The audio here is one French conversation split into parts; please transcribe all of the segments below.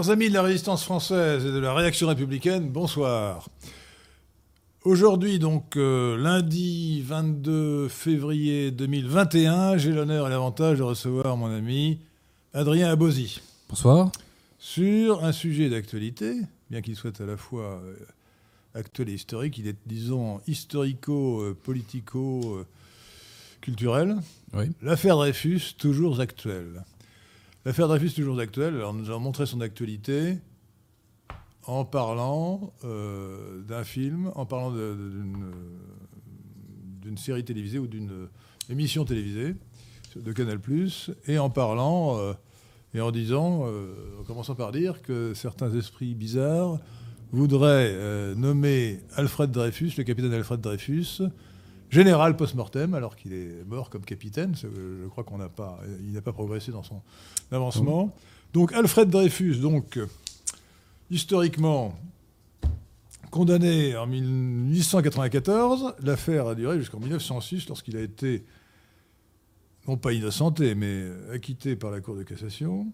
Chers amis de la résistance française et de la réaction républicaine, bonsoir. Aujourd'hui, donc euh, lundi 22 février 2021, j'ai l'honneur et l'avantage de recevoir mon ami Adrien Abosi. Bonsoir. Sur un sujet d'actualité, bien qu'il soit à la fois euh, actuel et historique, il est, disons, historico-politico-culturel. Oui. L'affaire Dreyfus, toujours actuelle. L'affaire Dreyfus, toujours actuelle. Alors, nous avons montré son actualité en parlant euh, d'un film, en parlant de- d'une série télévisée ou d'une émission télévisée de Canal+, et en parlant euh, et en disant, euh, en commençant par dire que certains esprits bizarres voudraient euh, nommer Alfred Dreyfus, le capitaine Alfred Dreyfus, général post-mortem, alors qu'il est mort comme capitaine. Je crois qu'on n'a pas, progressé dans son avancement. Donc Alfred Dreyfus, donc historiquement condamné en 1894, l'affaire a duré jusqu'en 1906 lorsqu'il a été non pas innocenté, mais acquitté par la Cour de cassation.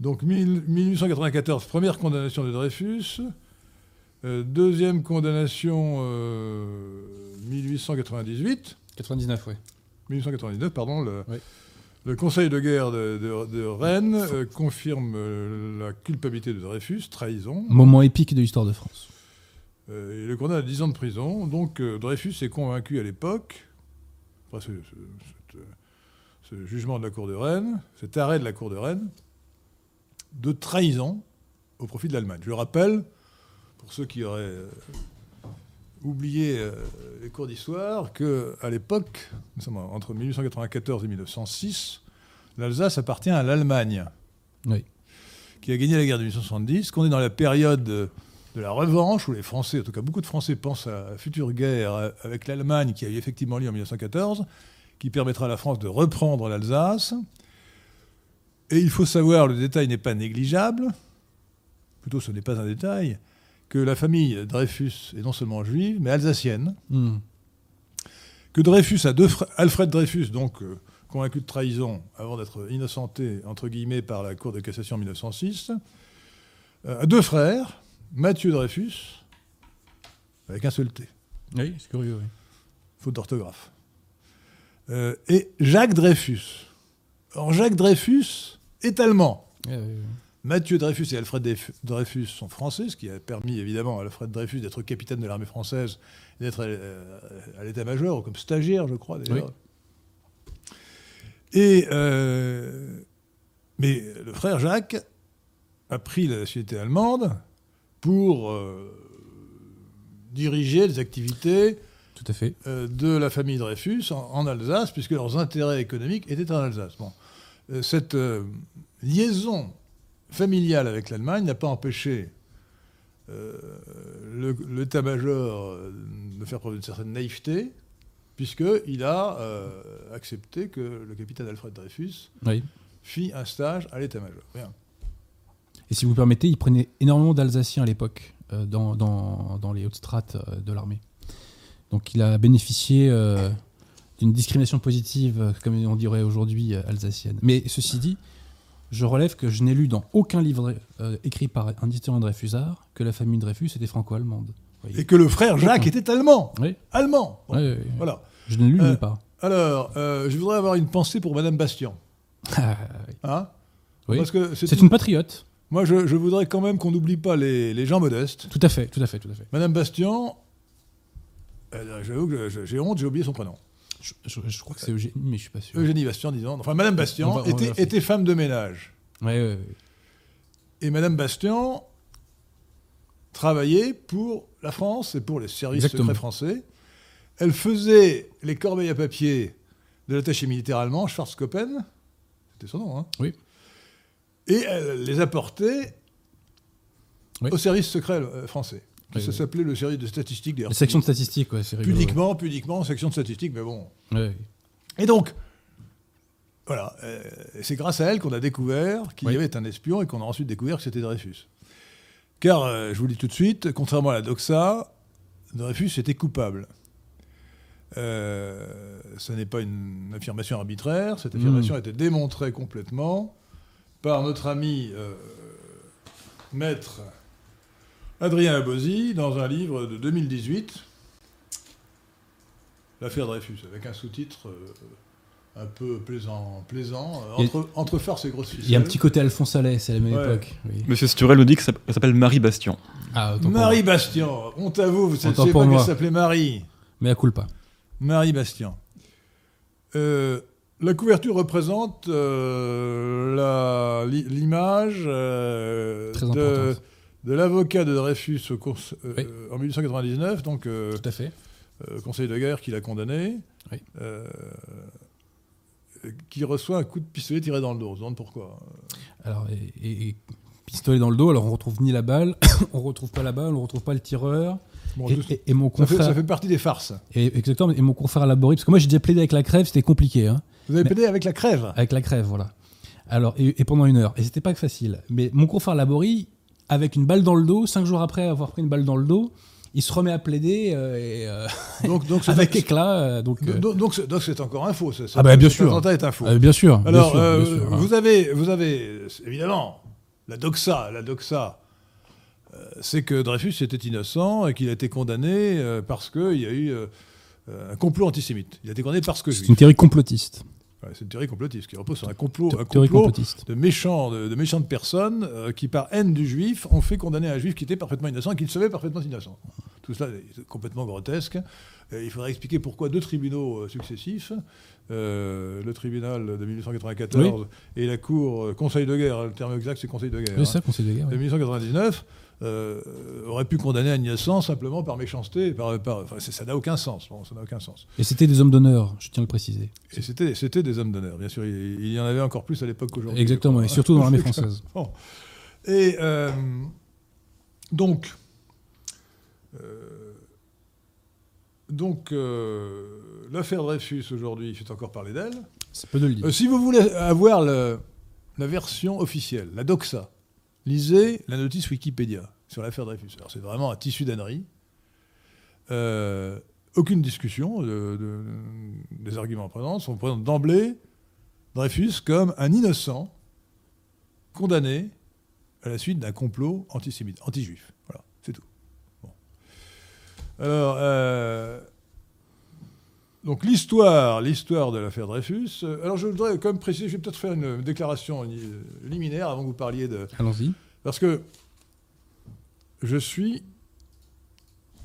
Donc 1000 1894, première condamnation de Dreyfus. Euh, deuxième condamnation euh, 1898. 99, ouais. 1899, pardon, le, Oui. le Conseil de guerre de, de- de Rennes euh, confirme euh, la culpabilité de Dreyfus, trahison, Moment épique de l'histoire de France. euh, et le condamne à 10 ans de prison. Donc euh, Dreyfus est convaincu à l'époque, après ce, euh, ce jugement de la Cour de Rennes, cet arrêt de la Cour de Rennes, de trahison au profit de l'Allemagne. Je le rappelle, pour ceux qui auraient euh, oublié euh, les cours d'histoire, qu'à l'époque, nous sommes entre 1894 et 1906, l'Alsace appartient à l'Allemagne Oui. qui a gagné la guerre de 1870, qu'on est dans la période de de la revanche, où les Français, en tout cas beaucoup de Français, pensent à la future guerre euh, avec l'Allemagne qui a eu effectivement lieu en 1914, qui permettra à la France de reprendre l'Alsace. Et il faut savoir, le détail n'est pas négligeable, plutôt ce n'est pas un détail, que la famille Dreyfus est non seulement juive, mais alsacienne, Hmm. que Dreyfus a deux frères, Alfred Dreyfus, donc euh, convaincu de trahison avant d'être innocenté, entre guillemets, par la Cour de cassation en 1906, euh, a deux frères, Mathieu Dreyfus, avec un seul T, Oui, c'est curieux, oui. faute d'orthographe, euh, et Jacques Dreyfus. Or, Jacques Dreyfus est allemand. Ouais. Mathieu Dreyfus et Alfred Dreyf- Dreyfus sont français, ce qui a permis évidemment à Alfred Dreyfus d'être capitaine de l'armée française, d'être euh, à l'état-major, comme stagiaire, je crois d'ailleurs. Et euh, mais le frère Jacques a pris la nationalité allemande pour euh, diriger les activités Tout à fait. euh, de la famille Dreyfus en, en Alsace, puisque leurs intérêts économiques étaient en Alsace. Bon. Cette liaison familiale avec l'Allemagne n'a pas empêché euh, le- l'état-major euh, de faire preuve d'une certaine naïveté, puisqu'il a euh, accepté que le capitaine Alfred Dreyfus Oui. fit un stage à l'état-major. Et si vous permettez, il prenait énormément d'Alsaciens à l'époque euh, dans, dans, dans les hautes strates euh, de l'armée. Donc il a bénéficié d'une discrimination positive, comme on dirait aujourd'hui, alsacienne. Mais ceci dit, je relève que je n'ai lu dans aucun livre euh, écrit par un historien Dreyfusard que la famille Dreyfus était franco-allemande. Et que le frère Jacques était allemand. Oui, Allemand. Bon. Voilà. je ne lu Euh, part. Alors, euh, je voudrais avoir une pensée pour Madame Bastien. Ah. Hein? Oui. Parce que c'est tout- une patriote. Moi, je, je voudrais quand même qu'on n'oublie pas les, les gens modestes. Tout à fait, tout à fait, tout à fait. Madame Bastien, euh, j'avoue que j'ai honte, j'ai oublié son prénom. Je, je- je crois que c'est Eugénie, mais je suis pas sûr. Eugénie Bastien, disons. Enfin, Madame Bastien On va- était, femme de ménage. Ouais. Et Madame Bastien travaillait pour la France et pour les services Exactement. secrets français. Elle faisait les corbeilles à papier de l'attaché militaire allemand, Schwarzkoppen. C'était son nom, hein Oui. Et elle les apportait Oui. au service secret euh, français. Oui, ça oui. s'appelait le service de statistiques, d'ailleurs. Section de statistiques, ouais, c'est. Pudiquement, pudiquement, section de statistiques, mais bon. Ouais. Et donc, voilà, euh, c'est grâce à elle qu'on a découvert qu'il Oui. y avait un espion et qu'on a ensuite découvert que c'était Dreyfus. Car, euh, je vous le dis tout de suite, contrairement à la doxa, Dreyfus était coupable. Euh, ce n'est pas une affirmation arbitraire, cette affirmation a été démontrée complètement par notre ami maître Adrien Abosi dans un livre de 2018, L'affaire Dreyfus, avec un sous-titre euh, un peu plaisant, plaisant euh, Et- entre, entre farce et grosse ficelle. Il y a un petit côté Alphonse Allais, c'est la même Ouais. époque. oui. Monsieur Sturel nous dit que ça ça s'appelle Marie Bastion. Ah, Marie. Bastien, honte à vous, vous ne savez pas qu'elle s'appelait Marie. Mais à culpa. Marie Bastien. Euh, la couverture représente euh, l'image euh, Très de, importante. De l'avocat de Dreyfus au euh, Oui. en 1899, donc euh, Tout à fait. euh, conseil de guerre qui l'a condamné, Oui. euh, qui reçoit un coup de pistolet tiré dans le dos. On se demande pourquoi. Alors, et, et- et pistolet dans le dos, alors on retrouve ni la balle, on retrouve pas la balle, on retrouve pas le tireur. Bon, et, mon ça, fait, confrère. ça fait partie des farces. Exactement, et mon confrère à Laborie, parce que moi j'ai déjà plaidé avec la crève, c'était compliqué, hein, Vous avez Mais- pédé avec la crève. avec la crève, voilà. Alors, et, et pendant une heure, et c'était pas facile. Mais mon confrère Laborie, avec une balle dans le dos, cinq jours après avoir pris une balle dans le dos, il se remet à plaider euh, et, euh, Donc, donc, c'est- avec éclat. euh, donc, c'est- encore un faux. Ah bah, bien sûr. est un faux. euh, bien sûr. bien Alors, sûr, bien sûr, hein. vous, avez, vous avez, évidemment, la doxa. La doxa, c'est que Dreyfus était innocent et qu'il a été condamné parce qu'il y a eu un complot antisémite. Il a été condamné parce que C'est une théorie complotiste. C'est une théorie complotiste qui repose sur un complot, un complot de, méchants, de, de méchantes personnes euh, qui, par haine du juif, ont fait condamner un juif qui était parfaitement innocent et qui le savait parfaitement innocent. Tout cela est complètement grotesque. Euh, il faudrait expliquer pourquoi deux tribunaux euh, successifs, euh, le tribunal de 1894 et la cour conseil de guerre, le terme exact c'est conseil de guerre, hein, ça, conseil de guerre. de oui. 1899, euh, auraient pu condamner un innocent simplement par méchanceté. Par, par- enfin, ça n'a aucun sens. Bon, ça n'a aucun sens. Et c'était des hommes d'honneur, je tiens à le préciser. Et c'était, c'était des hommes d'honneur, bien sûr. Il, il y en avait encore plus à l'époque qu'aujourd'hui. Exactement, et surtout dans l'armée française. Bon. Et euh, donc, euh, donc euh, l'affaire Dreyfus aujourd'hui, il fait encore parler d'elle. C'est peu de le dire. Si vous voulez avoir le- la version officielle, la doxa, lisez la notice Wikipédia sur l'affaire Dreyfus. Alors c'est vraiment un tissu d'ânerie. Euh, aucune discussion de- de- des arguments présents. On présente d'emblée Dreyfus comme un innocent condamné à la suite d'un complot antisémite, anti-juif. Voilà, c'est tout. Alors, euh, donc l'histoire, l'histoire de l'affaire Dreyfus. euh, Alors je voudrais quand même préciser, je vais peut-être faire une déclaration euh, liminaire avant que vous parliez de, Allons-y. parce que je suis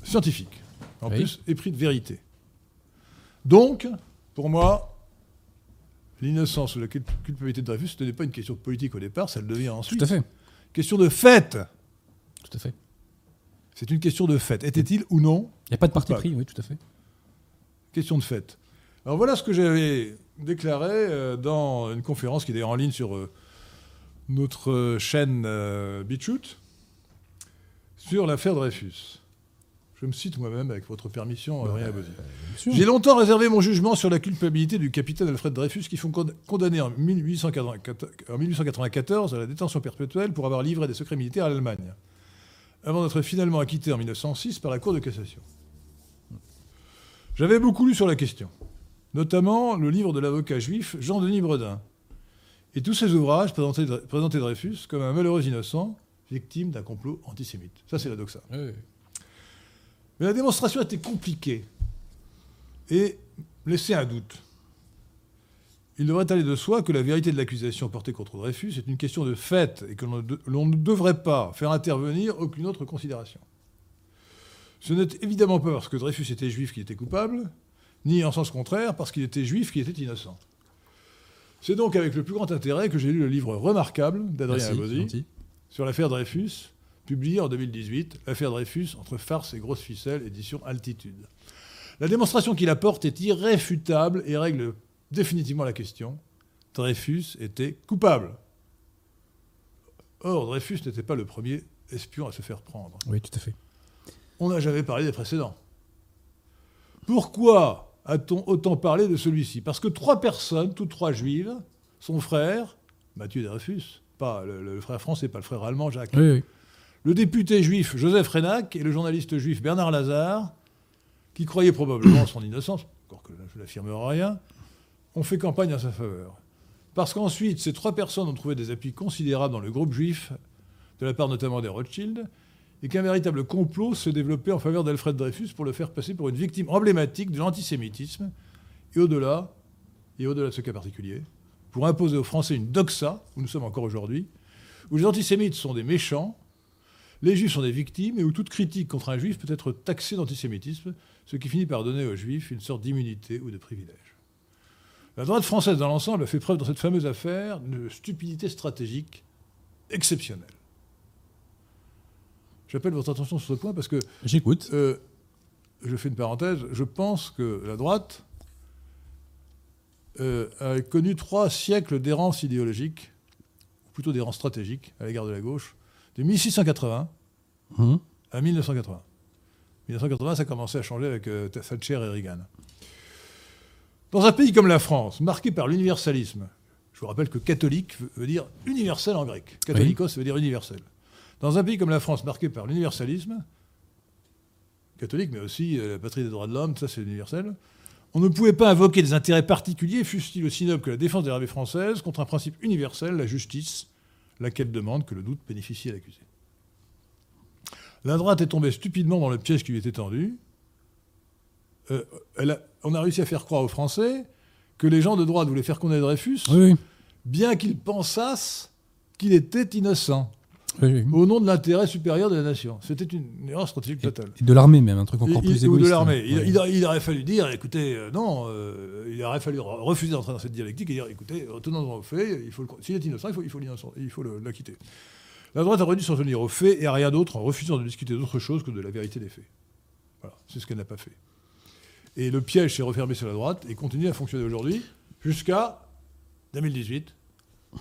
scientifique, en Oui. plus épris de vérité. Donc, pour moi, l'innocence ou la culp- culpabilité de Dreyfus, ce n'est pas une question politique au départ, ça le devient ensuite. Tout à fait. Question de fait. Tout à fait. C'est une question de fait. Était-il ou non Il n'y a pas de parti pris, oui, tout à fait. Question de fait. Alors voilà ce que j'avais déclaré euh, dans une conférence qui est d'ailleurs en ligne sur euh, notre euh, chaîne BitChute sur l'affaire Dreyfus. Je me cite moi-même avec votre permission, Adrien Abosi. J'ai longtemps réservé mon jugement sur la culpabilité du capitaine Alfred Dreyfus qui fut cond- condamné en 1894, en 1894 à la détention perpétuelle pour avoir livré des secrets militaires à l'Allemagne, avant d'être finalement acquitté en 1906 par la Cour de cassation. J'avais beaucoup lu sur la question, notamment le livre de l'avocat juif Jean-Denis Bredin, et tous ses ouvrages présentaient, présentaient Dreyfus comme un malheureux innocent victime d'un complot antisémite. Ça, c'est la doxa. Mais la démonstration était compliquée et laissait un doute. Il devrait aller de soi que la vérité de l'accusation portée contre Dreyfus est une question de fait et que l'on ne devrait pas faire intervenir aucune autre considération. Ce n'est évidemment pas parce que Dreyfus était juif qu'il était coupable, ni en sens contraire parce qu'il était juif qu'il était innocent. C'est donc avec le plus grand intérêt que j'ai lu le livre remarquable d'Adrien gentil. sur l'affaire Dreyfus, publié en 2018, L'affaire Dreyfus entre farce et grosse ficelle, édition Altitude. La démonstration qu'il apporte est irréfutable et règle définitivement la question. Dreyfus était coupable. Or, Dreyfus n'était pas le premier espion à se faire prendre. Oui, tout à fait. On n'a jamais parlé des précédents. Pourquoi a-t-on autant parlé de celui-ci? Parce que trois personnes, toutes trois juives, son frère, Mathieu Dreyfus, pas le, le frère français, pas le frère allemand Jacques, Oui, oui. le député juif Joseph Renac et le journaliste juif Bernard Lazare, qui croyaient probablement en son innocence, encore que je n'affirmerai rien, ont fait campagne en sa faveur. Parce qu'ensuite, ces trois personnes ont trouvé des appuis considérables dans le groupe juif de la part notamment des Rothschild, et qu'un véritable complot se développait en faveur d'Alfred Dreyfus pour le faire passer pour une victime emblématique de l'antisémitisme, et au-delà, et au-delà de ce cas particulier, pour imposer aux Français une doxa, où nous sommes encore aujourd'hui, où les antisémites sont des méchants, les juifs sont des victimes, et où toute critique contre un juif peut être taxée d'antisémitisme, ce qui finit par donner aux juifs une sorte d'immunité ou de privilège. La droite française dans l'ensemble a fait preuve dans cette fameuse affaire de stupidité stratégique exceptionnelle. J'appelle votre attention sur ce point parce que J'écoute. euh, je fais une parenthèse, je pense que la droite euh, a connu trois siècles d'errance idéologique, ou plutôt d'errance stratégique à l'égard de la gauche, de 1680 Hum. à 1980. 1980, ça commençait à changer avec euh, Thatcher et Reagan. Dans un pays comme la France, marqué par l'universalisme, je vous rappelle que catholique veut- dire universel en grec. Catholicos, veut dire universel. Dans un pays comme la France, marqué par l'universalisme, catholique, mais aussi euh, la patrie des droits de l'homme, ça c'est universel, on ne pouvait pas invoquer des intérêts particuliers, fussent-ils aussi nobles que la défense des l'armée française, contre un principe universel, la justice, laquelle demande que le doute bénéficie à l'accusé. La droite est tombée stupidement dans le piège qui lui était tendu. Euh, elle a- on a réussi à faire croire aux Français que les gens de droite voulaient faire condamner Dreyfus, oui. bien qu'ils pensassent qu'il était innocent, oui, oui. au nom de l'intérêt supérieur de la nation. C'était une erreur stratégique totale. Et de l'armée même, un truc encore Il- plus il- ou égoïste. de l'armée. Il, Ouais. il a- il aurait fallu dire, écoutez, euh, non, euh, il aurait fallu re- refuser d'entrer dans cette dialectique et dire, écoutez, retenons au fait, il faut le- s'il est innocent, il faut, il faut l'innocent- il faut l'acquitter. La droite aurait dû s'en tenir aux faits et à rien d'autre en refusant de discuter d'autre chose que de la vérité des faits. Voilà, c'est ce qu'elle n'a pas fait. Et le piège s'est refermé sur la droite et continue à fonctionner aujourd'hui jusqu'à 2018,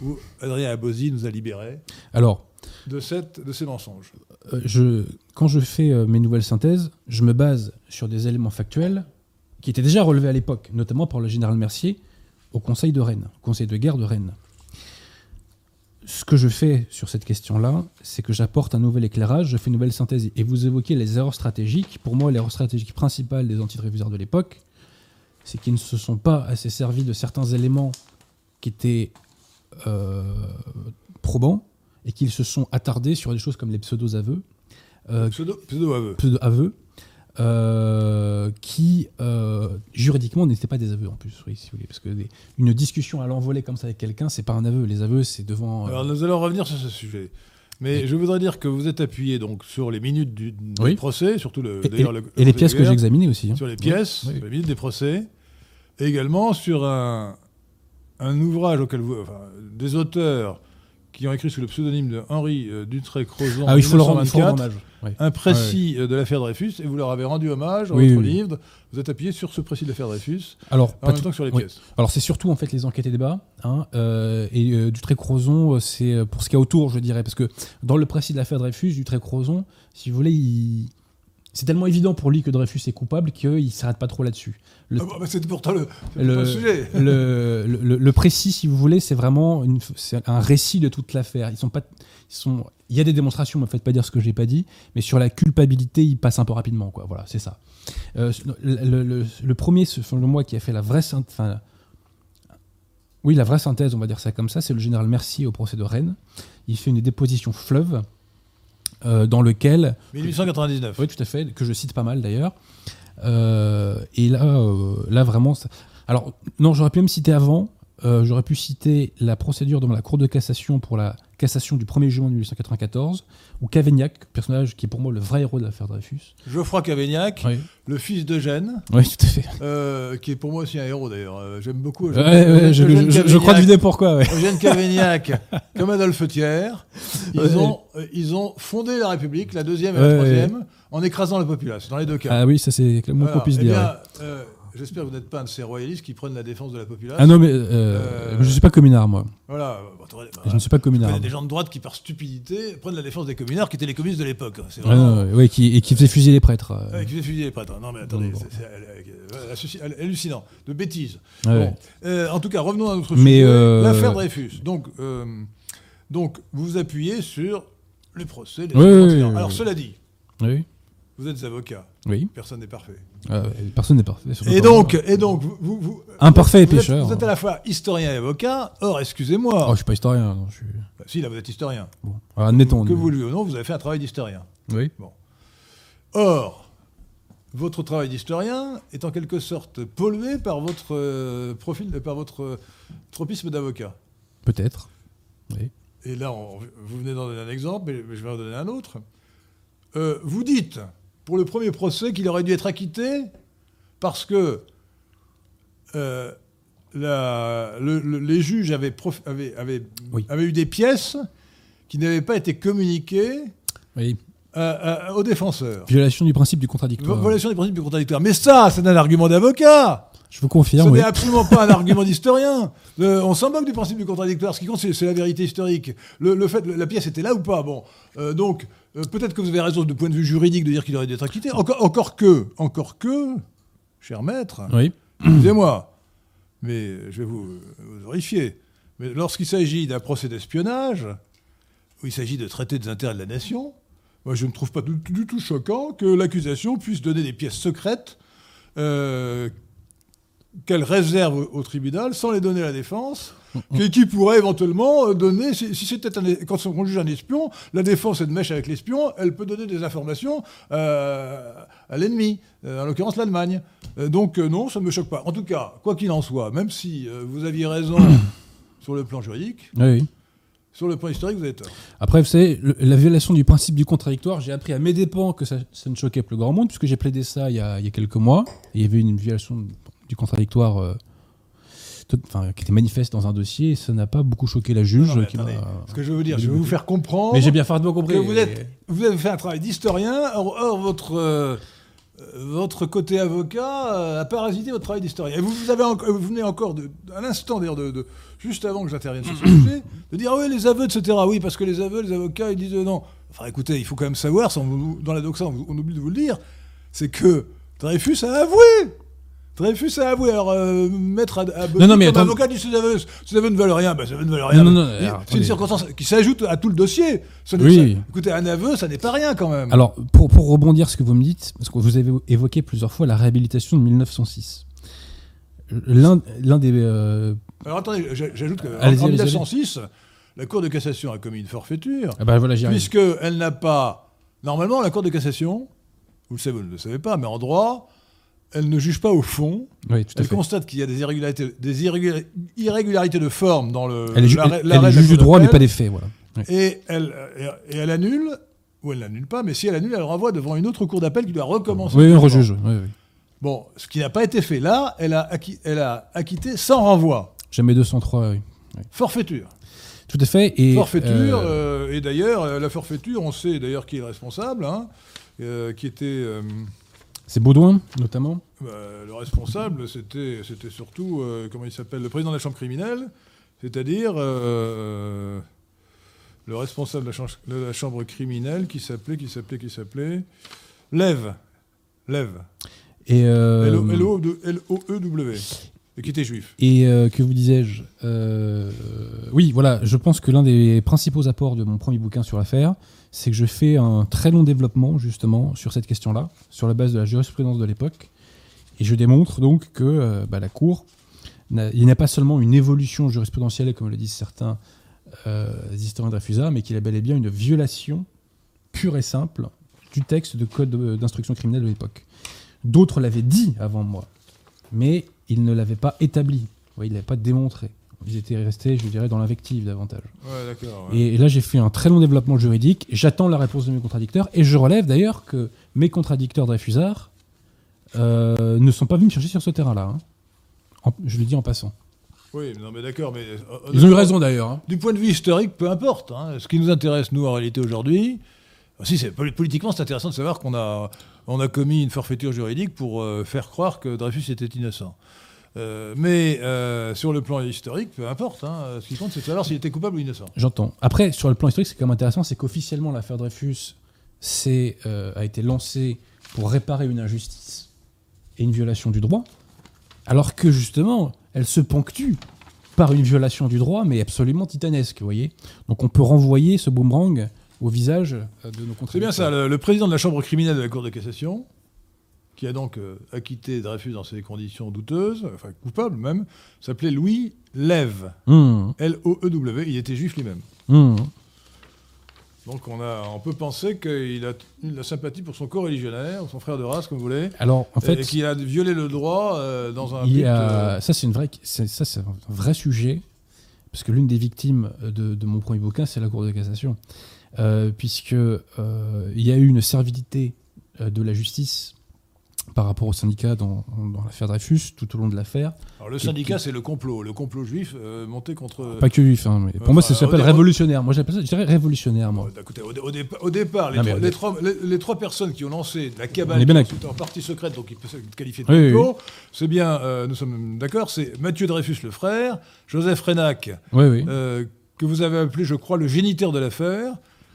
où Adrien Abosi nous a libérés Alors, de, cette, de ces mensonges. euh, je, quand je fais euh, mes nouvelles synthèses, je me base sur des éléments factuels qui étaient déjà relevés à l'époque, notamment par le général Mercier au Conseil de Rennes, au Conseil de guerre de Rennes. Ce que je fais sur cette question-là, c'est que j'apporte un nouvel éclairage, je fais une nouvelle synthèse. Et vous évoquez les erreurs stratégiques. Pour moi, l'erreur stratégique principale des antidréviseurs de l'époque, c'est qu'ils ne se sont pas assez servis de certains éléments qui étaient probants et qu'ils se sont attardés sur des choses comme les pseudo-aveux. euh, Pseudo, pseudo-aveu. pseudo-aveux, euh, qui euh, juridiquement n'étaient pas des aveux en plus, oui, si vous voulez, parce que des- une discussion à l'envolée comme ça avec quelqu'un, c'est pas un aveu. Les aveux, c'est devant. euh, Alors nous allons revenir sur ce sujet. Mais je voudrais dire que vous êtes appuyé donc sur les minutes du, du Oui. procès, surtout le, et, d'ailleurs, et- le- et le les pièces que j'ai examinées aussi. hein. sur les pièces, Oui. sur les minutes des procès, et également sur un, un ouvrage auquel vous, enfin, des auteurs qui ont écrit sous le pseudonyme de Henri euh, Dutré-Crozon Ah oui, il faut, le rendre, il faut 1924, rendre hommage. Un précis euh, de l'affaire Dreyfus, et vous leur avez rendu hommage dans votre livre. Vous êtes appuyé sur ce précis de l'affaire Dreyfus, Alors, en même temps que sur les pièces. Alors c'est surtout en fait les enquêtes et débats. Hein, euh, et euh, Dutré-Crozon, euh, c'est pour ce qu'il y a autour, je dirais, parce que dans le précis de l'affaire Dreyfus, Dutré-Crozon, si vous voulez, il- c'est tellement évident pour lui que Dreyfus est coupable qu'il s'arrête pas trop là-dessus. Le- Ah bah, C'était pourtant le, le, sujet. le, précis, si vous voulez, c'est vraiment une, c'est un récit de toute l'affaire. Ils sont pas, ils sont, il y a des démonstrations, ne me faites pas dire ce que j'ai pas dit, mais sur la culpabilité, ils passent un peu rapidement, quoi. Voilà, c'est ça. Euh, le, premier, selon moi, qui a fait la vraie enfin, oui, la vraie synthèse, on va dire ça comme ça, c'est le général Mercier au procès de Rennes. Il fait une déposition fleuve euh, dans lequel 1899. oui, tout à fait, que je cite pas mal d'ailleurs. Euh, et là, euh, là vraiment. ça- Alors, non, j'aurais pu même citer avant. Euh, j'aurais pu citer la procédure devant la Cour de cassation pour la cassation du 1er juin 1894, où Cavaignac, personnage qui est pour moi le vrai héros de l'affaire Dreyfus. Geoffroy Cavaignac, Oui, le fils d'Eugène, oui tout à fait. euh, qui est pour moi aussi un héros d'ailleurs. Euh, J'aime beaucoup Ouais, ouais, je, Eugène je- je- je crois deviner pourquoi. Ouais. Eugène Cavaignac, comme Adolphe Thiers, ils, ont, ils ont fondé la République, la deuxième et la troisième, en écrasant la populace, dans les deux cas. Ah oui, ça c'est le moins Voilà. qu'on puisse Eh dire. bien, euh, J'espère que vous n'êtes pas un de ces royalistes qui prennent la défense de la populace. Ah non, mais euh, Euh, je ne suis pas communard, moi. Voilà. Bon, attendez, bah, Je ne suis pas communard. connaissez des gens de droite qui, par stupidité, prennent la défense des communards, qui étaient les communistes de l'époque. C'est Ouais, vraiment... ouais, qui, et qui faisait fusiller les prêtres. euh. Ouais, qui faisaient fusiller les prêtres. Non, mais attendez, Bon, c'est- hallucinant. De bêtises. Bon. Euh, en tout cas, revenons à notre sujet. L'affaire Dreyfus. Donc, donc, vous vous appuyez sur les procès. Les Oui, oui, oui, Alors, cela dit, Oui, vous êtes avocat. oui. Personne n'est parfait. Euh, personne n'est parfait. Et donc, et donc, vous, vous- vous- Imparfait et vous êtes-. Vous êtes à la fois historien et avocat. Or, excusez-moi, Oh, je suis pas historien. non, je suis... Bah, si, là, vous êtes historien. Bon, alors admettons. que vous le ou non, vous avez fait un travail d'historien. Oui. Or, votre travail d'historien est en quelque sorte pollué par votre euh, profil, par votre euh, tropisme d'avocat. Peut-être. Oui. Et là, on- vous venez d'en donner un exemple, mais, je vais en donner un autre. Vous dites, pour le premier procès, qu'il aurait dû être acquitté parce que euh, la- le- le- les juges avaient, prof- avaient- avaient- Oui. avaient eu des pièces qui n'avaient pas été communiquées Oui. à- à- aux défenseurs. Violation du principe du contradictoire. Violation des principes du contradictoire. Mais ça, c'est un argument d'avocat. Je vous confirme. Ce oui. n'est absolument pas un argument d'historien. Euh, on s'en moque du principe du contradictoire. Ce qui compte, c'est la vérité historique. Le, le fait, la pièce était là ou pas. Bon, Euh, donc euh, peut-être que vous avez raison du point de vue juridique de dire qu'il aurait dû être acquitté. Encore, encore que, encore que, cher maître, Oui. excusez-moi, mais je vais vous, vous horrifier. Mais lorsqu'il s'agit d'un procès d'espionnage, où il s'agit de traiter des intérêts de la nation, moi je ne trouve pas du, du tout choquant que l'accusation puisse donner des pièces secrètes euh, qu'elle réserve au, tribunal sans les donner à la défense, qui, qui pourrait éventuellement euh, donner, si, si c'était quand on juge un espion, la défense est de mèche avec l'espion, elle peut donner des informations euh, à l'ennemi, euh, en l'occurrence l'Allemagne. Euh, donc non, ça ne me choque pas. En tout cas, quoi qu'il en soit, même si vous aviez raison sur le plan juridique, oui. sur le plan historique, vous avez tort. Après, vous savez, le- la violation du principe du contradictoire, j'ai appris à mes dépens que ça, ça ne choquait plus grand monde, puisque j'ai plaidé ça il y a, il y a quelques mois. Et il y avait une violation du contradictoire euh, tout- qui était manifeste dans un dossier, et ça n'a pas beaucoup choqué la juge. Non, mais qui m'a- attendez, Ce que je veux vous dire, je veux vous faire comprendre Mais j'ai bien compris. que vous, êtes, vous avez fait un travail d'historien, or, or votre, euh, votre côté avocat euh, a parasité votre travail d'historien. Et vous, vous, avez enco- vous venez encore, de, à l'instant d'ailleurs, de, de- juste avant que j'intervienne sur ce sujet, de dire ah oui, les aveux, etc. Oui, parce que les aveux, les avocats, ils disent euh, non. Enfin écoutez, il faut quand même savoir, sans dans la doxa, on, on oublie de vous le dire, c'est que Dreyfus a avoué Dreyfus a avoué. Alors, euh, mettre à, à Non, non, mais comme attends- avocat aveux, ces aveux ne valent rien. Ben, aveux ne valent rien. Non, non, non, C'est une circonstance qui s'ajoute à tout le dossier. N'est- Oui. ça- écoutez, un aveu, ça n'est pas rien quand même. Alors, pour, pour rebondir ce que vous me dites, parce que vous avez évoqué plusieurs fois la réhabilitation de 1906. L'un des. euh, Alors, attendez, j'a- j'ajoute qu'en Allez-y, en allez-y, 1906, la Cour de cassation a commis une forfaiture, ah bah voilà, j'y arrive. puisqu'elle n'a pas. Normalement, la Cour de cassation, vous le savez, vous ne le savez pas, mais en droit, elle ne juge pas au fond. Oui, tout à Elle fait. constate qu'il y a des irrégularités, des irrégula- irrégularités de forme dans le. Elle est, ju- l'arrêt- elle- l'arrêt juge du droit, mais pas des faits, voilà. Ouais. Et elle, et, et elle annule, ou elle n'annule pas, mais si elle annule, elle renvoie devant une autre cour d'appel qui doit recommencer. Oui, on rejuge. Oui, oui. Bon, ce qui n'a pas été fait là, elle a, acquis- elle a acquitté sans renvoi. Jamais 203, oui. Forfaiture. Tout à fait. Et, forfaiture, euh, euh, et d'ailleurs, euh, la forfaiture, on sait d'ailleurs qui est le responsable, hein, euh, qui était. C'est Baudouin, notamment. bah, le responsable, c'était surtout, euh, comment il s'appelle, le président de la chambre criminelle, c'est-à-dire euh, le responsable de la, chambre, de la chambre criminelle qui s'appelait, qui s'appelait, qui s'appelait Lève. Lève. Et, euh, L-O-E-W. Et qui était juif. et euh, que vous disais-je Euh, Oui, voilà, je pense que l'un des principaux apports de mon premier bouquin sur l'affaire, c'est que je fais un très long développement, justement, sur cette question-là, sur la base de la jurisprudence de l'époque. Et je démontre donc que euh, bah, la Cour, il n'y a pas seulement une évolution jurisprudentielle, comme le disent certains euh, historiens de Dreyfusard, mais qu'il y a bel et bien une violation pure et simple du texte de code de- d'instruction criminelle de l'époque. D'autres l'avaient dit avant moi, mais ils ne l'avaient pas établi. Ils ne l'avaient pas démontré. Ils étaient restés, je dirais, dans l'invective davantage. Ouais, d'accord. ouais. Et là, j'ai fait un très long développement juridique. J'attends la réponse de mes contradicteurs. Et je relève d'ailleurs que mes contradicteurs Dreyfusard euh, ne sont pas venus me chercher sur ce terrain-là. hein. Je le dis en passant. Oui, non, mais d'accord, mais. euh, Ils ont eu raison d'ailleurs. hein. Du point de vue historique, peu importe. hein. Ce qui nous intéresse, nous, en réalité, aujourd'hui, c'est politiquement, c'est intéressant de savoir qu'on a, on a commis une forfaiture juridique pour euh, faire croire que Dreyfus était innocent. Euh, mais euh, sur le plan historique, peu importe. hein. Ce qui compte, c'est de savoir s'il était coupable ou innocent. J'entends. Après, sur le plan historique, ce qui est quand même intéressant, c'est qu'officiellement, l'affaire Dreyfus c'est, euh, a été lancée pour réparer une injustice et une violation du droit, alors que justement, elle se ponctue par une violation du droit, mais absolument titanesque, vous voyez. Donc on peut renvoyer ce boomerang au visage de nos C'est bien ça. Le, le président de la chambre criminelle de la Cour de cassation, qui a donc euh, acquitté Dreyfus dans ces conditions douteuses, enfin coupable même, s'appelait Louis Lève. Mmh. L-O-E-W. Il était juif lui-même. Mmh. Donc on, a, on peut penser qu'il a de la sympathie pour son co-religionnaire, son frère de race, comme vous voulez, Alors, en et fait, qu'il a violé le droit euh, dans un il y but, a- euh, ça c'est une vraie, c'est- ça c'est un vrai sujet, parce que l'une des victimes de, de mon premier bouquin, c'est la Cour de cassation, Euh, puisque euh, il y a eu une servilité de la justice par rapport au syndicat dans, dans l'affaire Dreyfus, tout au long de l'affaire. Alors le syndicat, c'est le complot, le complot juif euh, monté contre... Pas que juif, hein, mais pour enfin, moi ça s'appelle révolutionnaire. Moi j'appelle ça, je dirais révolutionnaire, moi. Écoutez, au, dé- au dépa- au départ, les, Non, trois, au les, dé- trois, les- les trois personnes qui ont lancé la On cabale, est bien qui d'accord. était en partie secrète, donc il peut être qualifié de Oui, oui, complot, c'est bien, euh, nous sommes d'accord, c'est Mathieu Dreyfus le frère, Joseph Renac, euh, que vous avez appelé, je crois, le géniteur de l'affaire,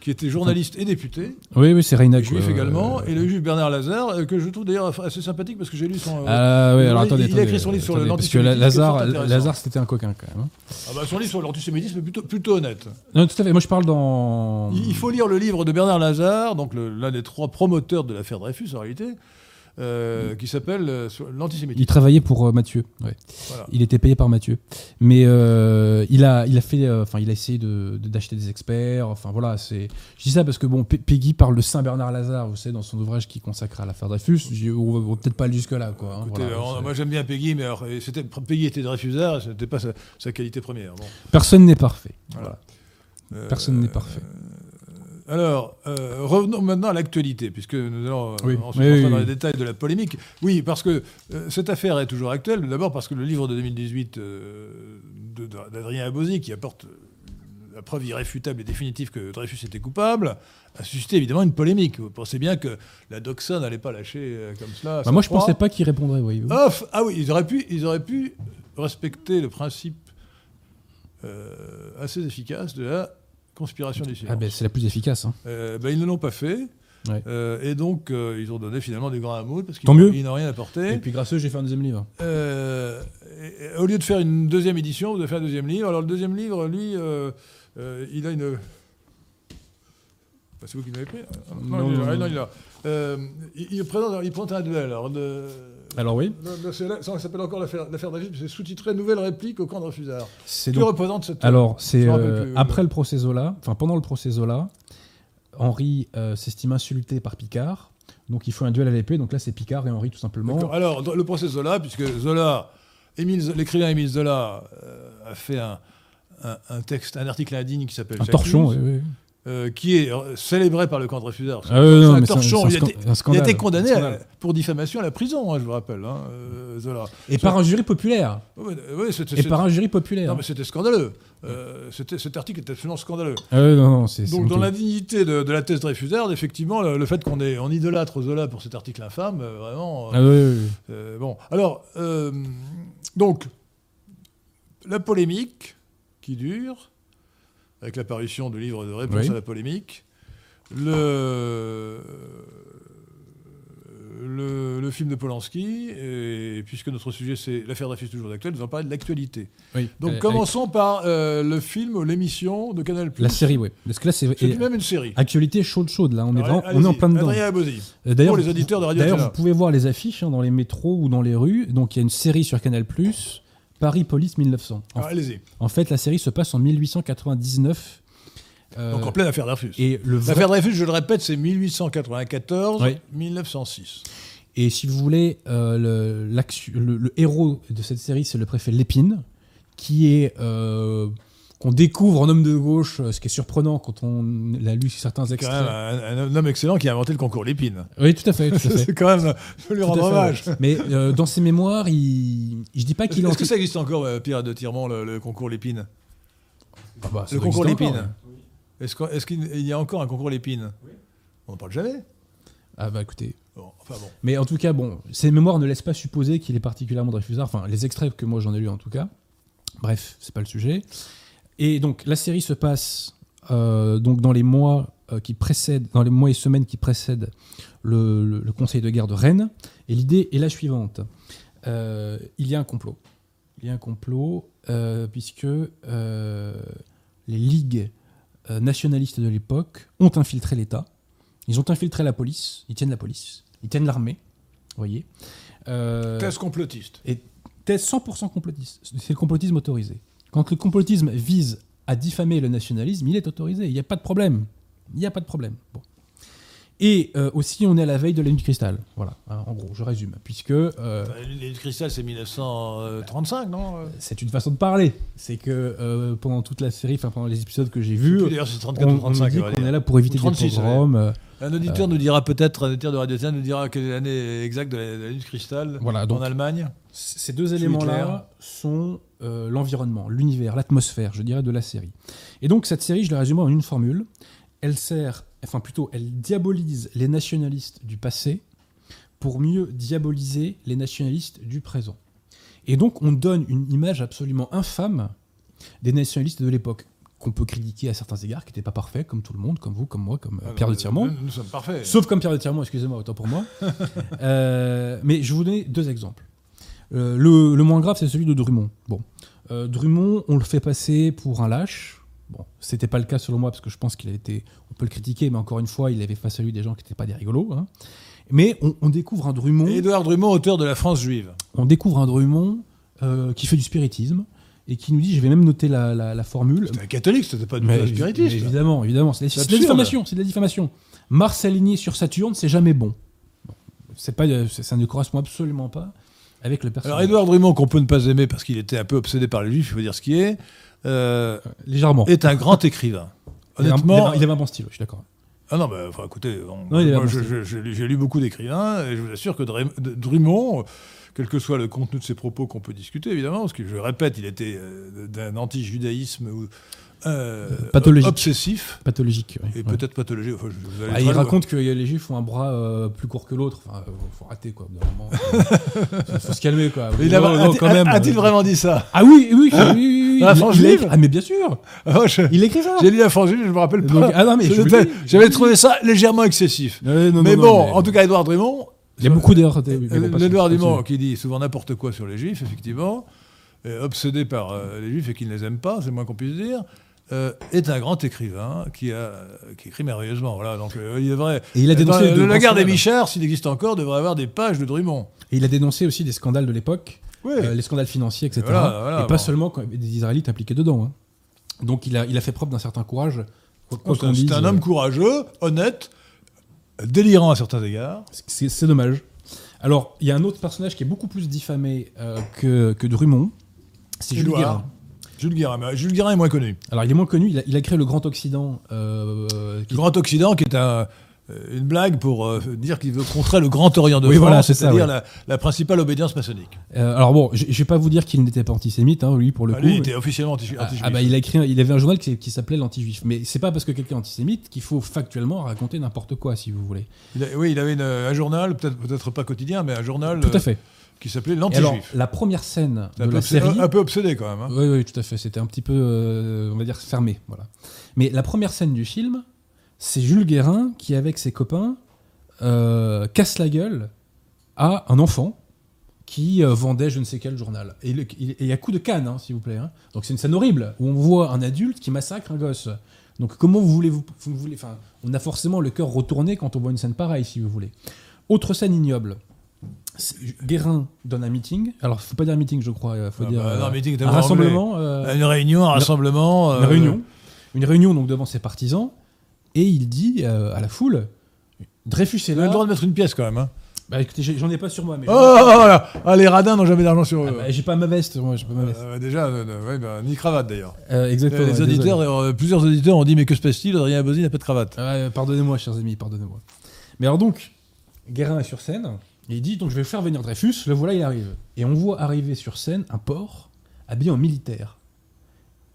qui était journaliste et député, Oui, oui, c'est Reynac. juif également, et le juif Bernard Lazare, euh, que je trouve d'ailleurs assez sympathique parce que j'ai lu son... Ah oui, alors il- attendez, il a attendez, écrit son livre sur attendez, le- parce que Lazare. Lazare, c'était un coquin quand même. hein. ah bah, son livre sur l'antisémitisme est plutôt, plutôt honnête. Non, tout à fait. Moi, je parle dans. Il il faut lire le livre de Bernard Lazare, donc l'un des trois promoteurs de l'affaire Dreyfus en réalité, euh, qui s'appelle euh, sur l'antisémitisme. Il travaillait pour euh, Mathieu. ouais. Voilà. Il était payé par Mathieu. Mais il a, il a fait, enfin, il a essayé de de- d'acheter des experts. Enfin voilà, c'est. Je dis ça parce que bon, Pe- Peggy parle de Saint Bernard Lazare, vous savez, dans son ouvrage qui consacre à l'affaire Dreyfus. Je- On va, va peut-être pas aller jusque là, quoi. hein, Écoutez, voilà, moi j'aime bien Peggy, mais alors, c'était, Peggy était Dreyfusard, ce n'était pas sa, sa qualité première. Bon. Personne n'est parfait. Voilà. Personne n'est parfait. Alors, euh, revenons maintenant à l'actualité, puisque nous allons euh, Oui. Oui, oui, dans oui. les détails de la polémique. Oui, parce que euh, cette affaire est toujours actuelle. D'abord parce que le livre de 2018 euh, de- de- d'Adrien Abosi, qui apporte la preuve irréfutable et définitive que Dreyfus était coupable, a suscité évidemment une polémique. Vous pensez bien que la Doxa n'allait pas lâcher comme cela. Bah, moi, je proie. pensais pas qu'il répondrait. voyez-vous. Ah, f- ah oui, ils auraient pu, ils auraient pu respecter le principe euh, assez efficace de la conspiration silence. Ah ben, c'est la plus efficace. hein. Euh, ben, ils ne l'ont pas fait. Ouais. Euh, et donc, euh, ils ont donné finalement du grand amour parce qu'ils n'ont- rien apporté. Et puis grâce à eux, j'ai fait un deuxième livre. Euh, et- et au lieu de faire une deuxième édition, vous devez faire un deuxième livre. Alors, le deuxième livre, lui, il a une. Bah, c'est vous qui l'avez pris Non, Non, il non, non. il, il présente, il prend un duel. Alors, de, Alors oui. ça s'appelle encore l'affaire David, c'est sous-titré Nouvelle réplique au camp de refusard. C'est donc représente cette. Alors, c'est euh, plus, après le procès Zola, enfin pendant le procès Zola, Henri euh, s'estime insulté par Picard. Donc il faut un duel à l'épée. Donc là, c'est Picard et Henri tout simplement. Alors, le procès Zola, puisque Zola, l'écrivain Émile Zola euh, a fait un, un- un texte, un article indigne qui s'appelle Un torchon, oui, oui. Euh, qui est euh, célébré par le camp de refusard. Ah non, un un- torchon. c'est il, un a été, un il a été condamné Un à- pour diffamation à la prison, hein, je vous rappelle, hein, euh, Zola. Et par un jury populaire. Ouais, ouais, c'était- Et par un jury populaire. non, mais c'était scandaleux. Euh, cet article était absolument scandaleux. Ah non, non, c'est. c'est Donc, dans honteux. l'indignité de, de la thèse Dreyfusard, effectivement, le, le fait qu'on ait on idolâtre Zola pour cet article infâme, euh, vraiment. euh, Ah ouais. Euh, bon, alors, euh, donc, la polémique qui dure, avec l'apparition du livre de réponse Oui. à la polémique, le, le, le film de Polanski, et puisque notre sujet c'est l'affaire Dreyfus toujours d'actuel, nous allons parler de l'actualité. Oui. Donc Euh, commençons par euh, le film ou l'émission de Canal+. La série, oui. Parce que là, c'est. Et- même une série. Actualité chaude, chaude, là. On est, vraiment- on est en plein dedans. Euh, D'ailleurs, Pour les auditeurs de Radio D'ailleurs, vous pouvez voir les affiches hein, dans les métros ou dans les rues. Donc, il y a une série sur Canal+, Paris Police 1900. En, Alors, Allez-y. en fait, la série se passe en 1899. euh, Donc en pleine affaire Dreyfus. et le vrai- L'affaire Dreyfus, je le répète, c'est 1894, Oui. 1906. Et si vous voulez, euh, le, l'actu- le- le héros de cette série, c'est le préfet Lépine, qui est euh, qu'on découvre en homme de gauche, euh, ce qui est surprenant quand on a lu certains C'est quand même extraits. un, un homme excellent qui a inventé le concours Lépine. Oui, tout à fait, fait. c'est quand même, je lui rendre hommage. ouais. Mais euh, dans ses mémoires, il, je dis pas qu'il est Est-ce que ça existe encore, euh, Pierre de Tirement, le, le concours Lépine? Ah bah, Le concours Lépine encore, ouais. Est-ce qu'il y a encore un concours Lépine? On n'en parle jamais. Ah bah écoutez. Bon, enfin bon. Mais en tout cas, bon, ses mémoires ne laissent pas supposer qu'il est particulièrement Dreyfusard. Enfin, les extraits que moi j'en ai lus en tout cas. Bref, c'est pas le sujet. Et donc la série se passe euh, donc dans les mois euh, qui précèdent, dans les mois et semaines qui précèdent le, le- le Conseil de guerre de Rennes. Et l'idée est la suivante Euh, il y a un complot. Il y a un complot puisque les ligues nationalistes de l'époque ont infiltré l'État. Ils ont infiltré la police. Ils tiennent la police. Ils tiennent l'armée. Vous voyez. Thèse complotiste. thèse 100% complotiste. C'est le complotisme autorisé. Quand le complotisme vise à diffamer le nationalisme, il est autorisé. Il n'y a pas de problème. Il n'y a pas de problème. Bon. Et euh, aussi, on est à la veille de la nuit de cristal. Voilà, hein, en gros, je résume. Puisque euh, Les cristal, c'est 1935, non c'est une façon de parler. C'est que euh, pendant toute la série, enfin pendant les épisodes que j'ai vus, D'ailleurs, c'est on, 34 ou on nous 35. dit on est là pour éviter Ou 36, des pogroms. euh, Un auditeur nous dira peut-être, un auditeur de Radio nous dira quelle est l'année exacte de la, de la nuit de cristal Voilà, donc en Allemagne. Ces deux éléments-là sont euh, l'environnement, l'univers, l'atmosphère, je dirais, de la série. Et donc cette série, je la résume en une formule. Elle sert, enfin plutôt, elle diabolise les nationalistes du passé pour mieux diaboliser les nationalistes du présent. Et donc on donne une image absolument infâme des nationalistes de l'époque qu'on peut critiquer à certains égards, qui n'étaient pas parfaits, comme tout le monde, comme vous, comme moi, comme euh, Ah, Pierre de nous- Tirmont. Nous, nous sommes parfaits. Sauf comme Pierre de Tirmont, excusez-moi, autant pour moi. Euh, mais je vais vous donner deux exemples. Euh, le, le moins grave, c'est celui de Drummond. Bon, Euh, Drummond, on le fait passer pour un lâche. Bon, c'était pas le cas selon moi parce que je pense qu'il a été, on peut le critiquer, mais encore une fois, il avait face à lui des gens qui n'étaient pas des rigolos. hein. Mais on, on découvre un Drummond, Édouard Drummond, auteur de La France juive. on découvre un Drummond euh, qui fait du spiritisme et qui nous dit, je vais même noter la, la- la formule, C'était un catholique, c'était pas du évidemment, évidemment, c'est de la- diffamation, c'est de la diffamation. Mars aligné sur Saturne, c'est jamais bon. Bon, C'est pas, ça ne correspond absolument pas avec le personnage. Alors Édouard Drummond, qu'on peut ne pas aimer parce qu'il était un peu obsédé par les juifs, il faut dire ce qui est, euh, légèrement. est un grand écrivain. Honnêtement, il avait, il avait un bon style, je suis d'accord. Ah non, enfin, écoutez, j'ai lu- lu beaucoup d'écrivains et je vous assure que Drummond, quel que soit le contenu de ses propos qu'on peut discuter, évidemment, parce que je répète, il était euh, d'un anti-judaïsme euh, Pathologique. obsessif Pathologique. ouais. et Ouais. peut-être pathologique. Enfin, Ah, il raconte que les juifs ont un bras euh, plus court que l'autre. Enfin, euh, faut arrêter quoi. moment. faut, faut se calmer quoi. Il Non, a- non, a- quand même. a- A-t-il vraiment dit ça? Ah oui, oui, oui, oui, oui, la il- il écrit- Ah mais bien sûr. Ah, je- Il écrit ça. J'ai lu la France juive, je me rappelle pas. Donc, ah non mais J'avais trouvé ça légèrement excessif. Non, mais bon, en tout cas, Édouard Drummond, il y a beaucoup d'erreurs. L'Edouard Dumont qui dit souvent n'importe quoi sur les juifs, effectivement, obsédé par euh, les juifs et qui ne les aime pas, c'est le moins qu'on puisse dire, euh, est un grand écrivain qui, a, qui écrit merveilleusement. Voilà, donc euh, il devrait. Et il a dénoncé Dans de le grands La guerre des. Michards, s'il existe encore, devrait avoir des pages de Drummond. Et il a dénoncé aussi des scandales de l'époque, Oui. euh, les scandales financiers, etc. Voilà, voilà, et pas bon. seulement quand des Israélites impliqués dedans. hein. Donc il a, il a fait preuve d'un certain courage. C'est un- euh, homme courageux, honnête, délirant à certains égards. C'est dommage. Alors, il y a un autre personnage qui est beaucoup plus diffamé euh, que, que Drummond. C'est Jules. Guérin. Jules Guérin. Mais Jules Guérin est moins connu. Alors, il est moins connu. Il a, il a créé le Grand Occident. euh, qui- Le Grand Occident, qui est un- euh, une blague pour euh, dire qu'il veut contrer le Grand Orient de Oui, France, voilà, c'est-à-dire ouais. la, la principale obédience maçonnique. euh, alors bon, je, je vais pas vous dire qu'il n'était pas antisémite, hein, lui pour le Ah, coup. lui, il était officiellement anti- Ah, ah bah il a écrit, un- il avait un journal qui, qui s'appelait l'anti-juif. Mais c'est pas parce que quelqu'un est antisémite qu'il faut factuellement raconter n'importe quoi, si vous voulez. Il a- oui, il avait une- un journal, peut-être peut-être pas quotidien, mais un journal Tout à fait. Qui s'appelait l'anti-juif. la première scène de la obsédé- série. un peu obsédé quand même. hein. Oui, oui, tout à fait. C'était un petit peu, euh, on va dire, fermé. Voilà. Mais la première scène du film, c'est Jules Guérin qui, avec ses copains, euh, casse la gueule à un enfant qui euh, vendait je ne sais quel journal. Et il et il y a coup de canne, hein, s'il vous plaît. hein. Donc c'est une scène horrible où on voit un adulte qui massacre un gosse. Donc comment vous voulez vous, vous voulez, enfin, on a forcément le cœur retourné quand on voit une scène pareille, si vous voulez. Autre scène ignoble. Guérin donne un meeting. Alors, faut pas dire meeting, je crois. Il faut Ah dire bah, non, euh, meeting, un rassemblement. euh, Une réunion, un rassemblement. une euh, réunion, une réunion donc devant ses partisans, et il dit euh, à la foule, Dreyfus est Il a là. le droit de mettre une pièce quand même. hein. Bah écoutez, j'en ai pas sur moi, mais Oh, oh, oh, là. Ah, les radins n'ont jamais d'argent sur Ah, eux. bah, j'ai pas ma veste, moi, j'ai pas ma veste. Euh, déjà, euh, euh, ouais, bah, ni cravate d'ailleurs. Euh, exactement. les auditeurs, euh, plusieurs auditeurs ont dit mais que se passe-t-il? Adrien Abosi n'a pas de cravate. Pardonnez-moi, chers amis, pardonnez-moi. Mais alors donc, Guérin est sur scène, et il dit donc je vais faire venir Dreyfus, le voilà, il arrive. Et on voit arriver sur scène un porc habillé en militaire.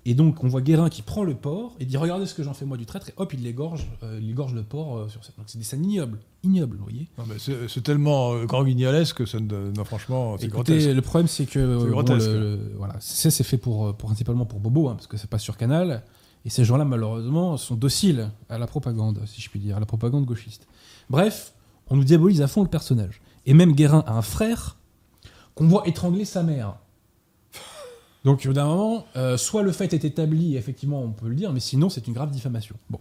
Et donc on voit Guérin qui prend le porc et dit regardez ce que j'en fais moi du traître, et hop, il l'égorge, euh, il égorge le porc euh, sur scène. Donc c'est des scènes ignobles, ignobles, vous voyez. Non, mais c'est c'est tellement euh, grand guignolesque que ça ne. Non, franchement, c'est Écoutez, grotesque. le problème c'est que euh, C'est bon, grotesque. le- le- voilà, ça c'est fait pour, euh, pour- principalement pour Bobo, hein, parce que c'est pas sur Canal. Et ces gens-là, malheureusement, sont dociles à la propagande, si je puis dire, à la propagande gauchiste. Bref, on nous diabolise à fond le personnage. Et même Guérin a un frère qu'on voit étrangler sa mère. Donc, d'un moment, euh, soit le fait est établi, effectivement, on peut le dire, mais sinon, c'est une grave diffamation. Bon,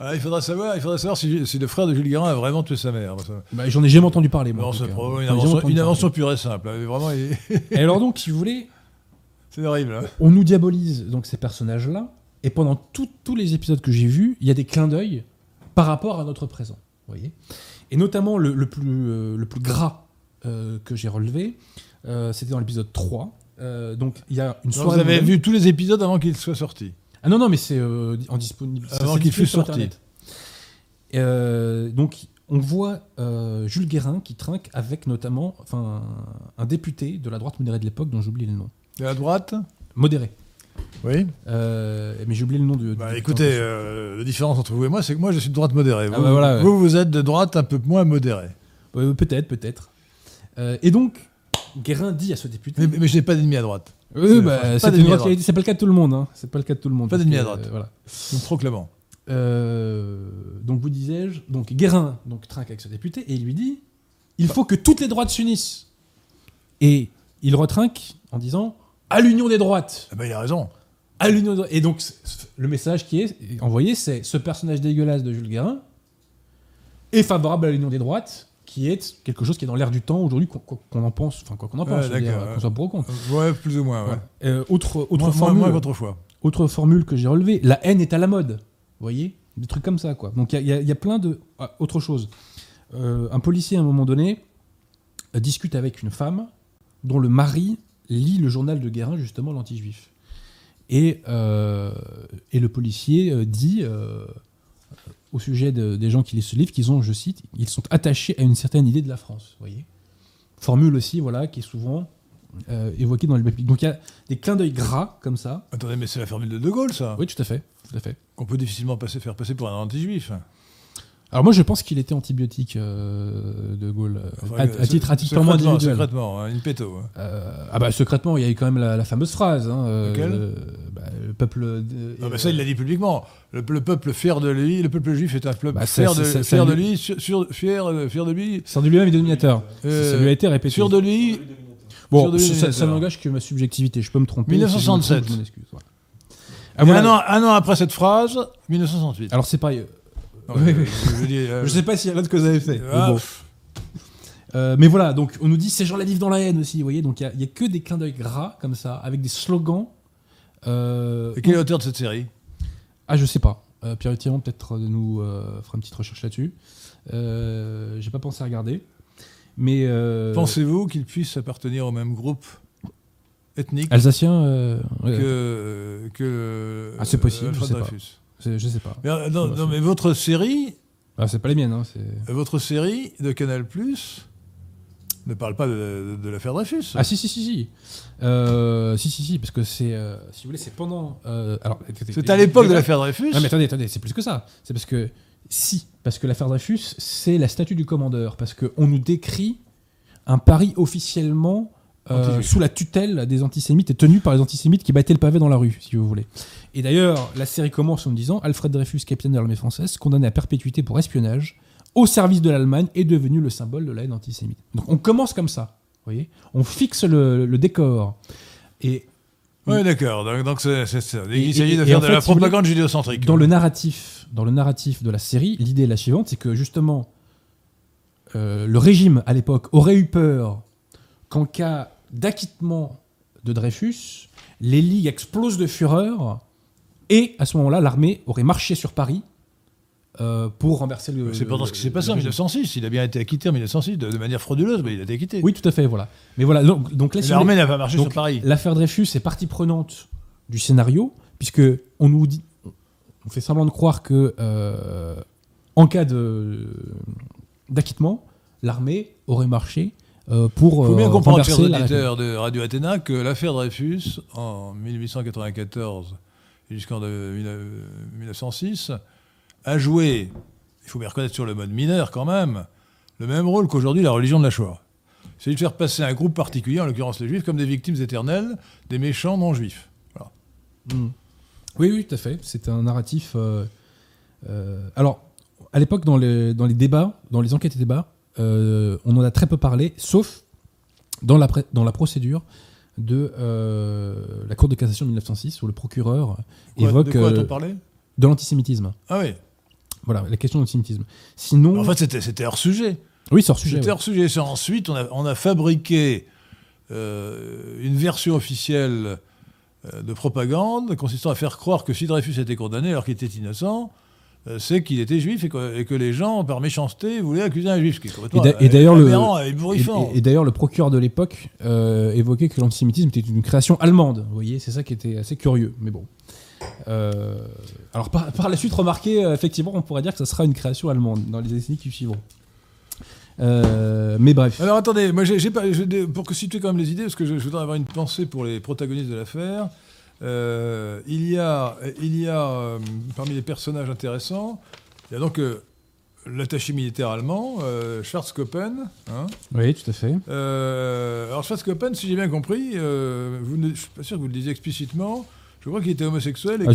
Ah, il, faudra savoir, il faudra savoir si, si le frère de Jules Guérin a vraiment tué sa mère. Bah, j'en ai jamais entendu parler. Moi, Non, c'est une invention, une invention pure et simple. hein, Vraiment, il- Et alors donc, si vous voulez, C'est horrible. hein. on nous diabolise donc ces personnages-là, et pendant tout- tous les épisodes que j'ai vus, il y a des clins d'œil par rapport à notre présent. vous voyez et notamment le, le plus, euh, le plus gras euh, que j'ai relevé, euh, c'était dans l'épisode 3. Euh, donc il y a une soirée. vous avez vu tous les épisodes avant qu'ils soient sortis. Ah non, non, mais c'est en disponible. Avant c'est qu'il disponible fût sur sorti. Internet. Euh, donc, on voit euh, Jules Guérin qui trinque avec notamment enfin, un député de la droite modérée de l'époque dont j'ai oublié le nom. De la droite? Modéré. Oui. Euh, mais j'ai oublié le nom du. Bah, du- écoutez, euh, la différence entre vous et moi, c'est que moi, je suis de droite modérée. Vous, Ah bah voilà, ouais. vous, vous êtes de droite un peu moins modérée. Peut-être, peut-être. Euh, et donc, Guérin dit à ce député. Mais, mais je n'ai pas d'ennemi à droite. Oui, c'est- bah, pas c'est une droite pas le cas de tout le monde. Hein. C'est pas le cas de tout le monde. Pas d'ennemi à droite. voilà. Nous proclamons. Donc vous disais-je, donc Guérin donc trinque avec ce député et il lui dit il faut que toutes les droites s'unissent. Et il retrinque en disant à l'union des droites, Ah bah, il a raison. À l'union. Et donc le message qui est envoyé, c'est ce personnage dégueulasse de Jules Guérin est favorable à l'union des droites, qui est quelque chose qui est dans l'air du temps aujourd'hui, qu'on en pense, enfin quoi qu'on en pense, Ouais, qu'on soit pour ou contre. Ouais, plus ou moins. Ouais. Euh, autre autre formule, moins qu'autrefois. autre formule que j'ai relevée, la haine est à la mode. Vous voyez Des trucs comme ça, quoi. Donc il y, a- y y plein de. Ah, autre chose. Euh, un policier, à un moment donné, euh, discute avec une femme dont le mari lit le journal de Guérin, justement, l'anti-juif. Et, euh, et le policier euh, dit, euh, au sujet de- des gens qui lisent ce livre, qu'ils ont, je cite, ils sont attachés à une certaine idée de la France. Voyez Formule aussi, voilà, qui est souvent euh, évoquée dans les bibliques. Donc il y a des clins d'œil gras, comme ça. Attendez, mais c'est la formule de De Gaulle, ça. Oui, tout à fait. Tout à fait. Qu'on peut difficilement passer, faire passer pour un anti-juif. Alors moi je pense qu'il était antibiotique euh, de Gaulle Enfin, à, à titre, à titre purement secrètement, individuel. Secrètement, hein, in petto. hein. Euh, ah bah secrètement il y a eu quand même la, la fameuse phrase. Hein, euh, Laquelle? euh, bah, le peuple. Non, mais ça, il l'a dit publiquement. Le, le peuple fier de lui, le peuple juif est un peuple Bah, fier, de, fier de lui- sur, sur- fier, fier de lui, C'est de lui-même et dominateur. Ça- Euh, ça lui a été répété. sûr de lui. bon, ça, n'engage que ma subjectivité. Je peux me tromper. 1967. Si je me trompe, je m'en excuse, ouais. Et Ah, voilà. un, an, un an après cette phrase, 1968. Alors c'est pareil. Oui, je- oui. je veux dire, euh, Je sais pas s'il y a l'autre que vous avez fait. mais ah, bon. Euh, mais voilà, donc on nous dit ces gens-là vivent dans la haine aussi, vous voyez. Donc il y a- que des clins d'œil gras comme ça, avec des slogans. Euh, Et quel est l'auteur de cette série? Ah, je sais pas. Euh, Pierre Thiron peut-être nous fera une petite recherche là-dessus. J'ai pas pensé à regarder. Mais. Pensez-vous qu'il puisse appartenir au même groupe ethnique Alsacien que, que Ah, c'est possible, je sais pas. Je sais pas. Mais, euh, non, mais votre série, Ah, c'est pas les miennes. Hein, votre série de Canal ne parle pas de, de- de l'affaire Dreyfus. ah, si, si, si, si. Euh, si, si, si, parce que c'est. euh, si vous voulez, c'est pendant. euh, alors, C'est à l'époque de l'affaire Dreyfus. Non mais attendez, attendez, c'est plus que ça. C'est parce que si, parce que l'affaire Dreyfus, c'est la statue du commandeur, parce qu'on nous décrit un Paris officiellement euh, sous la tutelle des antisémites et tenu par les antisémites qui battaient le pavé dans la rue, si vous voulez. Et d'ailleurs, la série commence en disant Alfred Dreyfus, capitaine de l'armée française, condamné à perpétuité pour espionnage, au service de l'Allemagne, est devenu le symbole de la haine antisémite. Donc on commence comme ça, vous voyez On fixe le, le décor. Et Oui, d'accord. Donc, donc c'est, c'est ça. Et- Il s'agit et- de faire de fait, la si vous voulez, propagande judéocentrique. dans le narratif, dans le narratif de la série, l'idée est la suivante, c'est que justement, euh, le régime à l'époque aurait eu peur qu'en cas d'acquittement de Dreyfus, les ligues explosent de fureur et à ce moment-là, l'armée aurait marché sur Paris euh, pour renverser le. C'est pourtant ce qui s'est passé en le régime. 1906. Il a bien été acquitté en 1906 de, de manière frauduleuse, mais il a été acquitté. Oui, tout à fait, voilà. Mais voilà, donc, L'armée n'a pas marché donc, sur Paris. L'affaire Dreyfus est partie prenante du scénario, puisque on nous dit, on fait semblant de croire que euh, en cas de d'acquittement, l'armée aurait marché euh, pour Il faut bien euh, comprendre, chers auditeurs de Radio Athéna, que l'affaire Dreyfus, en 1894 et jusqu'en de- 1906, a joué, il faut bien reconnaître sur le mode mineur quand même, le même rôle qu'aujourd'hui la religion de la Shoah. C'est de faire passer un groupe particulier, en l'occurrence les juifs, comme des victimes éternelles des méchants non-juifs. Voilà. Mm. Oui, oui, tout à fait. C'est un narratif. euh, euh, alors, à l'époque, dans les, dans les débats, dans les enquêtes et débats, euh, on en a très peu parlé, sauf dans la, pré- dans la procédure de euh, la Cour de cassation de 1906, où le procureur Quoi- évoque de quoi euh, parlé? de l'antisémitisme. Ah oui. Voilà, la question de l'antisémitisme. Sinon. En fait, c'était, hors sujet. oui, c'est hors sujet. C'était ouais. hors sujet. Ensuite, on a, on a fabriqué euh, une version officielle euh, de propagande consistant à faire croire que si Dreyfus était condamné alors qu'il était innocent, euh, c'est qu'il était juif et que, et que les gens, par méchanceté, voulaient accuser un juif. Ce qui est Et et d'ailleurs, le- et d'ailleurs, le procureur de l'époque euh, évoquait que l'antisémitisme était une création allemande. Vous voyez, c'est ça qui était assez curieux. Mais bon. Euh, alors, par, par la suite, remarquez, euh, effectivement, on pourrait dire que ça sera une création allemande dans les décennies qui suivront. Euh, mais bref. Alors attendez, moi j'ai j'ai pas, pour que situer quand même les idées, parce que je, je voudrais avoir une pensée pour les protagonistes de l'affaire. Euh, il y a, il y a euh, parmi les personnages intéressants, il y a donc euh, l'attaché militaire allemand, Schwarzkoppen. hein. Oui, tout à fait. Alors Schwarzkoppen, si j'ai bien compris, vous ne- je suis pas sûr que vous le disiez explicitement, je crois qu'il était homosexuel Ah,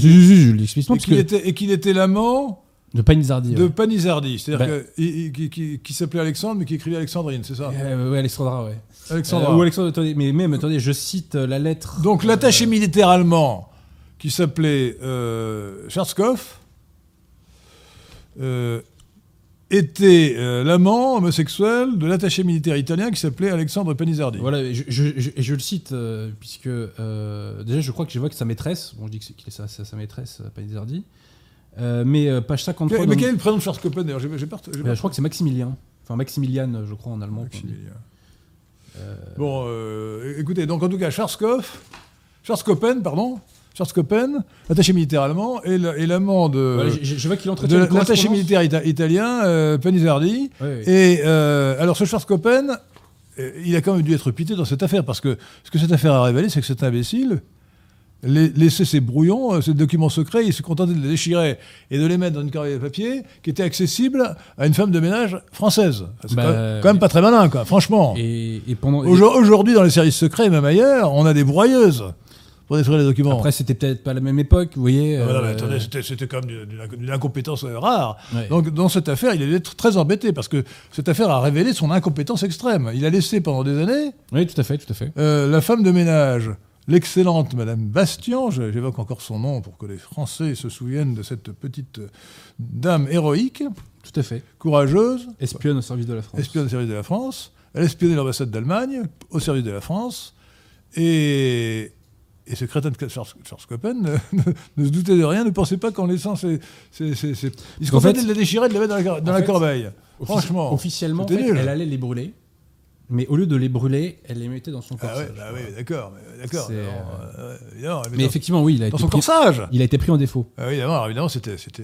qu'il était, et qu'il était l'amant de Panizardi. de ouais. Panizardi, c'est-à-dire Ben- que- qui, qui- qui s'appelait Alexandre mais qui écrivait Alexandrine, c'est ça Euh, ouais, Alexandra, ouais. Alexandra. Euh, ou Alexandre, attendez, mais même, attendez, je cite euh, la lettre. Donc l'attaché euh, militaire allemand qui s'appelait euh, était l'amant homosexuel de l'attaché militaire italien qui s'appelait Alexandre Panizardi. Voilà, et je, je- je- je le cite, puisque déjà je crois que j'évoque sa maîtresse, bon je dis que c'est- qu'il est sa, sa- sa maîtresse, Panizardi, Euh, mais euh, page 53, Mais, mais quel est le prénom de Schwarzkopf d'ailleurs J'ai j'ai euh, je crois que c'est Maximilien, enfin Maximilian je crois en allemand. Maximilien. Euh, Bon, écoutez, donc en tout cas, Schwarzkopf, Schwarzkoppen, pardon, Schwarzkoppen, attaché militaire allemand, et le- et l'amant de, voilà, je, je vois qu'il de l'attaché militaire ita- italien, euh, Panizardi. Et euh, alors, ce Schwarzkoppen, euh, il a quand même dû être pité dans cette affaire, parce que ce que cette affaire a révélé, c'est que cet imbécile la- laissait ses brouillons, euh, ses documents secrets, il se contentait de les déchirer et de les mettre dans une corbeille de papier qui était accessible à une femme de ménage française. C'est Bah, quand, même- quand même oui. pas très malin, quoi, franchement. Et, pendant. Aujourd'hui, dans les services secrets, et même ailleurs, on a des broyeuses pour détruire les documents. après c'était peut-être pas la même époque, vous voyez. Ah, voilà, mais euh, attendez, c'était- quand même d'une- incompétence euh, rare. ouais. Donc, dans cette affaire, il est très embêté parce que cette affaire a révélé son incompétence extrême. Il a laissé pendant des années Oui, tout à fait, tout à fait. euh, la femme de ménage, l'excellente Madame Bastian, j'évoque encore son nom pour que les Français se souviennent de cette petite euh, dame héroïque, Tout à fait. courageuse, Espionne au service de la France. espionne au service de la France. Elle espionnait l'ambassade d'Allemagne au service de la France. Et, et ce crétin de Schwarz- Schwarzkoppen ne, ne se doutait de rien, ne pensait pas qu'en laissant ses. ses- ses- ses- Il se contentait de les déchirer de les mettre dans la, dans la fait, corbeille. Franchement. Officiellement, en fait, elle allait les brûler, mais au lieu de les brûler, elle les mettait dans son Ah corsage. ouais, bah oui, d'accord, mais d'accord. Alors, euh, Mais effectivement, oui, il a, dans été son pris, corsage il a été pris en défaut. Ah oui, évidemment, évidemment, c'était. c'était-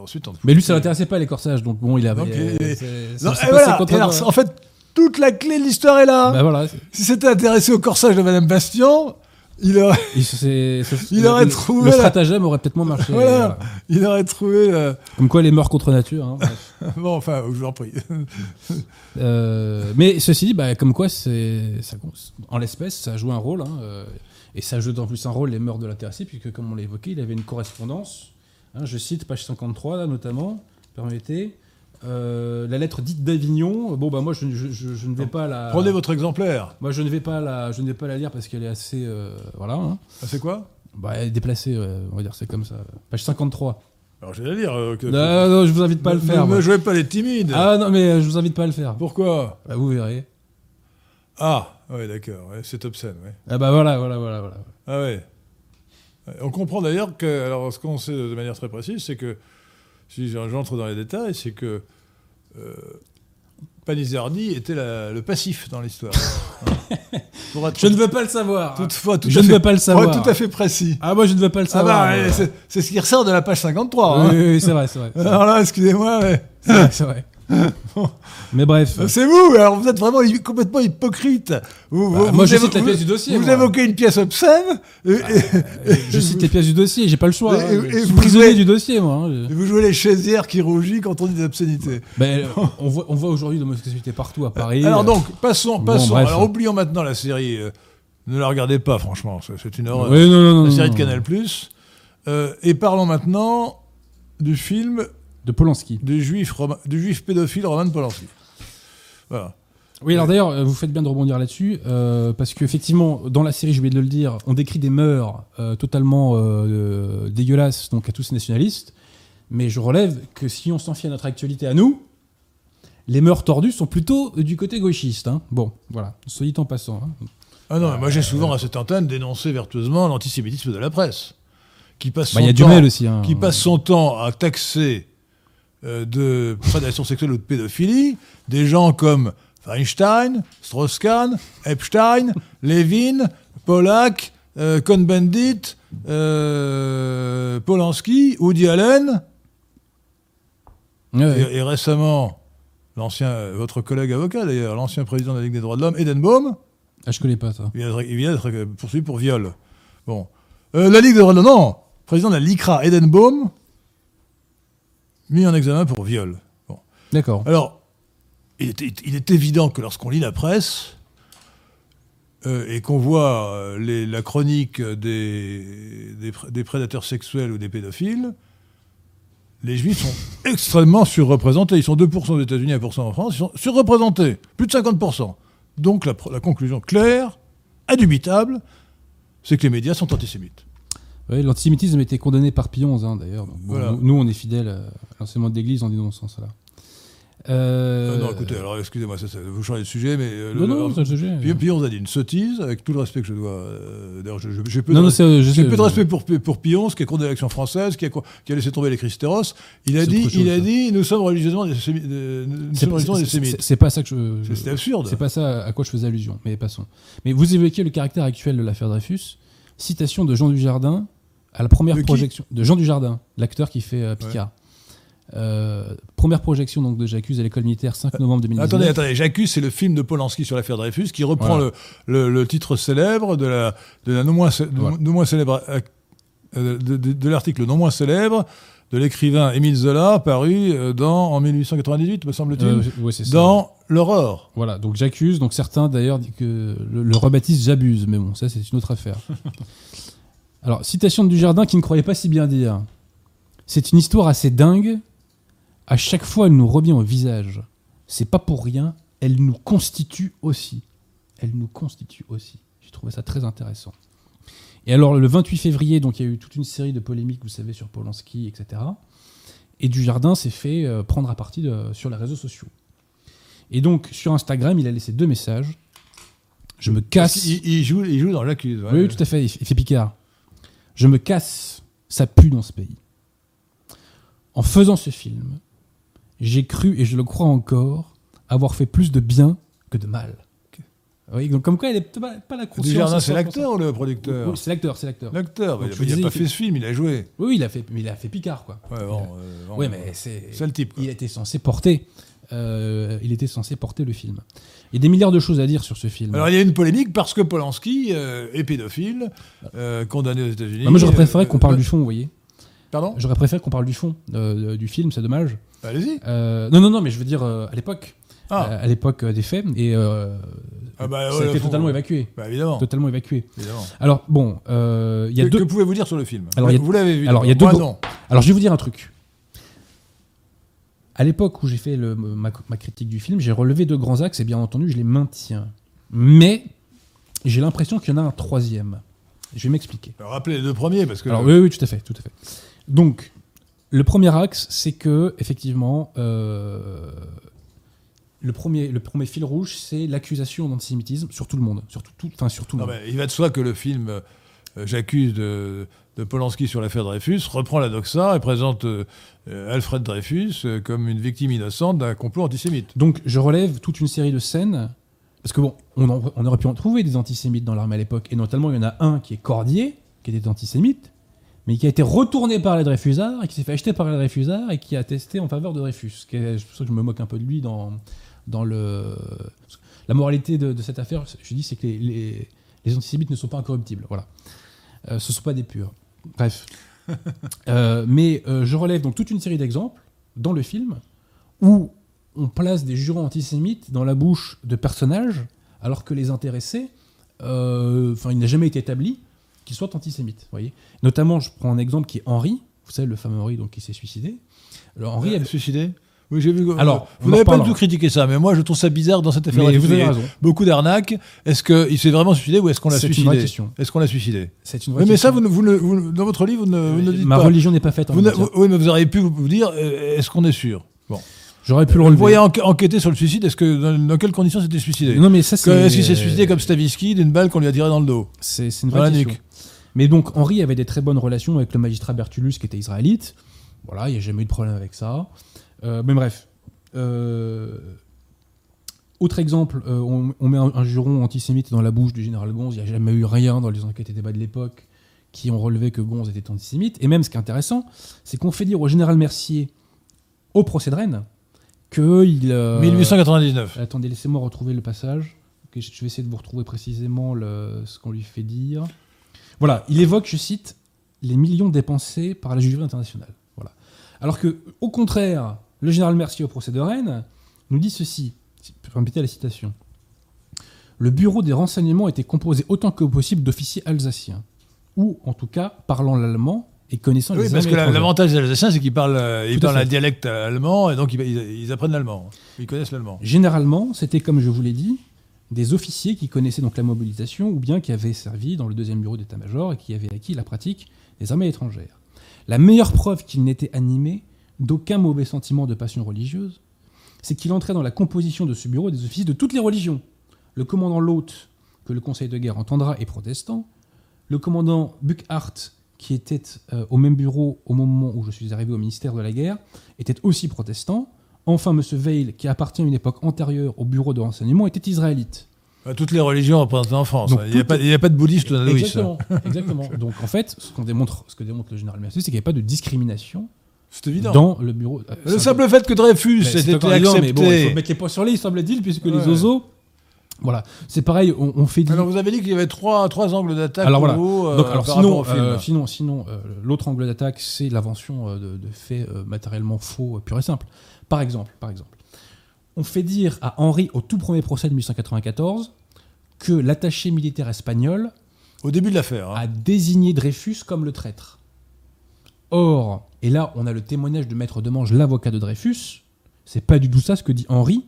Ensuite, on- Mais lui, ça l'intéressait pas les corsages, donc bon, il avait. Donc, Non, et voilà. contre- Et alors, en fait, toute la clé de l'histoire est là. Bah voilà. Si c'était intéressé au corsage de Madame Bastian, il aurait. Il, c'est- c'est- Il le- aurait le- trouvé Le la- stratagème aurait peut-être moins marché. Voilà. voilà. Il aurait trouvé. Comme quoi, les morts contre nature. hein. Bon, enfin, je vous en prie. Euh, mais ceci dit, bah, comme quoi, c'est, ça, en l'espèce, ça a joué un rôle. hein, euh, et ça joue en plus un rôle les mœurs de l'intéressé, puisque, comme on l'a évoqué, il avait une correspondance. hein, je cite page 53, là, notamment, permettez. Euh, la lettre dite d'Avignon. Bon, bah, moi, je, je- je- je ne vais pas la. Prenez votre exemplaire. Moi, je ne vais pas la, je ne vais pas la lire parce qu'elle est assez, euh, voilà, hein. Ah, c'est quoi? Bah, elle est déplacée, ouais, on va dire, c'est comme ça. Page 53. Alors, je vais la lire. euh, que- Non, non, je vous invite pas à le Ne- faire. Ne moi. me jouez pas les timides. Ah non, mais euh, je vous invite pas à le faire. Pourquoi? Bah, vous verrez. Ah, ouais, d'accord. ouais, c'est obscène. Ouais. Ah bah voilà, voilà, voilà, voilà. Ah. Ouais, On comprend d'ailleurs que, alors ce qu'on sait de manière très précise, c'est que, si j'entre dans les détails, c'est que euh, Panizardi était la- le passif dans l'histoire. Hein. Je ne veux pas le savoir. toutefois tout je à ne fait, veux pas le savoir. tout à fait précis. Ah moi je ne veux pas le Ah savoir. bah, ouais, c'est- c'est ce qui ressort de la page 53. hein. oui, oui, oui, c'est vrai, c'est vrai. Alors là, excusez-moi, mais C'est vrai, c'est vrai. Mais bref. c'est vous. Alors vous êtes vraiment complètement hypocrite. Vous, Bah, vous- moi, vous je évo- cite la pièce du dossier, Vous moi. évoquez une pièce obscène et, et- Euh, je cite les pièces du dossier, j'ai pas le choix. Hein. Je suis vous prisonnier jouez- du dossier, moi. hein. vous jouez les chaisières qui rougit quand on dit des obscénités. Ben, euh, on voit, on voit aujourd'hui l'homosexualité partout à Paris. Alors Euh, donc, passons, passons. Alors oublions maintenant la série. euh, ne la regardez pas, franchement, c'est une horreur. Oui, non, non, la non, série de. Canal+. Euh, et parlons maintenant du film De Polanski. du juif, Roma- du juif pédophile Roman Polanski. Voilà. Oui, alors d'ailleurs, euh, vous faites bien de rebondir là-dessus, euh, parce qu'effectivement, dans la série, je vais de le dire, on décrit des mœurs euh, totalement euh, dégueulasses, donc à tous nationalistes, mais je relève que si on s'en fie à notre actualité à nous, les mœurs tordues sont plutôt du côté gauchiste. hein. Bon, voilà, soit dit en passant. hein. Ah non, mais moi j'ai souvent à cette antenne dénoncé vertueusement l'antisémitisme de la presse, qui passe Bah, son Il y a du temps, mail aussi. hein. qui passe son temps à taxer de prédation sexuelle ou de pédophilie des gens comme Feinstein, Strauss-Kahn, Epstein, Levin, Pollack, euh, Cohn-Bendit, euh, Polanski, Woody Allen, et, et récemment, l'ancien, votre collègue avocat d'ailleurs, l'ancien président de la Ligue des droits de l'homme, Edenbaum, Ah, je connais pas ça. il vient d'être- euh, poursuivi pour viol. Bon. Euh, la Ligue des droits de l'homme, non, président de la LICRA, Edenbaum, mis en examen pour viol. D'accord. Alors, il est, il est évident que lorsqu'on lit la presse euh, et qu'on voit euh, les- la chronique des, des, pr- des prédateurs sexuels ou des pédophiles, les juifs sont extrêmement surreprésentés. Ils sont 2% aux États-Unis, 1% en France. Ils sont surreprésentés, plus de 50%. Donc la conclusion claire, indubitable, c'est que les médias sont antisémites. L'antisémitisme été condamné par XI, hein, d'ailleurs. Donc, bon, Voilà. nous, nous, on est fidèles à l'enseignement de l'Église en dénonçant cela. Euh, Ah non, écoutez, alors excusez-moi, ça, ça, vous changez de sujet, mais... euh, Non, le- non, c'est sujet. Puis, on a dit une sottise, avec tout le respect que je dois. euh, D'ailleurs, j'ai peu, Non, de, non, c'est- je j'ai sais, peu de euh, respect pour, pour Pillon, qui est contre l'élection française, qui a, co- qui a laissé tomber les Christéros. Il a dit, chose, il a ça. dit, nous sommes religieusement des, sémites. c'est- pas ça que je. C'est- C'était absurde. C'est pas ça à quoi je faisais allusion, mais passons. Mais vous évoquez le caractère actuel de l'affaire Dreyfus. Citation de Jean Dujardin à la première De projection de Jean Dujardin, l'acteur qui fait euh, Picard. Euh, première projection donc de J'accuse à l'école militaire 5 novembre 2019. Attendez, attendez, J'accuse, c'est le film de Polanski sur l'affaire Dreyfus qui reprend Voilà. le, le- le titre célèbre de la, de la non moins, cé- de- Voilà. non moins célèbre, euh, de, l'article non moins célèbre de l'écrivain Émile Zola, paru euh, dans, en 1898, me semble-t-il, Euh, ouais, dans L'Aurore. Voilà, donc j'accuse. Donc certains d'ailleurs disent que le, le rebaptise j'abuse, mais bon, ça c'est une autre affaire. Alors, citation de Dujardin qui ne croyait pas si bien dire. C'est une histoire assez dingue. À chaque fois, elle nous revient au visage. C'est pas pour rien. Elle nous constitue aussi. Elle nous constitue aussi. J'ai trouvé ça très intéressant. Et alors, le 28 février, donc il y a eu toute une série de polémiques, vous savez, sur Polanski, etc. Et Dujardin s'est fait euh, prendre à partie de- sur les réseaux sociaux. Et donc, sur Instagram, il a laissé deux messages. Je me casse. Il, il joue, il joue dans J'accuse. ouais. Oui, tout à fait. Il fait Picard. Je me casse. Ça pue dans ce pays. En faisant ce film, j'ai cru, et je le crois encore, avoir fait plus de bien que de mal. Oui, donc comme quoi, il n'est pas, pas la conscience. C'est 100%. l'acteur ou le producteur Oui, c'est l'acteur, c'est l'acteur. L'acteur, Donc, il n'a pas fait ce film, il a joué. Oui, il a fait, mais il a fait Picard, quoi. Ouais, bon, euh, bon, mais c'est. C'est le type. quoi. Il était censé porter. euh, il était censé porter le film. Il y a des milliards de choses à dire sur ce film. Alors il y a une polémique parce que Polanski euh, est pédophile, euh, condamné aux États-Unis. Bah, moi, j'aurais préféré Euh, qu'on parle euh, du fond, vous voyez. Pardon? J'aurais préféré qu'on parle du fond euh, du film, c'est dommage. Allez-y. Euh, non, non, non, mais je veux dire euh, à l'époque, Ah, euh, à l'époque euh, des faits, et euh, Ah bah, ça ouais, a été totalement évacué, Bah, évidemment. totalement évacué. évidemment. Alors bon, euh, il y a que, deux. que pouvez-vous dire sur le film? Alors, Vous l'avez vu alors, il y a Moi, deux- non. Alors je vais vous dire un truc. À l'époque où j'ai fait le- ma, ma critique du film, j'ai relevé deux grands axes et bien entendu je les maintiens. Mais j'ai l'impression qu'il y en a un troisième. Je vais m'expliquer. Rappelez les deux premiers parce que. Alors oui, oui, tout à fait, tout à fait. Donc, le premier axe, c'est que effectivement, euh, le premier, le premier fil rouge, c'est l'accusation d'antisémitisme sur tout le monde, sur tout, tout- enfin sur tout le Non, monde. il va de soi que le film euh, J'accuse de, Polanski sur l'affaire Dreyfus reprend la doxa et présente euh, euh, Alfred Dreyfus euh, comme une victime innocente d'un complot antisémite. Donc, je relève toute une série de scènes parce que bon, on, aurait pu en trouver des antisémites dans l'armée à l'époque, et notamment il y en a un qui est Cordier, qui était antisémite, mais qui a été retourné par les Dreyfusards et qui s'est fait acheter par les Dreyfusards et qui a testé en faveur de Dreyfus. C'est pour ça que je me moque un peu de lui dans, dans le. La moralité de, cette affaire, je dis, c'est que les, les, antisémites ne sont pas incorruptibles. Voilà. Ce ne sont pas des purs. Bref. Euh, mais euh, je relève donc toute une série d'exemples dans le film où on place des jurons antisémites dans la bouche de personnages alors que les intéressés, euh, enfin, il n'a jamais été établi qu'ils soient antisémites. Voyez Notamment, je prends un exemple qui est Henri, vous savez, le fameux Henri donc, qui s'est suicidé. Alors, Henri a suicidé? Oui, j'ai vu. Alors, vous n'avez pas du tout critiqué ça, mais moi je trouve ça bizarre dans cette affaire. Mais vous avez raison. Beaucoup d'arnaques. Est-ce qu'il s'est vraiment suicidé ou est-ce qu'on l'a C'est une suicidé vraie question. Est-ce qu'on l'a suicidé C'est une vraie Oui, mais ça, question. vous, ne- vous ne- vous dans votre livre, vous ne, vous ne le dites Ma pas. religion n'est pas faite en Vous oui, mais vous auriez pu vous dire euh, est-ce qu'on est sûr Bon. J'aurais pu le Vous relever. voyez enqu- enquêter sur le suicide, est-ce que dans, dans quelles conditions c'était suicidé Non, mais ça, c'est. Est-ce qu'il s'est suicidé comme Stavisky d'une balle qu'on lui a tirée dans le dos C'est une vraie question. Mais donc, Henri avait des très bonnes relations avec le magistrat Bertullus, qui était israélite. Voilà, il n'y a jamais eu de problème avec ça. Euh, mais bref. Euh, autre exemple, euh, on, on met un, un juron antisémite dans la bouche du général Gonze. Il n'y a jamais eu rien dans les enquêtes et débats de l'époque qui ont relevé que Gonze était antisémite. Et même, ce qui est intéressant, c'est qu'on fait dire au général Mercier, au procès de Rennes, qu'il. euh, 1899. Attendez, laissez-moi retrouver le passage. Je vais essayer de vous retrouver précisément le- ce qu'on lui fait dire. Voilà, il évoque, je cite, les millions dépensés par la jury internationale. Voilà. Alors que, au contraire, le général Mercier au procès de Rennes nous dit ceci. Vous Permettez la citation. Le bureau des renseignements était composé autant que possible d'officiers alsaciens, ou en tout cas parlant l'allemand et connaissant Oui, les parce que l'avantage des Alsaciens, c'est qu'ils parlent, euh, ils parlent un dialecte allemand et donc ils, ils- apprennent l'allemand. Ils connaissent l'allemand. Généralement, c'était comme je vous l'ai dit, des officiers qui connaissaient donc la mobilisation ou bien qui avaient servi dans le deuxième bureau d'état-major et qui avaient acquis la pratique des armées étrangères. La meilleure preuve qu'il n'était animé d'aucun mauvais sentiment de passion religieuse, c'est qu'il entrait dans la composition de ce bureau des officiers de toutes les religions. Le commandant Lot, que le Conseil de guerre entendra, est protestant. Le commandant Buckhart, qui était euh, au même bureau au moment où je suis arrivé au ministère de la guerre, était aussi protestant. Enfin, M. Veil, qui appartient à une époque antérieure au bureau de renseignement, était israélite. Enfin, Toutes les religions représentées en France. Donc hein. il n'y a, a pas de bouddhiste ou. Exactement. exactement. Donc en fait, ce, qu'on démontre, ce que démontre le général Mercier, c'est qu'il n'y avait pas de discrimination C'est évident. dans le bureau. Euh, Le simple fait que Dreyfus ait été accepté. mais bon, il faut mettre les points sur les, semble-t-il, puisque les oiseaux. Voilà, c'est pareil, on, on fait. Alors vous avez dit qu'il y avait trois, trois angles d'attaque Alors, voilà. euh, Donc, alors par sinon, euh, sinon, sinon euh, l'autre angle d'attaque, c'est l'invention euh, de, de faits euh, matériellement faux, euh, pur et simple. Par exemple, par exemple, on fait dire à Henri au tout premier procès de 1894 que l'attaché militaire espagnol Au début de l'affaire. hein. a désigné Dreyfus comme le traître. Or, et là, on a le témoignage de Maître Demange, l'avocat de Dreyfus. C'est pas du tout ça ce que dit Henri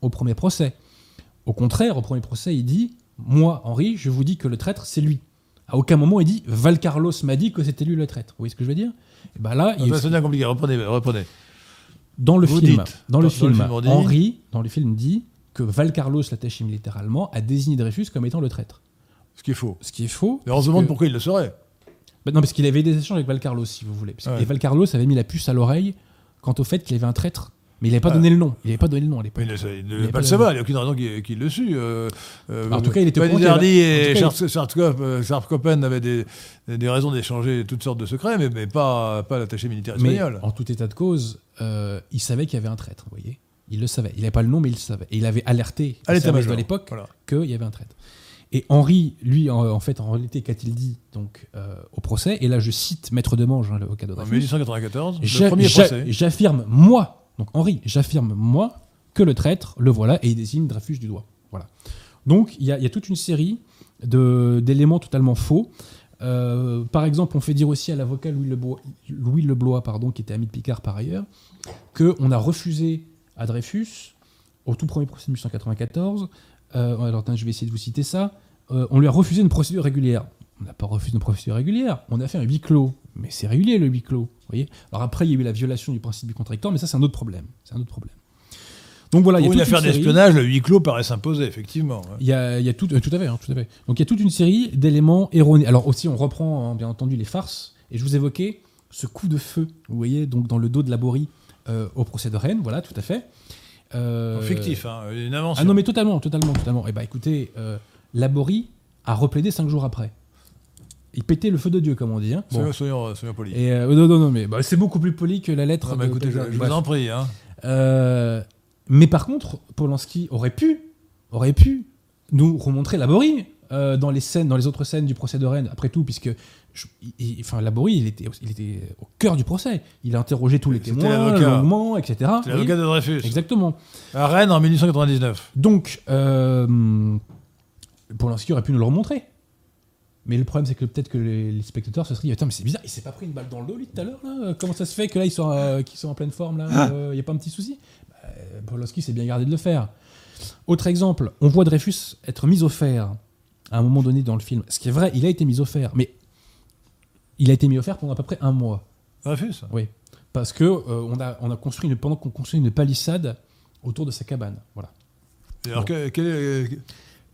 au premier procès. Au contraire, au premier procès, il dit Moi, Henri, je vous dis que le traître, c'est lui. À aucun moment, il dit Val Carlos m'a dit que c'était lui le traître. Vous voyez ce que je veux dire? Et ben là, il- c'est bien compliqué. Reprenez, reprenez. dans le Vous film, dites, dans le dans film, le Henri, dans le film, dit que Val Carlos, l'attaché militaire allemand, a désigné Dreyfus comme étant le traître. Ce qui est faux. Ce qui est faux. Mais on se demande pourquoi il le saurait. Bah non, parce qu'il avait des échanges avec Val Carlos, si vous voulez. Parce que- Ouais. Et Val Carlos avait mis la puce à l'oreille quant au fait qu'il avait un traître. Mais il n'avait pas Ouais. donné le nom. Il n'avait pas donné le nom à l'époque. Mais il ne, il ne y pas pas le de- savoir. Il n'y a aucune raison qu'il qu'il le su. Euh, euh, En tout cas, il était au courant qu'il y avait- en et tout cas, Schart- Schwarzkopf, euh, avaient des, des raisons d'échanger toutes sortes de secrets, mais, mais pas, pas l'attaché militaire Mais espagnol. en tout état de cause, euh, il savait qu'il y avait un traître, vous voyez. Il le savait. Il n'avait pas le nom, mais il le savait. Et il avait alerté À les services l'état-major. de l'époque Voilà. qu'il y avait un traître. Et Henri, lui, en, en fait, en réalité, qu'a-t-il dit donc euh, au procès Et là, je cite Maître Demange, hein, l'avocat de En Dreyfus. 1894, le premier procès. J'affirme, moi, donc Henri, j'affirme, moi, que le traître, le voilà, et il désigne Dreyfus du doigt. Voilà. Donc, il y, a il y a toute une série de- d'éléments totalement faux. Euh, par exemple, on fait dire aussi à l'avocat Louis Leblois, Louis Leblois pardon, qui était ami de Picard par ailleurs, qu'on a refusé à Dreyfus, au tout premier procès de 1894, euh, alors attends, je vais essayer de vous citer ça, euh, on lui a refusé une procédure régulière. On n'a pas refusé une procédure régulière, on a fait un huis clos. Mais c'est régulier le huis clos, voyez Alors après, il y a eu la violation du principe du contracteur, mais ça c'est un autre problème. C'est un autre problème. Donc voilà, il y a une affaire d'espionnage, le huis clos paraît s'imposer, effectivement. il y a, il y a tout, euh, tout à fait, hein, tout à fait. Donc il y a toute une série d'éléments erronés. Alors aussi, on reprend hein, bien entendu les farces. Et je vous évoquais ce coup de feu, vous voyez, donc dans le dos de Laborie euh, au procès de Rennes, voilà, tout à fait. Euh, Fictif, hein, une invention. Ah non, mais totalement, totalement, totalement. Eh ben écoutez, euh, Laborie a replaidé cinq jours après. Il pétait le feu de Dieu, comme on dit. hein. Bon. Soyons, soyons, polis. Et euh, non, non, non, mais bah, c'est beaucoup plus poli que la lettre. Non, mais de écoutez, je, vous en prie. Hein. Euh, mais par contre, Polanski aurait pu, aurait pu nous remontrer Laborie euh, dans les scènes, dans les autres scènes du procès de Rennes. Après tout, puisque il- enfin Laborie, il était, il était au cœur du procès. Il a interrogé tous les témoins longuement, etc. L'avocat de Dreyfus. Exactement. À Rennes en 1899. Donc, euh, Polanski aurait pu nous le remontrer. Mais le problème, c'est que peut-être que les, les spectateurs se seraient dit Attends, mais c'est bizarre, il s'est pas pris une balle dans le dos, lui, tout à l'heure là Comment ça se fait que là, ils sont, euh, qu'ils sont en pleine forme là Il n'y a pas un petit souci? Bah, Polanski s'est bien gardé de le faire. Autre exemple, on voit Dreyfus être mis au fer à un moment donné dans le film. Ce qui est vrai, il a été mis au fer, mais il a été mis au fer pendant à peu près un mois. Dreyfus Oui. Parce que euh, on, a, on a construit une, pendant qu'on construit une palissade autour de sa cabane. Voilà. Et alors, Bon. que- quelle, est-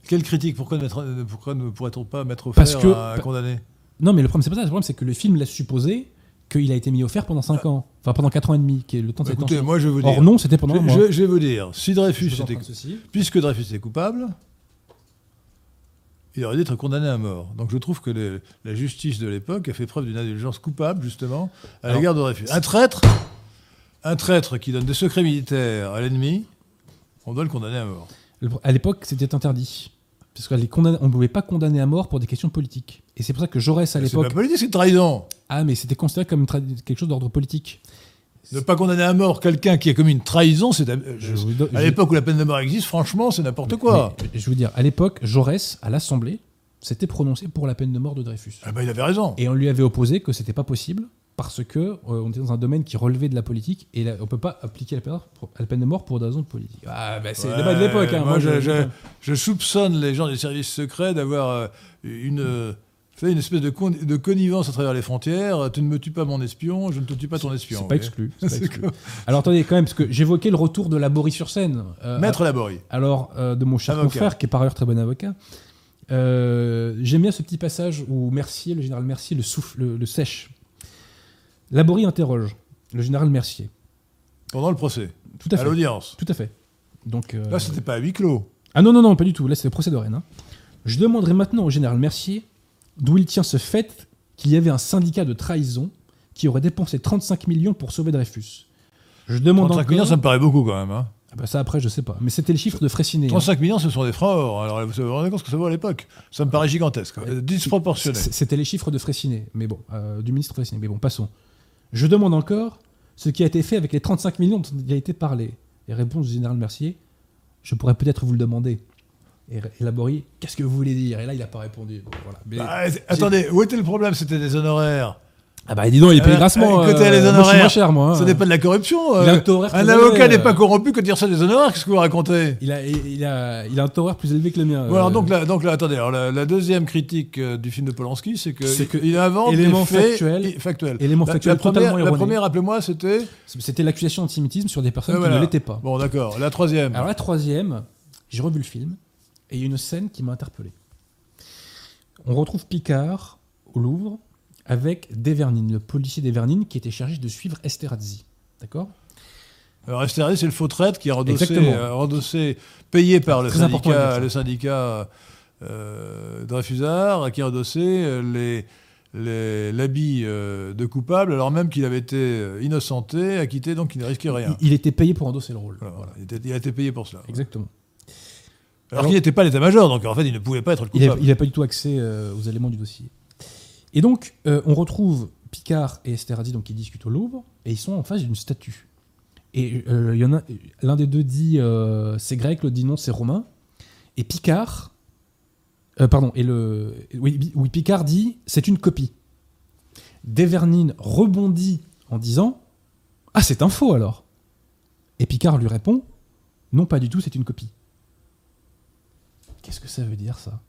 quelle critique? Pourquoi ne, mettre- pourquoi ne pourrait-on pas mettre au Parce que- à un condamné Non, mais le problème, c'est pas ça. Le problème, c'est que le film laisse supposer qu'il a été mis au fer pendant 5 ans. Enfin, pendant 4 ans et demi, qui est le temps de Bah, cette Écoutez, moi je vous dire. Or, non, c'était pendant un je, mois. je- je vais vous dire, si Dreyfus était, puisque Dreyfus était coupable, il aurait dû être condamné à mort. Donc je trouve que les- la justice de l'époque a fait preuve d'une indulgence coupable, justement, à l'égard de Dreyfus. Un traître, un traître qui donne des secrets militaires à l'ennemi, on doit le condamner à mort. Le- À l'époque, c'était interdit. Parce qu'on ne pouvait pas condamner à mort pour des questions politiques. Et c'est pour ça que Jaurès, à C'est l'époque. pas politique, c'est trahison. Ah, mais c'était considéré comme quelque chose d'ordre politique. Ne pas condamner à mort quelqu'un qui a commis une trahison, c'est à, l'époque où la peine de mort existe, franchement, c'est n'importe quoi. Mais, je veux dire, à l'époque, Jaurès, à l'Assemblée, s'était prononcé pour la peine de mort de Dreyfus. Ah ben, il avait raison. Et on lui avait opposé que c'était pas possible parce que euh, on était dans un domaine qui relevait de la politique et là, on peut pas appliquer la peine, la peine de mort pour des raisons politiques. Ah, bah, c'est le débat de l'époque. hein. moi, je, je- je- je soupçonne les gens des services secrets d'avoir euh, une, euh, fait une espèce de, con- de connivence à travers les frontières. Tu ne me tues pas mon espion, je ne te tue pas ton espion. C'est pas exclu. c'est pas C'est exclu. comme- Alors attendez quand même parce que j'évoquais le retour de la sur scène. euh, Maître Laborie. Alors, euh, de mon cher confrère, qui est par ailleurs très bon avocat, euh, j'aime bien ce petit passage où Mercier, le général Mercier, le souffle, le, le sèche. Laborie interroge le général Mercier. Pendant le procès, Tout à à fait. l'audience. Tout à fait. Donc, Là, c'était pas à huis clos. ah non, non, non, pas du tout. Là, c'est le procès de Rennes. hein. Je demanderai maintenant au général Mercier d'où il tient ce fait qu'il y avait un syndicat de trahison qui aurait dépensé 35 millions pour sauver Dreyfus. Je demande 35 encore... millions, ça me paraît beaucoup quand même. hein. Ah bah ça, après, je sais pas. Mais c'était le chiffre de Fraissinet. hein. 35 millions, ce sont des francs or. Alors, vous vous rendez compte ce que ça vaut à l'époque? Ça me paraît gigantesque, euh, disproportionné. C'était les chiffres de Fraissinet, mais bon, euh, du ministre Fraissinet. Mais bon, passons. Je demande encore ce qui a été fait avec les 35 millions dont il a été parlé. Et réponse du général Mercier, je pourrais peut-être vous le demander. Et, Laborie, qu'est-ce que vous voulez dire? Et là, il n'a pas répondu. Bon, voilà. Mais- Bah, attendez, où était le problème? C'était des honoraires. ah bah dis donc, il est payé Euh, grassement. écoutez, euh, les moi, je suis honoraires, moins cher, moi. hein. Ce n'est pas de la corruption. Il a euh, un avocat n'est pas euh. corrompu que de dire ça des honoraires. Qu'est-ce que vous racontez? Il a, il, a, il a un taux horaire plus élevé que le mien. Bon, alors euh, donc là, donc là, attendez. Alors la, la deuxième critique euh, du film de Polanski, c'est que C'est que il invente éléments des faits factuels- i- factuels. éléments La- factuels la, première, la première, rappelez-moi, c'était. C'était l'accusation d'antisémitisme sur des personnes Euh, qui ne l'étaient pas. Bon, d'accord. La troisième. Alors la troisième, j'ai revu le film et une scène qui m'a interpellé. On retrouve Picard au Louvre avec Devernine, le policier Devernine qui était chargé de suivre Esterhazy. D'accord? Alors Esterhazy, c'est le faux traître qui a Exactement. euh, endossé payé par le syndicat, le syndicat euh, Dreyfusard, qui a endossé euh, les l'habit euh, de coupable, alors même qu'il avait été innocenté, acquitté, donc il ne risquait rien. il, il était payé pour endosser le rôle. Voilà, Voilà. Il, était- il a été payé pour cela. Exactement. Alors- qu'il n'était pas l'état-major, donc en fait, il ne pouvait pas être le Il coupable. n'a pas du tout accès euh, aux éléments du dossier. Et donc, euh, on retrouve Picard et Esterhazy donc, qui discutent au Louvre, et ils sont en face d'une statue. Et euh, il y en a l'un des deux dit c'est grec, l'autre dit non, c'est romain. Et Picard, pardon, et le, oui, oui, Picard dit c'est une copie. Devernine rebondit en disant ah c'est un faux alors. Et Picard lui répond non pas du tout, c'est une copie. Qu'est-ce que ça veut dire ça?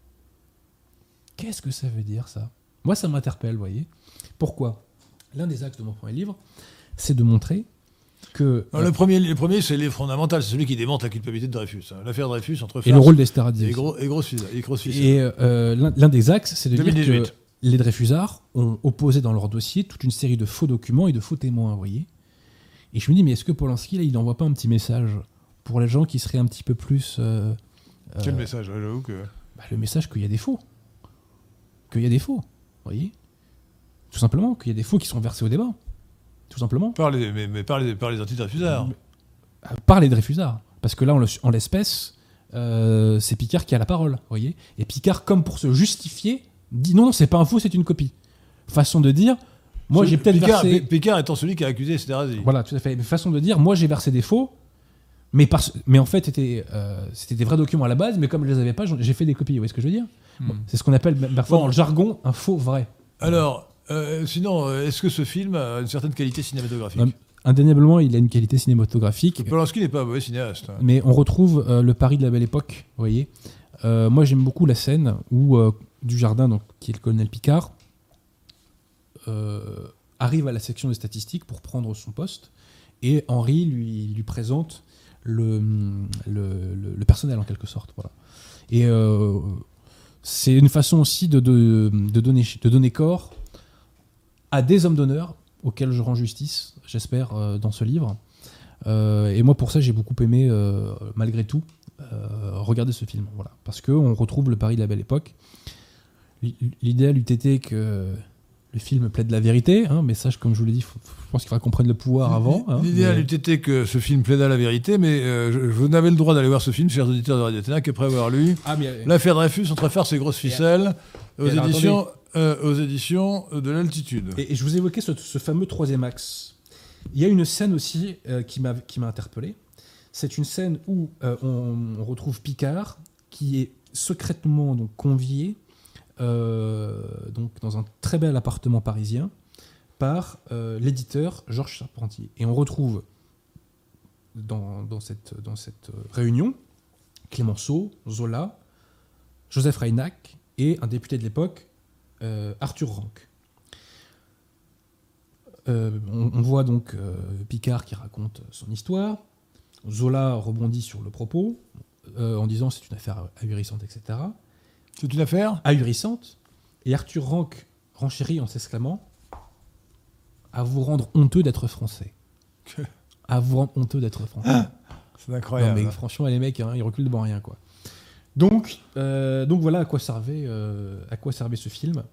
Qu'est-ce que ça veut dire ça? Moi, ça m'interpelle, vous voyez. Pourquoi? L'un des axes de mon premier livre, c'est de montrer que. Le premier, le premier c'est le livre fondamental, c'est celui qui démontre la culpabilité de Dreyfus. hein. L'affaire Dreyfus entre et le rôle d'Esterhazy. et, gros, et fusée- et fusée. Et euh, l'un des axes, c'est de dire 2018. que les Dreyfusards ont opposé dans leur dossier toute une série de faux documents et de faux témoins, vous voyez. Et je me dis, mais est-ce que Polanski, là, il n'envoie pas un petit message pour les gens qui seraient un petit peu plus. euh, Quel euh, message, ouais, j'avoue que. bah, Le message qu'il y a des faux. Qu'il y a des faux, vous voyez. Tout simplement, qu'il y a des faux qui sont versés au débat. Tout simplement. Par les, mais, mais par les, par les anti-Dreyfusards. Euh, par les Dreyfusards. Parce que là, en le- en l'espèce, euh, c'est Picard qui a la parole, vous voyez. Et Picard, comme pour se justifier, dit non, non, c'est pas un faux, c'est une copie. Façon de dire, moi j'ai peut-être versé. Pi- Picard étant celui qui a accusé Esterhazy. Voilà, tout à fait. Mais façon de dire, moi j'ai versé des faux, mais, parce... mais en fait c'était euh, des vrais documents à la base, mais comme je les avais pas, j'ai fait des copies. Vous voyez ce que je veux dire Bon, C'est ce qu'on appelle parfois Bon. dans le jargon un faux vrai. Alors, euh, sinon, euh, est-ce que ce film a une certaine qualité cinématographique Non, Indéniablement, il a une qualité cinématographique. Polanski n'est pas un mauvais cinéaste. hein. Mais on retrouve euh, le Paris de la Belle Époque, vous voyez. Euh, moi, j'aime beaucoup la scène où euh, Dujardin, donc, qui est le colonel Picard, euh, arrive à la section des statistiques pour prendre son poste et Henri lui, lui présente le, le, personnel en quelque sorte. Voilà. Et euh, c'est une façon aussi de, de, de donner, de donner corps à des hommes d'honneur auxquels je rends justice, j'espère, euh, dans ce livre. Euh, et moi, pour ça, j'ai beaucoup aimé, malgré tout, regarder ce film. Voilà. Parce qu'on retrouve le Paris de la belle époque. L'idéal eût été que le film plaide la vérité, hein, mais ça, je- comme je vous l'ai dit, faut- je pense qu'il faudra qu'on prenne le pouvoir avant. hein, L'idéal mais- eût été que ce film plaida la vérité, mais euh, je- vous n'avez le droit d'aller voir ce film, chers auditeurs de Radio Athéna, qu'après avoir lu Ah, mais, L'affaire Dreyfus, on faire ses grosses ficelles aux, alors, éditions, euh, aux éditions de l'altitude. Et, et je vous évoquais ce, ce fameux troisième axe. Il y a une scène aussi euh, qui m'a interpellé. C'est une scène où euh, on, on retrouve Picard qui est secrètement donc convié euh, donc dans un très bel appartement parisien par euh, l'éditeur Georges Charpentier. Et on retrouve dans, cette, dans cette euh, réunion Clémenceau, Zola, Joseph Reinach et un député de l'époque, euh, Arthur Rank. Euh, on, voit donc euh, Picard qui raconte son histoire. Zola rebondit sur le propos euh, en disant c'est une affaire ahurissante, etc. C'est une affaire Ahurissante. Et Arthur Rank renchérit en s'exclamant à vous rendre honteux d'être français. Que- À vous rendre honteux d'être français. C'est Non, incroyable. mais franchement, les mecs, hein, ils reculent devant rien, quoi. Donc, euh, donc voilà à quoi servait, euh, à quoi servait ce film.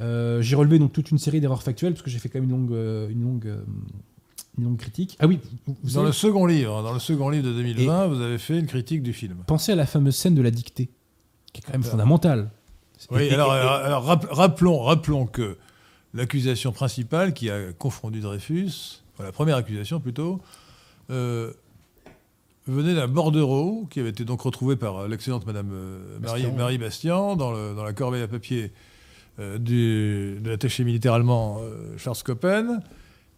Euh, j'ai relevé donc toute une série d'erreurs factuelles parce que j'ai fait quand même une longue, une longue, une longue critique. Ah oui, vous, vous Dans le second livre, dans le second livre de 2020, vous avez fait une critique du film. pensez à la fameuse scène de la dictée, qui est quand même fondamentale. Oui, Et- alors, et- rappelons, rappelons que l'accusation principale qui a confondu Dreyfus, enfin, la première accusation plutôt, euh, venait d'un bordereau qui avait été donc retrouvé par l'excellente Madame euh, Marie, Bastian. Marie Bastian dans, le- dans la corbeille à papier euh, du, de l'attaché militaire allemand euh, Charles Koppen.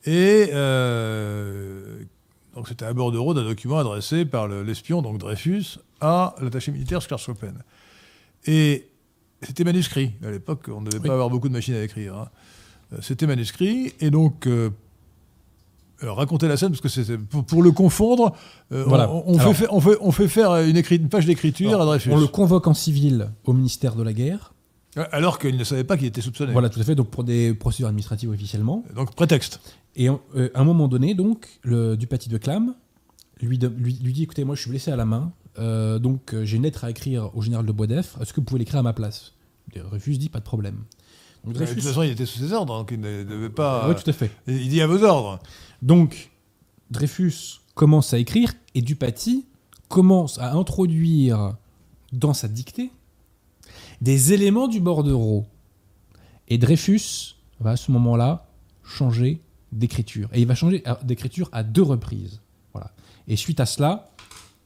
Et euh, donc c'était un bordereau d'un document adressé par le- l'espion, donc Dreyfus, à l'attaché militaire Charles Koppen. Et c'était manuscrit. À l'époque, on ne devait Oui. pas avoir beaucoup de machines à écrire. hein. Euh, C'était manuscrit. Et donc, euh, alors, racontez la scène, parce que c'est pour, pour le confondre, euh, Voilà. on, on Alors- fait, faire- on, fait, on fait faire une, écrit- une page d'écriture à Dreyfus. On le convoque en civil au ministère de la Guerre. Alors qu'il ne savait pas qu'il était soupçonné. Voilà, tout à fait. Donc pour des procédures administratives officiellement. Donc, prétexte. Et euh, à un moment donné, donc, le Dupaty de Clam lui, de- lui, lui dit écoutez, moi je suis blessé à la main, euh, donc euh, j'ai une lettre à écrire au général de Boisdef, est-ce que vous pouvez l'écrire à ma place? Dreyfus dit pas de problème. Donc De Dreyfus, toute façon, il était sous ses ordres, donc il ne devait pas. Ouais, tout à fait. Il dit à vos ordres. Donc Dreyfus commence à écrire et Dupaty commence à introduire dans sa dictée des éléments du bordereau. Et Dreyfus va à ce moment-là changer d'écriture. Et il va changer d'écriture à deux reprises. Voilà. Et suite à cela,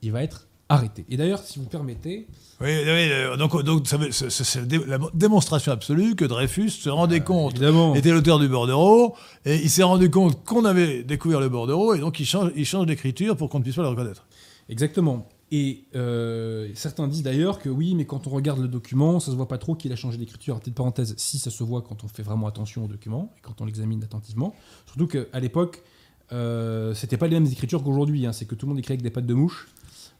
il va être arrêté. Et d'ailleurs, si vous permettez, Oui, oui, euh, donc, donc c'est la dé- la démonstration absolue que Dreyfus se rendait compte évidemment, était l'auteur du bordereau, et il s'est rendu compte qu'on avait découvert le bordereau, et donc il change, il change d'écriture pour qu'on ne puisse pas le reconnaître. Exactement. Et euh, certains disent d'ailleurs que oui, mais quand on regarde le document, ça se voit pas trop qu'il a changé d'écriture. Petite parenthèse, si ça se voit quand on fait vraiment attention au document et quand on l'examine attentivement. Surtout qu'à l'époque, euh, c'était pas les mêmes écritures qu'aujourd'hui. hein. C'est que tout le monde écrit avec des pattes de mouche.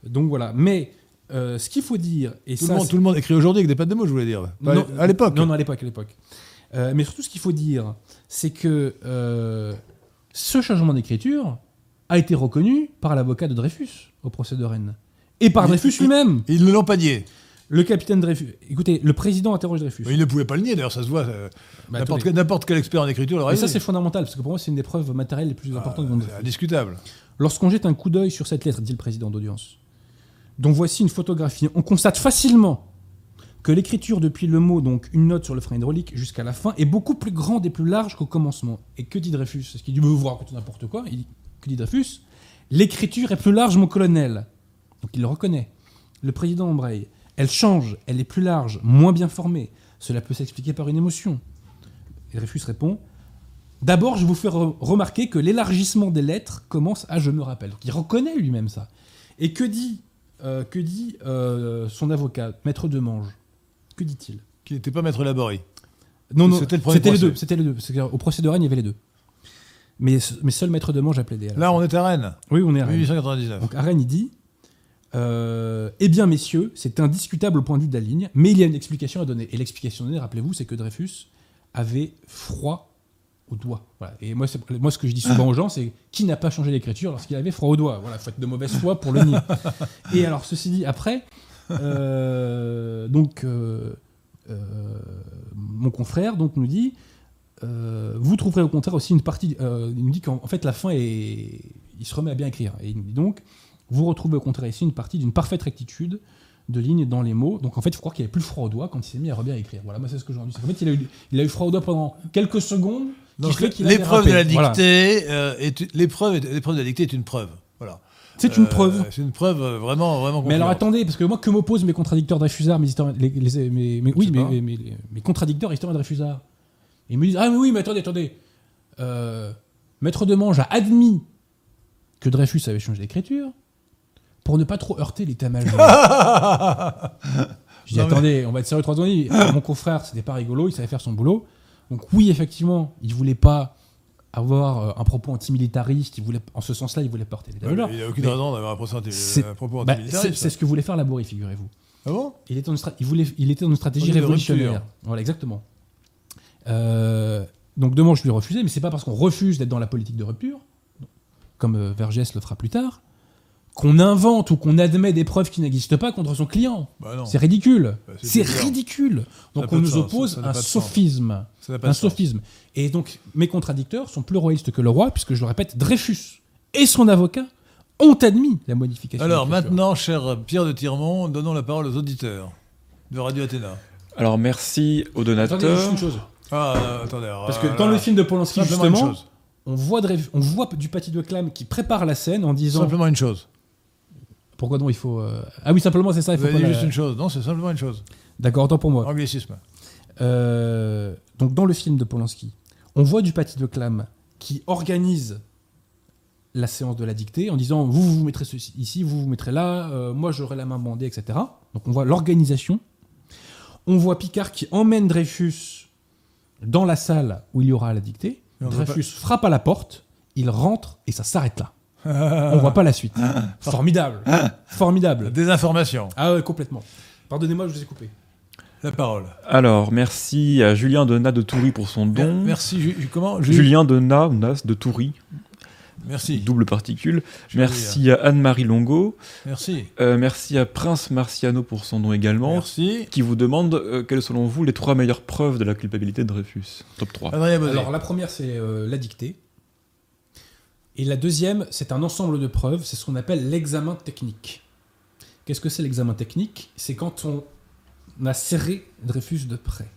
Donc voilà. Mais euh, ce qu'il faut dire, et Tout, ça, le monde, tout le monde écrit aujourd'hui avec des pattes de mots, je voulais dire. Pas Non, à l'époque. Non, non, à l'époque, à l'époque. Euh, mais surtout, ce qu'il faut dire, c'est que euh, ce changement d'écriture a été reconnu par l'avocat de Dreyfus au procès de Rennes. Et par Il- Dreyfus il- lui-même. Ils ne l'ont pas nié. Le capitaine Dreyfus. Écoutez, le président interroge Dreyfus. Ils ne pouvaient pas le nier, d'ailleurs, ça se voit. Bah, N'importe quel, n'importe quel expert en écriture l'aurait Mais ça, c'est fondamental, parce que pour moi, c'est une des preuves matérielles les plus importantes Ah, indiscutable. Lorsqu'on jette un coup d'œil sur cette lettre, dit le président d'audience, dont voici une photographie, on constate facilement que l'écriture depuis le mot, donc une note sur le frein hydraulique, jusqu'à la fin, est beaucoup plus grande et plus large qu'au commencement. Et que dit Dreyfus? Est-ce qu'il dit, vous racontez n'importe quoi Il dit, Que dit Dreyfus? L'écriture est plus large, mon colonel. Donc il le reconnaît. Le président embraye. Elle change, elle est plus large, moins bien formée. Cela peut s'expliquer par une émotion. Dreyfus répond D'abord, je vous fais re- remarquer que l'élargissement des lettres commence à je me rappelle. Donc, il reconnaît lui-même ça. Et que dit, euh, que dit euh, son avocat, maître Demange Que dit-il? Qui n'était pas maître Laborie. Non, non, C'était le les deux. C'était les deux. C'est-à-dire, Au procès de Rennes, il y avait les deux. Mais, mais seul maître de manche a plaidé. Là, on est à Rennes. Oui, on est à Rennes. 1899. Donc à Rennes, il dit euh, Eh bien, messieurs, c'est indiscutable au point de vue de la ligne, mais il y a une explication à donner. Et l'explication donnée, rappelez-vous, c'est que Dreyfus avait froid au doigt. Voilà. Et moi, c'est- moi, ce que je dis souvent aux gens, c'est qui n'a pas changé l'écriture lorsqu'il avait froid au doigt? Voilà, faut être de mauvaise foi pour le nier. Et alors, ceci dit, après, euh, donc, euh, euh, mon confrère donc, nous dit vous trouverez au contraire aussi une partie. il nous dit qu'en en fait, la fin est. Il se remet à bien écrire. Et il nous dit donc vous retrouvez au contraire ici une partie d'une parfaite rectitude de lignes dans les mots. Donc en fait, il faut croire qu'il avait plus froid au doigt quand il s'est mis à bien écrire. Voilà, moi c'est ce que j'ai entendu. En fait, il a, eu, il a eu froid au doigt pendant quelques secondes. Donc, l'épreuve de la. Voilà. dictée, euh, est, l'épreuve, de la dictée est une preuve. Voilà. C'est une Euh, preuve. C'est une preuve euh, vraiment, vraiment. Mais alors attendez, parce que moi, que m'opposent mes contradicteurs Dreyfusard, mes historiens, les, les- mes- mes- oui, mes, mes- mes- mes contradicteurs historiens Dreyfusard, ils me disent ah mais oui, mais attendez, attendez, Euh, Maître de Mange a admis que Dreyfus avait changé d'écriture pour ne pas trop heurter l'état-major. Je dis Non, mais- attendez, on va être sérieux trois secondes. Mon confrère, c'était pas rigolo, il savait faire son boulot. Donc oui, effectivement, il voulait pas avoir euh, un propos antimilitariste. Il voulait, en ce sens-là, il voulait porter l'état-major. mais il n'y a aucune raison d'avoir un, propos bah, antimilitariste. c'est c'est ce que voulait faire Laborie, figurez-vous. Ah bon? Il était, dans une stra- il, voulait, il était dans une stratégie révolutionnaire. Voilà, exactement. Euh, donc Demange lui refusait, mais c'est pas parce qu'on refuse d'être dans la politique de rupture, comme euh, Vergès le fera plus tard, qu'on invente ou qu'on admet des preuves qui n'existent pas contre son client. Bah. C'est ridicule. Bah, c'est ridicule. Donc on nous sens, oppose ça un sophisme. Un sophisme. Et donc mes contradicteurs sont plus royalistes que le roi, puisque je le répète, Dreyfus et son avocat ont admis la modification. Alors maintenant, cher Pierre de Tirmont, donnons la parole aux auditeurs de Radio Athéna. Alors merci aux Attendez, juste donateurs. une chose. Ah, euh, attendez. alors, Parce que euh, dans le film de Polanski, justement, on voit, on voit du Paty de Clam qui prépare la scène en disant Simplement une chose. Pourquoi donc il faut euh, ah oui simplement c'est ça il Vous faut avez pas dit la- juste une chose. Non, c'est simplement une chose. d'accord autant pour moi Anglicisme. Euh, donc dans le film de Polanski on voit du Paty de Clam qui organise la séance de la dictée en disant vous vous mettrez ceci ici vous vous mettrez là euh, moi j'aurai la main bandée etc donc on voit l'organisation on voit Picard qui emmène Dreyfus dans la salle où il y aura la dictée Mais on voit Dreyfus frappe à la porte il rentre et ça s'arrête là on voit pas la suite. Formidable. Formidable. Des informations. Ah ouais, complètement. Pardonnez-moi, je vous ai coupé. La parole. Alors merci à Julien Donat de Toury pour son don. Merci. Ju- comment Ju- Julien Donat, Nas de Toury, Merci. double particule. Merci à Anne-Marie Longo. Merci. Euh, merci à Prince Marciano pour son don également. Merci. Qui vous demande euh, quelles sont selon vous les trois meilleures preuves de la culpabilité de Dreyfus Top 3. Adrien Baudet. Alors la première, c'est euh, la dictée. Et la deuxième, c'est un ensemble de preuves. C'est ce qu'on appelle l'examen technique. Qu'est-ce que c'est l'examen technique? C'est quand on a serré Dreyfus de près.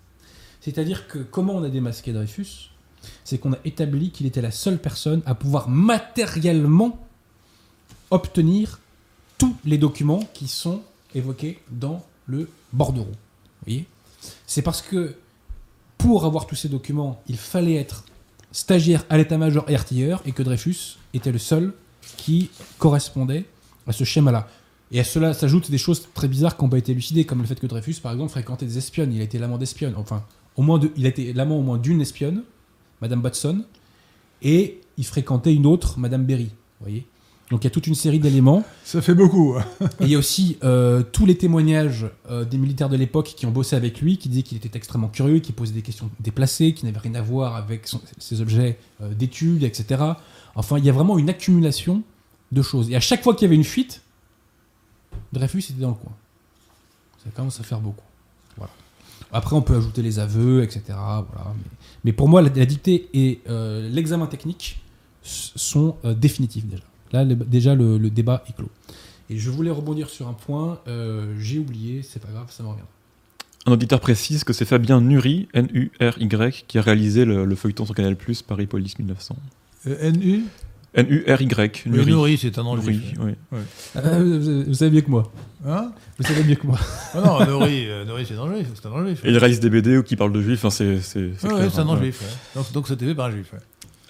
C'est-à-dire que comment on a démasqué Dreyfus? C'est qu'on a établi qu'il était la seule personne à pouvoir matériellement obtenir tous les documents qui sont évoqués dans le bordereau. Vous voyez? C'est parce que pour avoir tous ces documents, il fallait être stagiaire à l'état-major et artilleur, et que Dreyfus était le seul qui correspondait à ce schéma-là. Et à cela s'ajoutent des choses très bizarres qui n'ont pas été élucidées, comme le fait que Dreyfus, par exemple, fréquentait des espionnes. Il a été l'amant d'espionnes. Enfin, au moins il a été l'amant au moins d'une espionne, Madame Watson, et il fréquentait une autre, Madame Berry. Vous voyez Donc il y a toute une série d'éléments. Ça fait beaucoup. Et il y a aussi euh, tous les témoignages euh, des militaires de l'époque qui ont bossé avec lui, qui disaient qu'il était extrêmement curieux, qui posait des questions déplacées, qui n'avaient rien à voir avec son- ses objets euh, d'études, etc. Enfin, il y a vraiment une accumulation de choses. Et à chaque fois qu'il y avait une fuite, Dreyfus était dans le coin. Ça commence à faire beaucoup. Voilà. Après, on peut ajouter les aveux, etc. Voilà. Mais, mais pour moi, la, la dictée et l'examen technique sont définitifs déjà. Là, le- déjà, le, le débat est clos. Et je voulais rebondir sur un point, euh, j'ai oublié, c'est pas grave, ça me revient. Un auditeur précise que c'est Fabien Nury, N-U-R-Y, qui a réalisé le, le feuilleton sur Canal Paris Police 1900. Euh, NU N-U-R-Y. Nourri, c'est un nom Nury, juif. oui. Euh, vous, savez mieux que moi. Hein? Vous savez mieux que moi. Ah non, Nourri, euh, c'est un nom juif. C'est un nom juif. Et il réalise des BD qui parlent de juifs, enfin, c'est c'est- c'est Ouais, clair, ouais, c'est un hein, nom voilà. juif. ouais. Donc, donc c'était fait par un juif.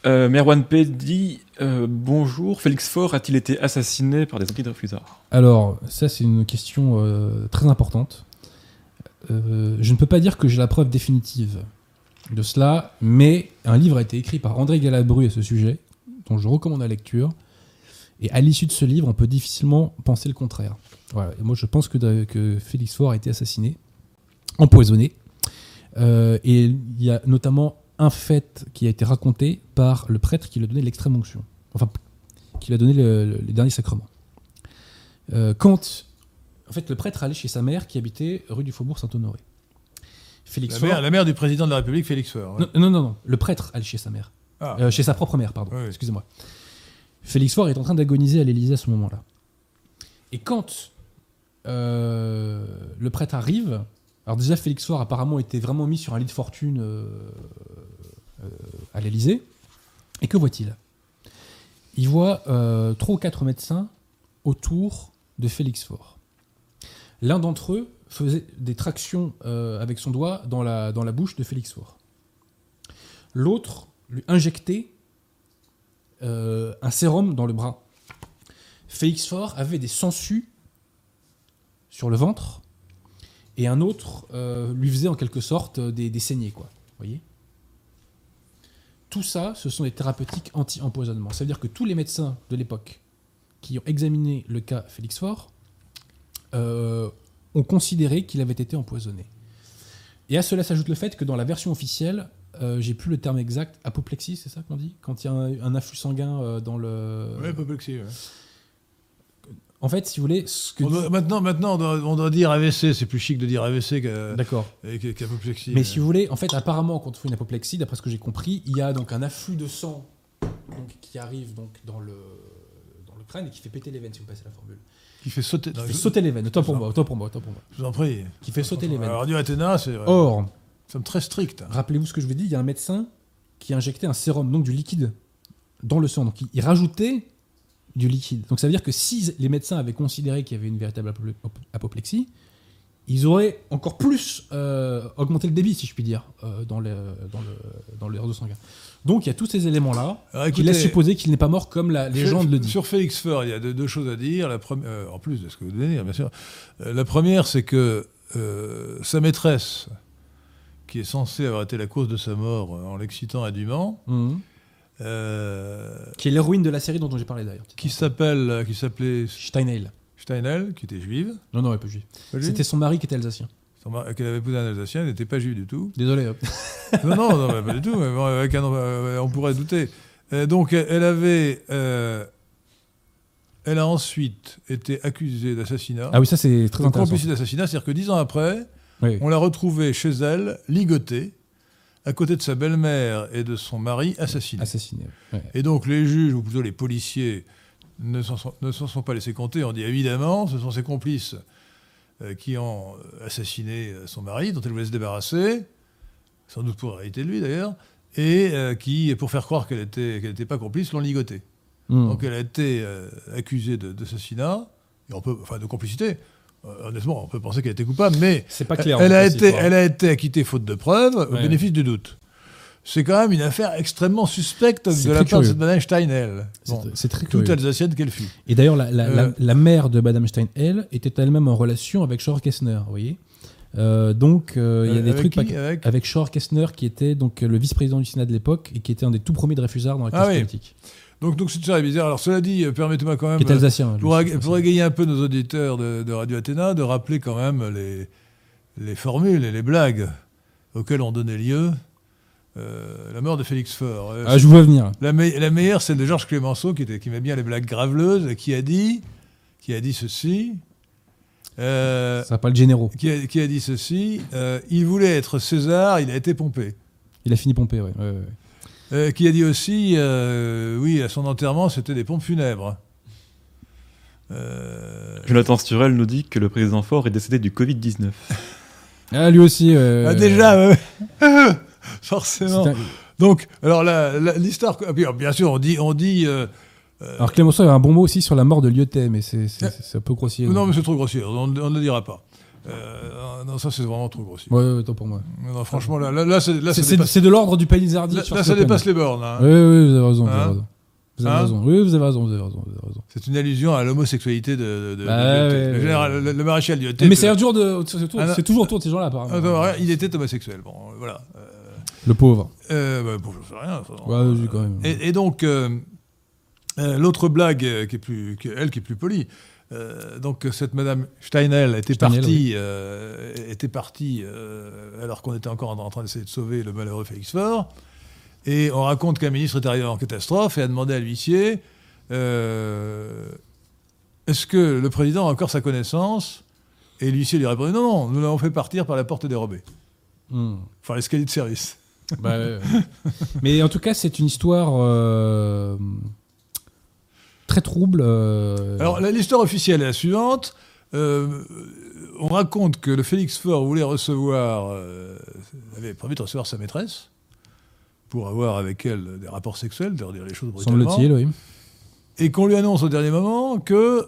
Euh, Merwan P dit euh, Bonjour, Félix Faure a-t-il été assassiné par des anti-Dreyfusards Alors, ça, c'est une question euh, très importante. Euh, je ne peux pas dire que j'ai la preuve définitive de cela, mais un livre a été écrit par André Galabru à ce sujet, dont je recommande la lecture. Et à l'issue de ce livre, on peut difficilement penser le contraire. Moi, je pense que, que Félix Faure a été assassiné, empoisonné. Et il y a notamment un fait qui a été raconté par le prêtre qui lui a donné l'extrême onction. Enfin, qui lui a donné le- le- les derniers sacrements. Euh, quand, en fait, le prêtre allait chez sa mère qui habitait rue du Faubourg Saint-Honoré. Félix La mère, la mère du président de la République, Félix Faure. ouais. Non, non, non, le prêtre allait chez sa mère. Ah. Euh, chez sa propre mère, pardon. Oui. Excusez-moi. Félix Faure est en train d'agoniser à l'Élysée à ce moment-là. Et quand euh, le prêtre arrive, alors déjà Félix Faure apparemment était vraiment mis sur un lit de fortune euh, à l'Élysée. Et que voit-il? Il voit euh, trois ou quatre médecins autour de Félix Faure. L'un d'entre eux faisait des tractions euh, avec son doigt dans la, bouche de Félix Faure. L'autre lui injectait euh, un sérum dans le bras. Félix Faure avait des sangsues sur le ventre et un autre euh, lui faisait en quelque sorte euh, des, des saignées, quoi. Voyez? Tout ça, ce sont des thérapeutiques anti-empoisonnement. Ça veut dire que tous les médecins de l'époque qui ont examiné le cas Félix Faure euh, ont considéré qu'il avait été empoisonné. Et à cela s'ajoute le fait que dans la version officielle, euh, j'ai plus le terme exact, apoplexie, c'est ça qu'on dit? Quand il y a un, afflux sanguin euh, dans le. Ouais, apoplexie, ouais. En fait, si vous voulez, ce que. On doit- maintenant, maintenant on, doit, on doit dire AVC. C'est plus chic de dire AVC qu'apoplexie. Mais si vous voulez, en fait, apparemment, quand on fait une apoplexie, d'après ce que j'ai compris, il y a donc un afflux de sang donc, qui arrive donc dans le, dans le crâne et qui fait péter les veines, si vous passez la formule. Qui fait sauter. Qui non, fait je- sauter les veines, autant pour moi, autant pour moi, autant pour moi. Je vous en prie. Qui fait sauter les veines. Alors, Radio Athéna, c'est vrai. Or, Nous sommes très stricts. rappelez-vous ce que je vous dis, il y a un médecin qui injectait un sérum, donc du liquide, dans le sang. Donc il, il rajoutait du liquide. Donc ça veut dire que si les médecins avaient considéré qu'il y avait une véritable apo- apoplexie, ils auraient encore plus euh, augmenté le débit, si je puis dire, euh, dans, le, dans, le, dans le réseau sanguin. Donc il y a tous ces éléments-là Alors, qui laissent supposer qu'il n'est pas mort comme la légende le dit. Sur Félix Faure, il y a deux, deux choses à dire. La première, euh, en plus de ce que vous venez de dire, bien sûr. La première, c'est que sa maîtresse, qui est censée avoir été la cause de sa mort en l'excitant indûment, Mhm. Euh, Qui est l'héroïne de la série dont j'ai parlé d'ailleurs. qui s'appelle, qui s'appelait Steinheil. Steinel, qui était juive. Non, non, elle n'est pas juive. C'était son mari qui était alsacien. Son mari- Qu'elle avait épousé un Alsacien, elle n'était pas juive du tout. Désolé. hop. non, non, pas du tout. avec un- euh, on pourrait douter. Euh, donc, elle avait. euh, elle a ensuite été accusée d'assassinat. Ah oui, ça c'est très de intéressant. d'assassinat, c'est-à-dire que dix ans après, Oui. on l'a retrouvée chez elle, ligotée, à côté de sa belle-mère et de son mari assassinés. Assassiné. ouais. Et donc les juges, ou plutôt les policiers, ne s'en sont, pas laissés compter. On dit évidemment, ce sont ses complices euh, qui ont euh, assassiné euh, son mari, dont elle voulait se débarrasser, sans doute pour hériter de lui d'ailleurs, et euh, qui, pour faire croire qu'elle n'était pas complice, l'ont ligotée. Mhm. Donc elle a été euh, accusée d'assassinat, et on peut, enfin de complicité. Euh, honnêtement, on peut penser qu'elle était coupable, mais C'est pas clair. elle, a été, histoire. elle a été acquittée faute de preuves, au Ouais. bénéfice du doute. C'est quand même une affaire extrêmement suspecte de la part de cette madame Steinel. C'est- Bon, C'est très toute curieux. alsacienne qu'elle fut. Et d'ailleurs, la, Euh, la mère de Madame Steinhell était elle-même en relation avec Shore Kessner, vous voyez. Euh, donc, euh, il y a des trucs qui Avec- avec Kessner, qui était donc le vice-président du Sénat de l'époque et qui était un des tout premiers Dreyfusards dans la Ah classe oui. Donc, donc c'est très bizarre. Alors, cela dit, euh, permettez-moi quand même, euh, alsacien. pour, c'est ag- égayer un peu nos auditeurs de, de Radio Athéna, de rappeler quand même les, les formules et les blagues auxquelles on donnait lieu euh, la mort de Félix Faure. Euh, Ah, je vous vois venir. la, me- la meilleure, celle de Georges Clémenceau, qui, était, qui met bien les blagues graveleuses, et qui a dit, qui a dit ceci. euh, Ça va pas le généraux. qui, a, qui a dit ceci. il voulait être César, il a été pompé. Il a fini pompé, ouais. ouais, ouais. Euh, qui a dit aussi, euh, oui, à son enterrement, c'était des pompes funèbres. Euh, Jonathan Sturel nous dit que le président Fort est décédé du Covid-19. Ah, lui aussi. euh, ah, déjà, forcément. un- Donc, alors la- la- l'histoire, ah, bien sûr, on dit, on dit. Alors Clémenceau avait un bon mot aussi sur la mort de Lyotet, mais c'est un peu grossier. non, ouais. mais c'est trop grossier. On, on ne le dira pas. Euh, non, ça c'est vraiment trop grossier. Ouais, ouais, tant pour moi. Non, franchement, là, là, là, c'est- dépasse, de l'ordre du paysardi. là, là, ça dépasse les bornes. hein. Oui, oui, vous avez raison. Vous avez Hein raison. Vous avez Hein raison. Oui, vous avez raison. Vous avez raison. Vous avez raison. C'est une allusion à l'homosexualité de, de, de- Bah, de Lyotet. ouais, le, général- le- le maréchal Lyotet. Mais c'est dur de. C'est Ah, c'est toujours autour de ces gens-là, apparemment. Attends, il était homosexuel. Bon, voilà. Euh, Le pauvre. Euh, bah, bon, je sais rien. ça, Ouais, quand même. Et, et donc, euh, euh, l'autre blague, euh, qui est plus, qui- elle, qui est plus polie. Euh, donc, cette Madame Steinel était Steinel, partie, euh, était partie euh, alors qu'on était encore en, en train d'essayer de sauver le malheureux Félix Faure. Et on raconte qu'un ministre est arrivé en catastrophe et a demandé à l'huissier Est-ce que le président a encore sa connaissance? Et l'huissier lui répondait Non, non, nous l'avons fait partir par la porte dérobée. Hmm. Enfin, l'escalier de service. Bah. Mais en tout cas, c'est une histoire très trouble. euh, Alors, l'histoire officielle est la suivante. Euh, on raconte que le Félix Faure voulait recevoir, euh, avait prévu de recevoir sa maîtresse pour avoir avec elle des rapports sexuels, de dire les choses brutalement, semble-t-il, oui. et qu'on lui annonce au dernier moment que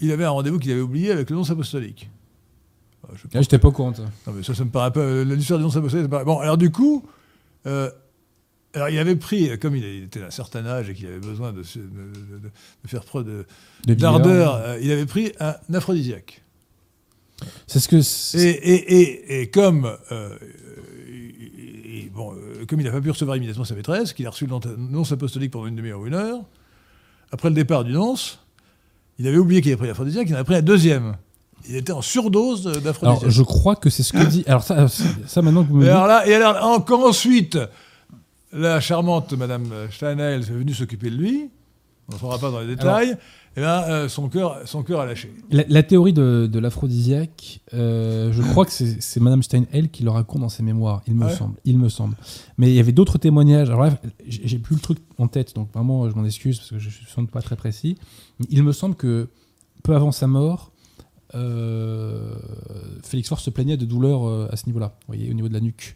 il avait un rendez-vous qu'il avait oublié avec le nonce apostolique. Euh, je Ah, J'étais pas au courant non, mais ça, ça me paraît pas. L'histoire du nonce apostolique, ça me paraît- Bon, alors du coup, euh, alors il avait pris, comme il était d'un certain âge et qu'il avait besoin de, se- de- de- de- de faire preuve d'ardeur, euh, il avait pris un aphrodisiaque. C'est ce que. Et, c'est- et, et, et comme, euh, et- et- bon, euh, comme il n'a pas pu recevoir immédiatement sa maîtresse, qu'il a reçu le nonce- apostolique pendant une demi-heure ou une heure, après le départ du nonce, il avait oublié qu'il avait pris l'aphrodisiaque, il en a pris un deuxième. Il était en surdose Alors, d'aphrodisiaque. je crois que c'est ce que dit. Alors, ça, ça maintenant que vous me Et dites. alors là, et alors, encore ensuite, la charmante Madame Steinheil est venue s'occuper de lui. On ne rentrera pas dans les détails. et là, euh, son cœur, son cœur a lâché. La, la théorie de, de l'aphrodisiaque, euh, je crois que c'est Madame Steinhell qui le raconte dans ses mémoires, il me Ouais. semble. Il me semble. Mais il y avait d'autres témoignages. Alors là, j'ai plus le truc en tête, donc vraiment, je m'en excuse parce que je suis sans doute pas très précis. Il me semble que peu avant sa mort, euh, Félix Faure se plaignait de douleurs à ce niveau-là, vous voyez, au niveau de la nuque.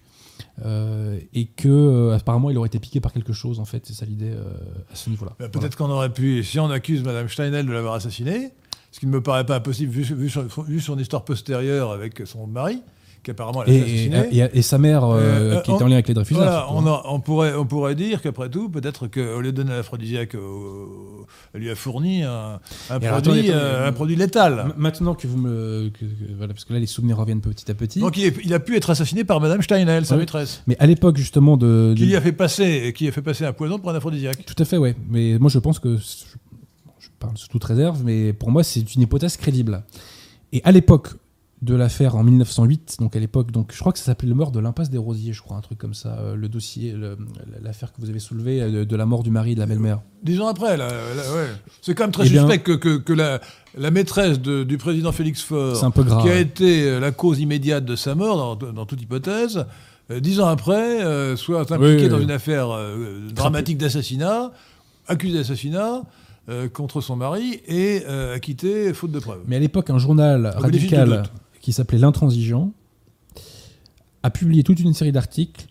Euh, et que euh, apparemment il aurait été piqué par quelque chose en fait, c'est ça l'idée euh, à ce niveau-là. Voilà. Peut-être qu'on aurait pu, si on accuse Madame Steinheil de l'avoir assassiné, ce qui ne me paraît pas impossible vu, vu son, vu son histoire postérieure avec son mari, qu'apparemment elle a fait Et, et, assassiner. et- et sa mère euh, Euh, qui on- était en lien avec les Dreyfus. Voilà, surtout, on, hein. a- on pourrait, on pourrait dire qu'après tout, peut-être qu'au lieu de donner l'aphrodisiaque, elle lui a fourni un, un Et alors, produit, attendez, euh, un produit létal. Maintenant que vous me. que- que- voilà, parce que là, les souvenirs reviennent petit à petit. Donc il, est- il a pu être assassiné par Madame Steinheil, sa Oui. maîtresse, Mais à l'époque, justement, de. qui lui a fait passer, qui a fait passer un poison pour un aphrodisiaque. Tout à fait, ouais. Mais moi, je pense que. Je parle sous toute réserve, mais pour moi, c'est une hypothèse crédible. Et à l'époque de l'affaire en 1908, donc à l'époque, donc je crois que ça s'appelait le meurtre de l'impasse des Rosiers, je crois, un truc comme ça, euh, le dossier, l'affaire que vous avez soulevée euh, de, de la mort du mari et de la belle-mère. Dix ans après, là, là, ouais. c'est quand même très Eh bien- suspect que, que, que la, la maîtresse de- du président Félix Faure, C'est un peu grave. qui a été euh, la cause immédiate de sa mort, dans, dans toute hypothèse, dix ans après, euh, soit impliquée Oui, oui, dans oui. une affaire euh, dramatique d'assassinat, accusée d'assassinat euh, contre son mari et euh, acquittée faute de preuves. Mais à l'époque, un journal Au radical. Qui s'appelait L'Intransigeant a publié toute une série d'articles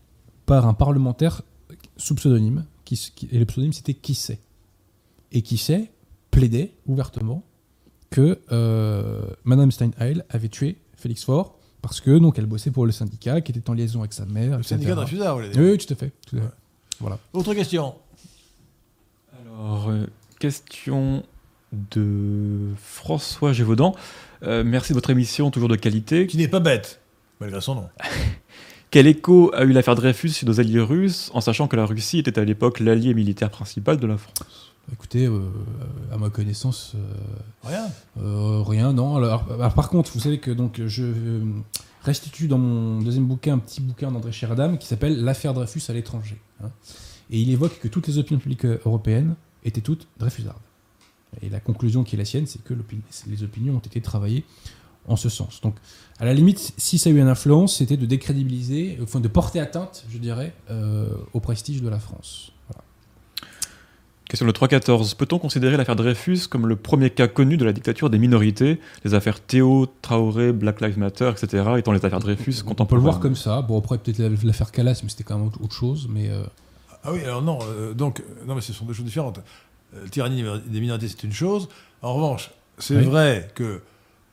par un parlementaire sous pseudonyme, qui, et le pseudonyme c'était Qui sait? Et Qui sait plaidait ouvertement que euh, Madame Steinheil avait tué Félix Faure parce que donc elle bossait pour le syndicat, qui était en liaison avec sa mère, Le etc. syndicat de Réfusard, vous voulez dire? Oui, oui, tout à fait. tout à fait. Ouais. Voilà. Autre question. Alors, euh, question de François Gévaudan. Euh, merci de votre émission, toujours de qualité. Qui n'est pas bête, malgré son nom. Quel écho a eu l'affaire Dreyfus chez nos alliés russes, en sachant que la Russie était à l'époque l'allié militaire principal de la France? Écoutez, euh, à ma connaissance, euh, Rien. Euh, rien, non. Alors, alors, par contre, vous savez que donc je restitue dans mon deuxième bouquin un petit bouquin d'André Sheridan qui s'appelle L'affaire Dreyfus à l'étranger. hein. Et il évoque que toutes les opinions publiques européennes étaient toutes Dreyfusardes. Et la conclusion qui est la sienne, c'est que les opinions ont été travaillées en ce sens. Donc, à la limite, si ça a eu une influence, c'était de décrédibiliser, enfin de porter atteinte, je dirais, euh, au prestige de la France. Voilà. Question de 3.14. Peut-on considérer l'affaire Dreyfus comme le premier cas connu de la dictature des minorités, les affaires Théo, Traoré, Black Lives Matter, etc., étant les affaires Dreyfus On peut contemporaines le voir comme ça. Bon, après, peut-être l'affaire Calas, mais c'était quand même autre chose. Mais euh, Ah oui, alors non, euh, donc, euh, non, mais ce sont deux choses différentes. Euh, tyrannie des minorités, c'est une chose. En revanche, c'est Oui. vrai que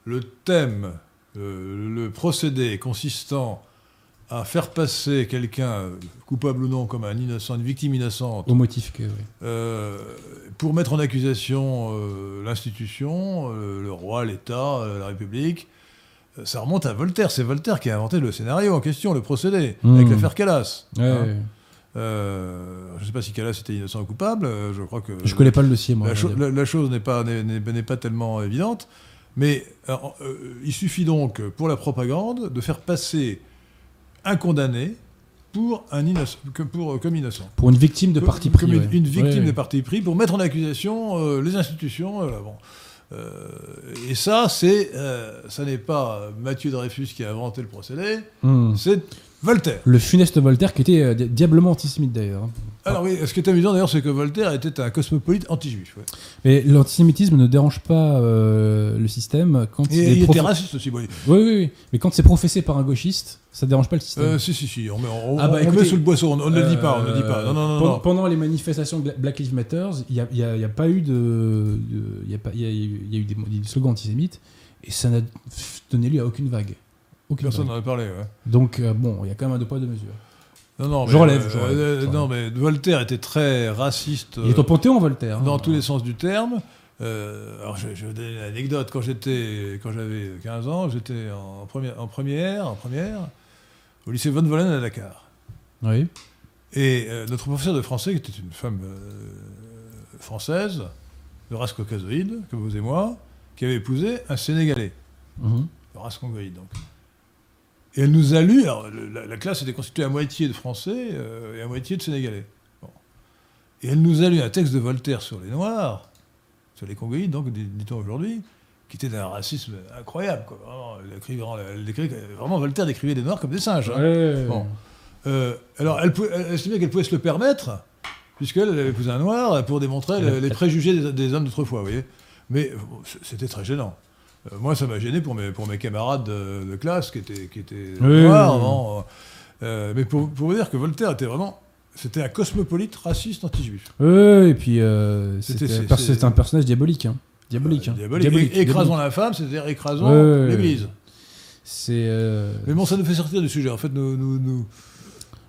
le thème, euh, le procédé consistant à faire passer quelqu'un, coupable ou non, comme un innocent, une victime innocente, au motif que. oui. euh, pour mettre en accusation l'institution, le roi, l'État, la République, ça remonte à Voltaire. C'est Voltaire qui a inventé le scénario en question, le procédé, Mmh. avec l'affaire Calas. Ouais, Hein. ouais. Euh, je ne sais pas si Calas était innocent ou coupable. euh, Je crois que Je connais pas le dossier, moi. la, cho- la- la chose n'est pas, n'est- pas tellement évidente. Mais euh, euh, il suffit donc, pour la propagande, de faire passer un condamné pour un innocent, que pour, comme innocent. Pour une victime de parti pris. Une, ouais. une victime Ouais, de parti pris pour mettre en accusation euh, les institutions. bon. Euh, et ça, c'est, euh, ça n'est pas Mathieu Dreyfus qui a inventé le procédé, Hmm. c'est Voltaire. Le funeste Voltaire, qui était euh, di- diablement antisémite d'ailleurs. hein. Alors oui, ce qui est amusant d'ailleurs, c'est que Voltaire était un cosmopolite anti-juif. ouais. Mais l'antisémitisme ne dérange pas euh, le système quand Et il est était prof- raciste aussi. bon, Oui, oui, oui. Mais quand c'est professé par un gauchiste, ça dérange pas le système. Euh, si, si, si, on met, on, Ah bah, on écoutez, met sous le boisseau, on, on ne le dit pas, on ne le dit pas. Non, non, non, pendant, non. pendant les manifestations Gla- Black Lives Matter, il n'y a, il y a- il y a pas eu de. de- Il y, a pas- il y a- il y a eu des, des slogans antisémites et ça n'a donné lieu à aucune vague. Aucune Personne n'en a parlé. Ouais. Donc, euh, bon, il y a quand même un deux poids, deux mesures. Non, non, Je mais, relève, euh, je relève, euh, je relève. non, mais Voltaire était très raciste. Il est au Panthéon, Voltaire. hein. dans tous les sens du terme. Euh, alors, je, je vais vous donner une anecdote. Quand j'étais, quand j'avais 15 ans, j'étais en première, en première, en première, au lycée Von Vollen à Dakar. Oui. Et euh, notre professeur de français, qui était une femme euh, française, de race caucasoïde, comme vous et moi, qui avait épousé un Sénégalais, Mhm. de race congoïde donc. Et elle nous a lu, alors la, la classe était constituée à moitié de Français euh, et à moitié de Sénégalais. Bon. Et elle nous a lu un texte de Voltaire sur les Noirs, sur les Congoïdes, donc dit- dit-on aujourd'hui, qui était d'un racisme incroyable. Quoi. Vraiment, elle Voltaire décrivait les Noirs comme des singes. hein. Ouais. Bon. Euh, alors, elle, estimait qu'elle pouvait se le permettre, puisqu'elle avait épousé un noir, pour démontrer le- les préjugés des, des hommes d'autrefois, vous voyez. Mais bon, c'était très gênant. Euh, moi, ça m'a gêné pour mes, pour mes camarades de, de classe qui étaient, qui étaient Oui, noirs. oui, oui. bon, euh, mais pour, pour vous dire que Voltaire était vraiment... C'était un cosmopolite raciste anti-juif. Ouais, et puis euh, c'est- un personnage diabolique. hein. Diabolique. hein. Diabolique. É- Écrasons la femme, c'est-à-dire écrasons l'Église. C'est. euh, Mais bon, ça nous fait sortir du sujet. En fait, nous, nous, nous,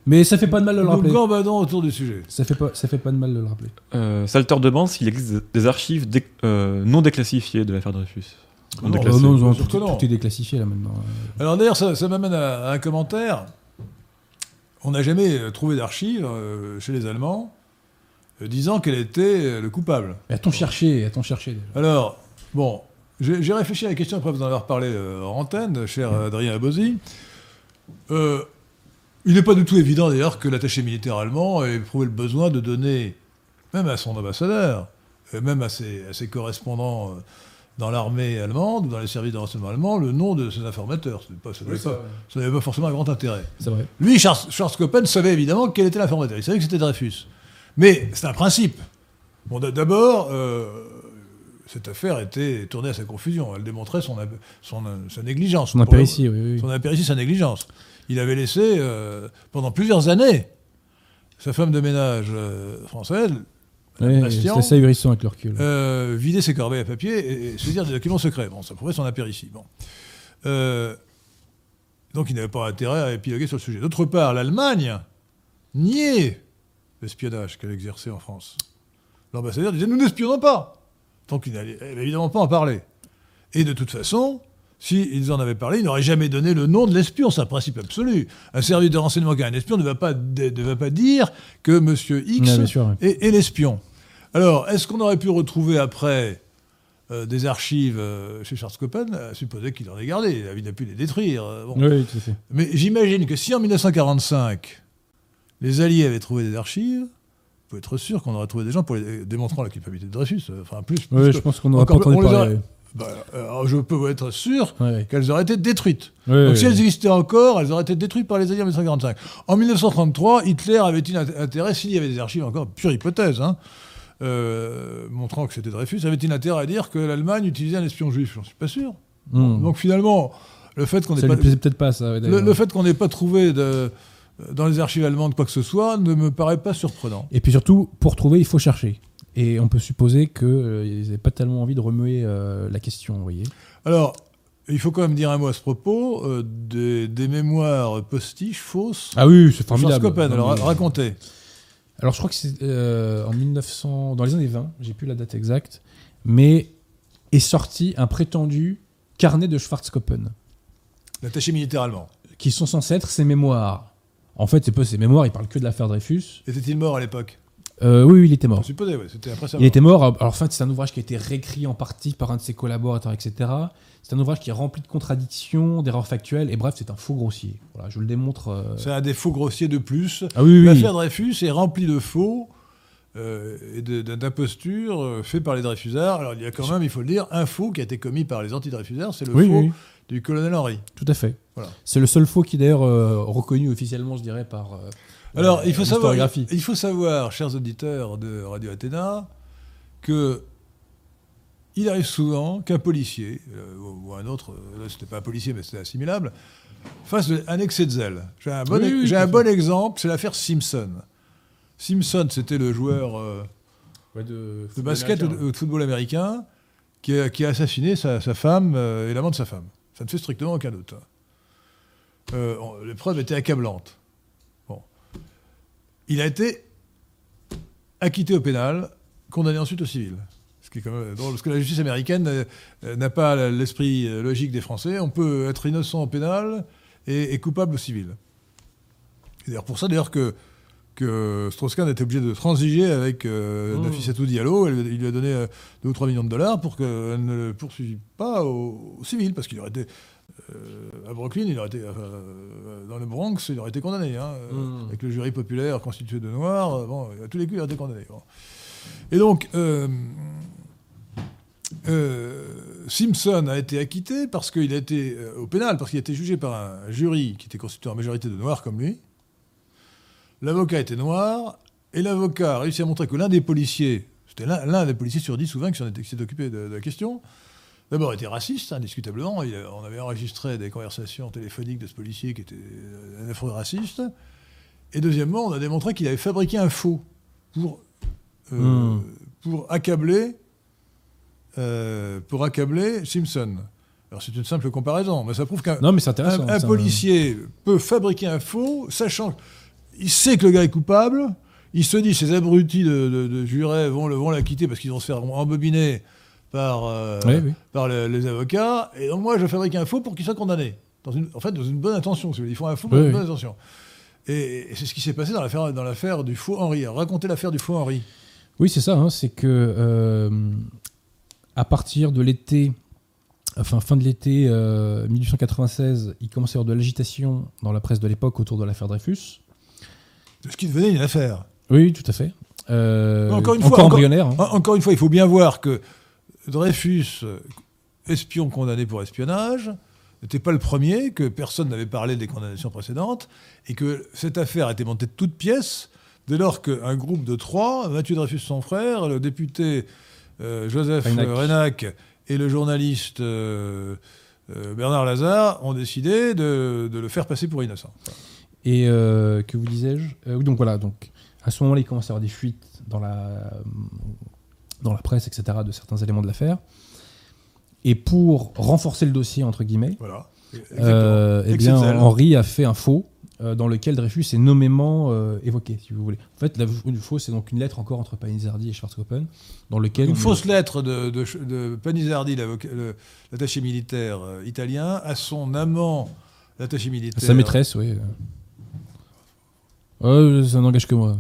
Mais ça fait pas de mal de le nous rappeler. gambadons autour du sujet. Ça fait pas, ça fait pas de mal de le rappeler. Euh, Salter demande s'il existe des archives dé- euh, non déclassifiées de l'affaire Dreyfus. Non, déclassées. Oh non, tout, tout est déclassifié là maintenant. Alors d'ailleurs, ça, ça m'amène à, à un commentaire. On n'a jamais euh, trouvé d'archives euh, chez les Allemands euh, disant quel était le coupable. Mais a-t-on cherché A-t-on cherché déjà? Alors, bon, j'ai réfléchi à la question après vous en avoir parlé euh, en antenne, cher Adrien Abosi. Il n'est pas du tout évident d'ailleurs que l'attaché militaire allemand ait éprouvé le besoin de donner, même à son ambassadeur, et même à ses, à ses correspondants dans l'armée allemande ou dans les services de renseignement allemands, le nom de ses informateurs. Pas- ça n'avait pas, ça n'avait pas forcément un grand intérêt. C'est vrai. Lui, Charles, Charles Coppen savait évidemment quel était l'informateur. Il savait que c'était Dreyfus. Mais c'est un principe. Bon, d'abord, euh, cette affaire était tournée à sa confusion. Elle démontrait son, son, sa négligence. Son impéritie, oui, oui. Son impéritie, sa négligence. Il avait laissé, euh, pendant plusieurs années, sa femme de ménage euh, française, Bastien, C'est assez ahurissant avec le recul. euh, vider ses corbeilles à papier et, et saisir des documents secrets. Bon, ça prouvait son impéritie. Bon. Euh, donc il n'avait pas intérêt à épiloguer sur le sujet. D'autre part, l'Allemagne niait l'espionnage qu'elle exerçait en France. L'ambassadeur disait Nous n'espionnons pas Donc il n'allait évidemment pas en parler. Et de toute façon, s'ils en avaient parlé, ils n'auraient jamais donné le nom de l'espion. C'est un principe absolu. Un service de renseignement qui a un espion ne va pas, ne va pas dire que M. X sûr, est l'espion. Alors, est-ce qu'on aurait pu retrouver après euh, des archives euh, chez Charles Coppen À supposer qu'il en ait gardé? Il a pu les détruire. euh, bon. Oui, tout à fait. Mais j'imagine que si en 1945, les Alliés avaient trouvé des archives, vous pouvez être sûr qu'on aurait trouvé des gens pour les, démontrant la culpabilité de Dreyfus. Enfin, plus. plus Oui, que- je pense qu'on n'aurait pas encore- entendu parler. aurait- bah, alors, je peux être sûr qu'elles auraient été détruites. Donc si elles existaient encore, elles auraient été détruites par les Alliés en 1945. En 1933, Hitler avait-il int- intérêt, s'il y avait des archives encore, pure hypothèse, hein, euh, montrant que c'était Dreyfus, avait-il intérêt à dire que l'Allemagne utilisait un espion juif J'en suis pas sûr. Hmm. Donc finalement, le fait qu'on n'ait pas, pas, ça. ouais, le, d'ailleurs. le fait qu'on n'ait pas trouvé de, dans les archives allemandes quoi que ce soit ne me paraît pas surprenant. Et puis surtout, pour trouver, il faut chercher. Et on peut supposer qu'ils n'avaient pas tellement envie de remuer euh, la question, vous voyez. Alors, il faut quand même dire un mot à ce propos euh, des, des mémoires postiches fausses. Ah oui, c'est formidable. Alors, racontez. Alors je crois que c'est euh, en 1900, dans les années 20, j'ai plus la date exacte, mais est sorti un prétendu carnet de Schwarzkoppen. L'attaché militaire allemand. qui sont censés être ses mémoires. En fait, c'est peu ses mémoires, il parle que de l'affaire Dreyfus. Était-il mort à l'époque? Euh, oui, oui, il était mort. supposait, ouais. C'était après ça. Il était mort. Alors, en fait, c'est un ouvrage qui a été réécrit en partie par un de ses collaborateurs, etc. C'est un ouvrage qui est rempli de contradictions, d'erreurs factuelles, et bref, c'est un faux grossier. Voilà, je le démontre. euh, C'est un des faux grossiers de plus. Ah oui, oui, oui. L'affaire Dreyfus est remplie de faux euh, et d'impostures euh, faits par les Dreyfusards. Alors il y a quand même, il faut le dire, un faux qui a été commis par les anti-Dreyfusards, c'est le Oui, faux oui, du colonel Henry. tout à fait. Voilà. C'est le seul faux qui est d'ailleurs euh, reconnu officiellement, je dirais, par. Alors il faut savoir, il faut savoir, chers auditeurs de Radio Athéna, que il arrive souvent qu'un policier euh, ou un autre, euh, là c'était pas un policier mais c'était assimilable, fasse un excès de zèle. J'ai un bon, Oui, oui, j'ai tout à un fait. bon exemple, c'est l'affaire Simpson. Simpson, c'était le joueur. euh, Ouais, de, de basket ou de, ou de football américain qui a, qui a assassiné sa, sa femme euh, et l'amant de sa femme. Ça ne fait strictement aucun doute. Euh, on- les preuves étaient accablantes. Bon. Il a été acquitté au pénal, condamné ensuite au civil. Ce qui est quand même drôle, parce que la justice américaine euh, euh, n'a pas l'esprit euh, logique des Français. On peut être innocent au pénal et, et coupable au civil. C'est d'ailleurs pour ça d'ailleurs que que Strauss-Kahn était obligé de transiger avec euh, Mmh. Nafissatou Diallo. Elle- il lui a donné 2 ou 3 millions de dollars pour qu'elle ne le poursuive pas au, au civil, parce qu'il aurait été euh, à Brooklyn, il aurait été euh, dans le Bronx, il aurait été condamné, hein, Mmh. avec le jury populaire constitué de noirs. Bon, à tous les coups, il aurait été condamné. bon. Et donc, euh, euh, Simpson a été acquitté parce qu'il a été euh, au pénal, parce qu'il a été jugé par un jury qui était constitué en majorité de noirs comme lui. L'avocat était noir, et l'avocat a réussi à montrer que l'un des policiers, c'était l'un des policiers sur 10 ou 20 qui s'en était- qui s'est occupé de, de la question, d'abord était raciste, indiscutablement. On avait enregistré des conversations téléphoniques de ce policier qui était un affreux raciste. Et deuxièmement, on a démontré qu'il avait fabriqué un faux pour, euh, Hmm. pour accabler euh, pour accabler Simpson. Alors c'est une simple comparaison, mais ça prouve qu'un un, un policier peut fabriquer un faux, sachant qu'il sait que le gars est coupable, il se dit ces abrutis de, de, de jurés vont le vont l'acquitter parce qu'ils vont se faire embobiner par, euh, Oui, oui. par le- les avocats, et donc moi je fabrique un faux pour qu'il soit condamné. Dans une, en fait, dans une bonne intention, ils font un faux dans Oui, une oui. bonne intention. Et, et c'est ce qui s'est passé dans l'affaire dans l'affaire du faux Henri. Racontez l'affaire du faux Henri. Oui, c'est ça. hein, c'est que euh, à partir de l'été, enfin fin de l'été euh, 1896, il commençait à y avoir de l'agitation dans la presse de l'époque autour de l'affaire Dreyfus. Ce qui devenait une affaire. Oui, tout à fait. Euh, encore une fois, encore- hein. En- Encore une fois, il faut bien voir que Dreyfus, euh, espion condamné pour espionnage, n'était pas le premier, que personne n'avait parlé des condamnations précédentes, et que cette affaire a été montée de toutes pièces dès lors qu'un groupe de trois, Mathieu Dreyfus son frère, le député euh, Joseph Reynac et le journaliste euh, euh, Bernard Lazare ont décidé de, de le faire passer pour innocent. Et que vous disais-je? Donc voilà, donc à ce moment-là, il commence à y avoir des fuites dans la, dans la presse, etc., de certains éléments de l'affaire. Et pour renforcer le dossier, entre guillemets, Voilà. euh, eh bien. Henri a fait un faux euh, dans lequel Dreyfus est nommément euh, évoqué, si vous voulez. En fait, la- faux, c'est donc une lettre encore entre Panisardi et Schwarzkoppen, dans lequel Une fausse lettre de, le- l'attaché militaire euh, italien, à son amant, l'attaché militaire. sa maîtresse, oui. Euh, ça n'engage que moi.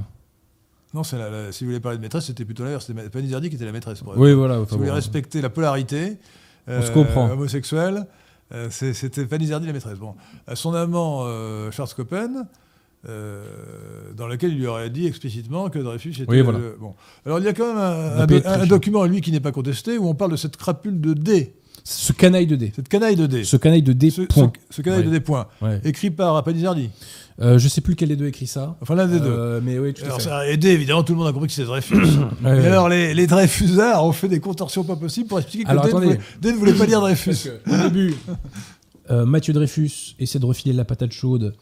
Non, la- la- si vous voulez parler de maîtresse, c'était plutôt l'air. C'était Panisardi qui était la maîtresse. pour Oui, voilà. Si vous voulez respecter la polarité euh, On se comprend. homosexuelle, c'est- c'était Panisardi la maîtresse. Bon, à son amant euh, Charles Coppen, euh, dans lequel il lui aurait dit explicitement que Dreyfus était. Oui, voilà. le- bon. Alors il y a quand même un, do- document, lui, qui n'est pas contesté, où on parle de cette crapule de D, Ce canaille de D. cette canaille de D. Ce canaille de D, Ce, point. ce- ce canaille Ouais. de D Ouais. écrit par Panisardi. Euh, je sais plus lequel des deux écrit ça. Enfin, l'un des deux. Euh, mais oui, tout à Alors, fait. ça a aidé, évidemment, tout le monde a compris que c'était Dreyfus. Ouais. alors, les, les Dreyfusards ont fait des contorsions pas possibles pour expliquer que Alors, D, attendez. voulait, D ne voulait pas dire Dreyfus. Que, au début, euh, Mathieu Dreyfus essaie de refiler la patate chaude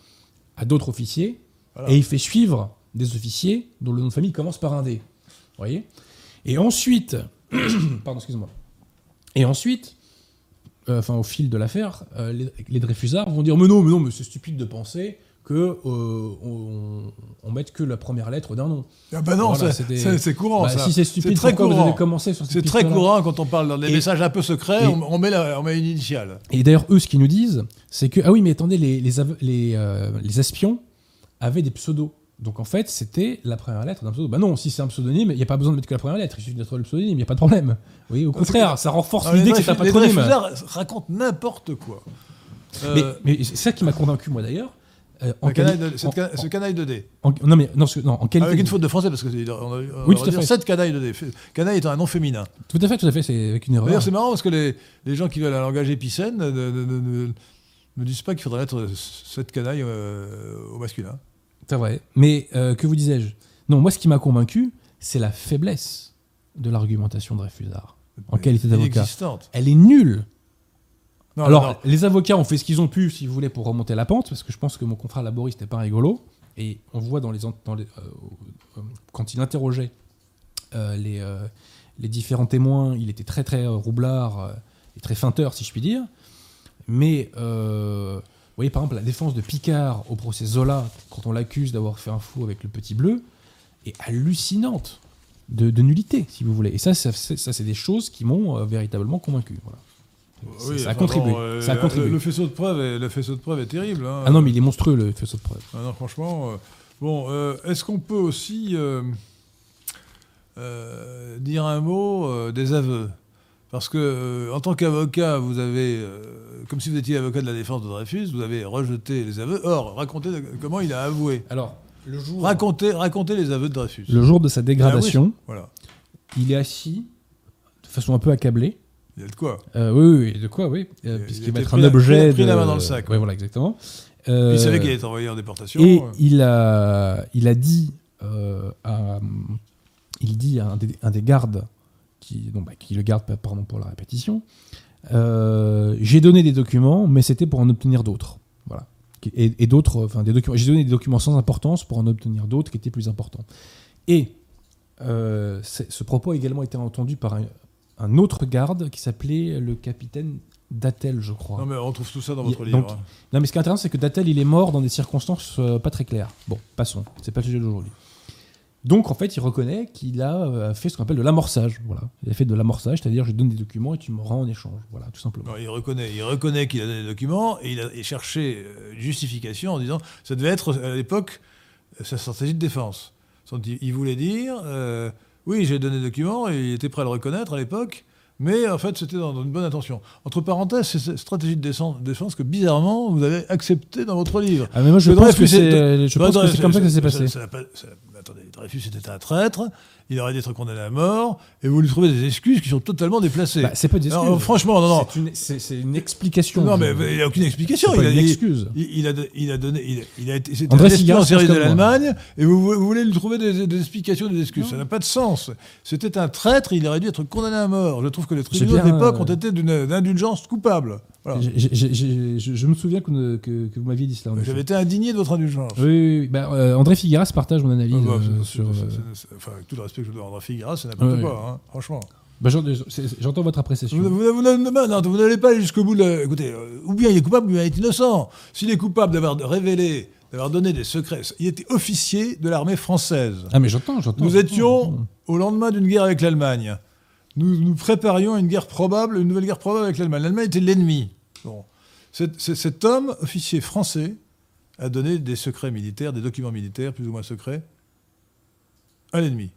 à d'autres officiers Voilà. et il fait suivre des officiers dont le nom de famille commence par un D. Vous voyez? Et ensuite, pardon, excuse-moi. Et ensuite, euh, enfin au fil de l'affaire, euh, les, les Dreyfusards vont dire mais non, mais non, mais c'est stupide de penser que euh, on, on mettre que la première lettre d'un nom. Ah bah non, Voilà, c'est- courant Bah, ça. si c'est stupide, très pourquoi vous courant. avez commencé sur C'est très courant quand on parle dans des Et- messages un peu secrets, et- on, on met la- on met une initiale. Et d'ailleurs, eux, ce qu'ils nous disent, c'est que, ah oui, mais attendez, les, les, les, euh, les espions avaient des pseudos. Donc en fait, c'était la première lettre d'un pseudo. Bah non, si c'est un pseudonyme, il n'y a pas besoin de mettre que la première lettre, il suffit de mettre le pseudonyme, il n'y a pas de problème. Oui, au contraire, ça renforce l'idée que les c'est un les patronyme. Dreyfusards racontent n'importe quoi. Mais, Euh, mais c'est ça qui m'a convaincu, moi d'ailleurs. Euh, en le canaille cette en- ce canaille de dé. en- non, mais non, ce- non, en qualité. Avec une faute de français, parce que on a, on Oui, tout à dire fait. cette canaille de dé. Canaille étant un nom féminin. Tout à fait, tout à fait, c'est avec une erreur. D'ailleurs, c'est marrant parce que les, les gens qui veulent un langage épicène ne, ne- ne- ne- disent pas qu'il faudrait mettre cette canaille euh, au masculin. C'est vrai. Mais euh, que vous disais-je? Non, moi, ce qui m'a convaincu, c'est la faiblesse de l'argumentation de Dreyfusard en qualité d'avocat. Elle est nulle. Non, Alors, non, non. les avocats ont fait ce qu'ils ont pu, si vous voulez, pour remonter la pente, parce que je pense que mon confrère laboriste n'est pas rigolo. Et on voit dans les, en- dans les- euh, euh, quand il interrogeait euh, les, euh, les différents témoins, il était très très roublard et très feinteur, si je puis dire. Mais, vous voyez, par exemple, la défense de Picard au procès Zola, quand on l'accuse d'avoir fait un fou avec le petit bleu, est hallucinante de, de nullité, si vous voulez. Et ça, ça, c'est- ça, c'est des choses qui m'ont euh, véritablement convaincu. Voilà. Ça- Oui, ça a contribué. euh, ça a contribué. Le, le faisceau de preuve est, le faisceau de preuve est terrible. hein. Ah non, mais il est monstrueux le faisceau de preuve. Ah non, franchement. euh, bon, euh, est-ce qu'on peut aussi dire un mot des aveux? Parce que, en tant qu'avocat, vous avez, comme si vous étiez avocat de la défense de Dreyfus, vous avez rejeté les aveux. Or, racontez comment il a avoué. Alors, le jour, Racontez, racontez les aveux de Dreyfus. le jour de sa dégradation, Voilà. il est assis de façon un peu accablée. Il y a de quoi Euh, oui, oui, oui, de quoi, oui. Euh, Il- Puisqu'il il va être pris un la- objet. pris main dans le sac, ouais. voilà, exactement. Il Euh, savait qu'il allait être envoyé en déportation. Et euh, il a, il a dit euh, à, il dit à un des, un des gardes qui, non, bah, qui le garde, pardon pour la répétition, euh, j'ai donné des documents, mais c'était pour en obtenir d'autres. Voilà. Et, et d'autres, enfin des documents. J'ai donné des documents sans importance pour en obtenir d'autres qui étaient plus importants. Et euh, ce propos a également été entendu par un, autre garde qui s'appelait le capitaine Dattel, je crois. Non, mais on trouve tout ça dans Il- votre livre. donc, hein. Non, mais ce qui est intéressant, c'est que Dattel, il est mort dans des circonstances euh, pas très claires. Bon, passons, c'est pas le sujet d'aujourd'hui. Donc, en fait, il reconnaît qu'il a euh, fait ce qu'on appelle de l'amorçage. Voilà. Il a fait de l'amorçage, c'est-à-dire je donne des documents et tu me rends en échange. Voilà, tout simplement. Non, il reconnaît, il reconnaît qu'il a donné des documents et il a cherché euh, une justification en disant ça devait être à l'époque euh, sa stratégie de défense. Il il voulait dire euh, oui j'ai donné des documents et il était prêt à le reconnaître à l'époque, mais en fait c'était dans, une bonne intention. Entre parenthèses, c'est cette stratégie de défense, que bizarrement vous avez acceptée dans votre livre. Ah, mais moi, je Le pense que c'est est- je pense que c'est comme ça que ça s'est passé. attendez, Dreyfus était un traître, il aurait dû être condamné à mort et vous lui trouvez des excuses qui sont totalement déplacées. Bah, c'est pas des Alors, excuses. franchement, non, non. C'est une- explication. Non, mais mais il n'y a aucune explication. Pas Il a, une il- excuse. Il, il a, il a donné. Il, il a été. C'était André un en série de l'Allemagne et vous, vous voulez lui trouver des, des explications, des excuses. Ça n'a pas de sens. C'était un traître. Il aurait dû être condamné à mort. Je trouve que les tribunaux de l'époque euh, ont été d'une d'indulgence coupable. Voilà. Je, je me souviens que, ne- que- que vous m'aviez dit cela. J'avais été indigné de votre indulgence. Oui, oui, oui. Bah, euh, André Figueras partage mon analyse Ah bah, euh, sur. euh, Enfin, avec tout le respect que je dois à André Figueras, c'est n'importe quoi, hein, franchement. bah, c'est- J'entends votre appréciation. Vous, vous- vous- n'allez pas aller jusqu'au bout de. la- Écoutez, euh, ou bien il est coupable, ou bien il est innocent. S'il est coupable d'avoir révélé, d'avoir donné des secrets, il était officier de l'armée française. Ah, mais j'entends, j'entends. Nous étions au lendemain d'une guerre avec l'Allemagne. Nous, nous préparions une guerre probable, une nouvelle guerre probable avec l'Allemagne. L'Allemagne était l'ennemi. Bon. Cet, homme, officier français, a donné des secrets militaires, des documents militaires plus ou moins secrets, à l'ennemi.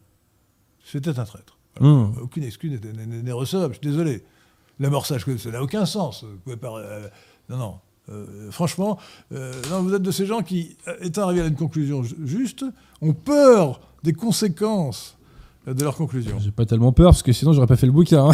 C'était un traître. Hum. Aucune excuse n'est recevable, je suis désolé. L'amorçage, ça n'a aucun sens. Vous pouvez pas, euh, non, non. Euh, franchement, euh, non, vous êtes de ces gens qui, étant arrivés à une conclusion ju- juste, ont peur des conséquences de leur conclusion. J'ai pas tellement peur parce que sinon j'aurais pas fait le bouquin. hein.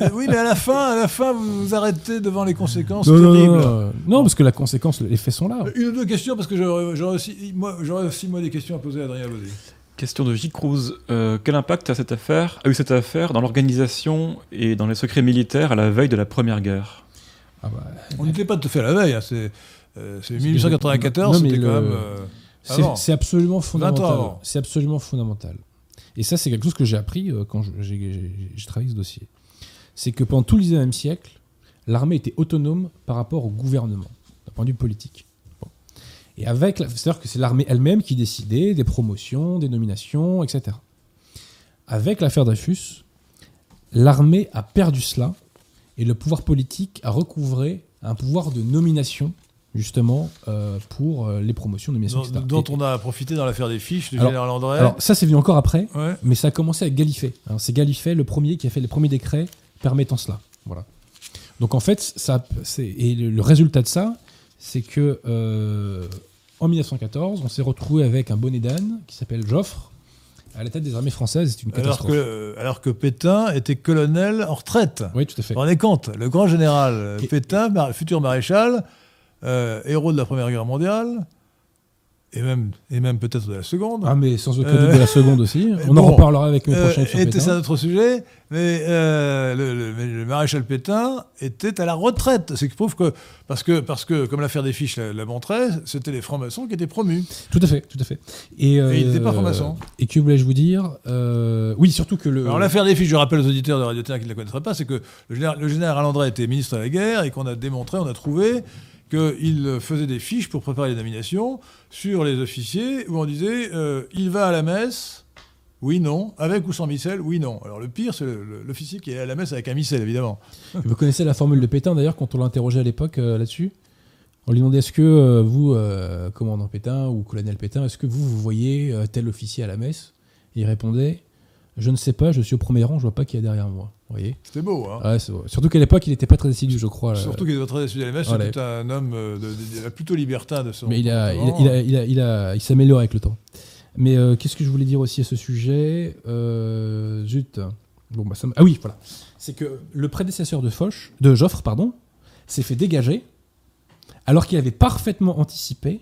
Euh, oui, mais à la fin, à la fin, vous vous arrêtez devant les conséquences Non, non, terribles. non, non. Non, parce que la conséquence, les faits sont là. Une ou deux questions, parce que j'aurais aussi, moi, j'aurais aussi moi des questions à poser à Adrien Baudet. Question de J. Cruz. Euh, quel impact a, cette affaire, a eu cette affaire dans l'organisation et dans les secrets militaires à la veille de la Première Guerre? Ah bah, On n'était pas tout à fait à la veille, hein, c'est euh, c'est C'est- 1894, non, mais c'était quand le- même... euh, c'est absolument fondamental. C'est absolument fondamental. Et ça, c'est quelque chose que j'ai appris euh, quand j'ai travaillé ce dossier. C'est que pendant tout le 19e siècle, l'armée était autonome par rapport au gouvernement, d'un point de vue politique. Et avec, c'est-à-dire que c'est l'armée elle-même qui décidait des promotions, des nominations, etc. Avec l'affaire Dreyfus, l'armée a perdu cela et le pouvoir politique a recouvré un pouvoir de nomination justement euh, pour euh, les promotions, Dont, etc. dont Et- on a profité dans l'affaire des fiches du Alors- général André. alors ça c'est venu encore après, Ouais. mais ça a commencé avec Galifet. hein. C'est Galifet le premier qui a fait les premiers décrets permettant cela. Voilà. Donc en fait, ça, et le, le résultat de ça, c'est que euh, en 1914, on s'est retrouvé avec un bonnet d'âne qui s'appelle Joffre à la tête des armées françaises. C'est une Alors catastrophe. que, euh, alors que Pétain était colonel en retraite. Oui, tout à fait. Vous vous rendez compte Le grand général Et- Pétain, futur maréchal, euh, héros de la Première Guerre mondiale, et même, et même peut-être de la Seconde. Ah, mais sans aucun Euh, doute de la seconde aussi. On bon, en reparlera avec mes Euh, prochains sur était- Pétain. c'est un autre sujet, mais euh, le, le- le maréchal Pétain était à la retraite. C'est qui prouve que parce que parce que comme l'affaire des fiches la, la montrait, c'était les francs-maçons qui étaient promus. Tout à fait, tout à fait. Et, euh, Et il n'était pas franc-maçon. Et que voulais-je vous dire Euh, Oui, surtout que le. Alors l'affaire des fiches, je rappelle aux auditeurs de Radio Terre qui ne la connaîtraient pas, c'est que le général, le général André était ministre de la guerre et qu'on a démontré, on a trouvé qu'il faisait des fiches pour préparer les nominations sur les officiers où on disait euh, il va à la messe, oui, non, avec ou sans missel, oui, non. Alors le pire, c'est l'officier qui est à la messe avec un missel, évidemment. Vous connaissez la formule de Pétain d'ailleurs quand on l'a interrogé à l'époque euh, là-dessus? On lui demandait est-ce que euh, vous, commandant Pétain ou colonel Pétain, est-ce que vous, vous voyez tel officier à la messe? Il répondait Je ne sais pas, je suis au premier rang, je vois pas qui est derrière moi. Voyez C'était beau, hein Ouais. Surtout qu'à l'époque, il n'était pas très assidu, je crois. là. Surtout qu'il est très déçu de la Voilà. c'est un homme euh, de, de- de- plutôt libertin de son Mais il, a, il, a- il, a- il, a- il, s'améliore avec le temps. Mais euh, qu'est-ce que je voulais dire aussi à ce sujet euh, Zut. Bon, bah, ça Ah oui, voilà. C'est que le prédécesseur de Foch, de Joffre, pardon, s'est fait dégager alors qu'il avait parfaitement anticipé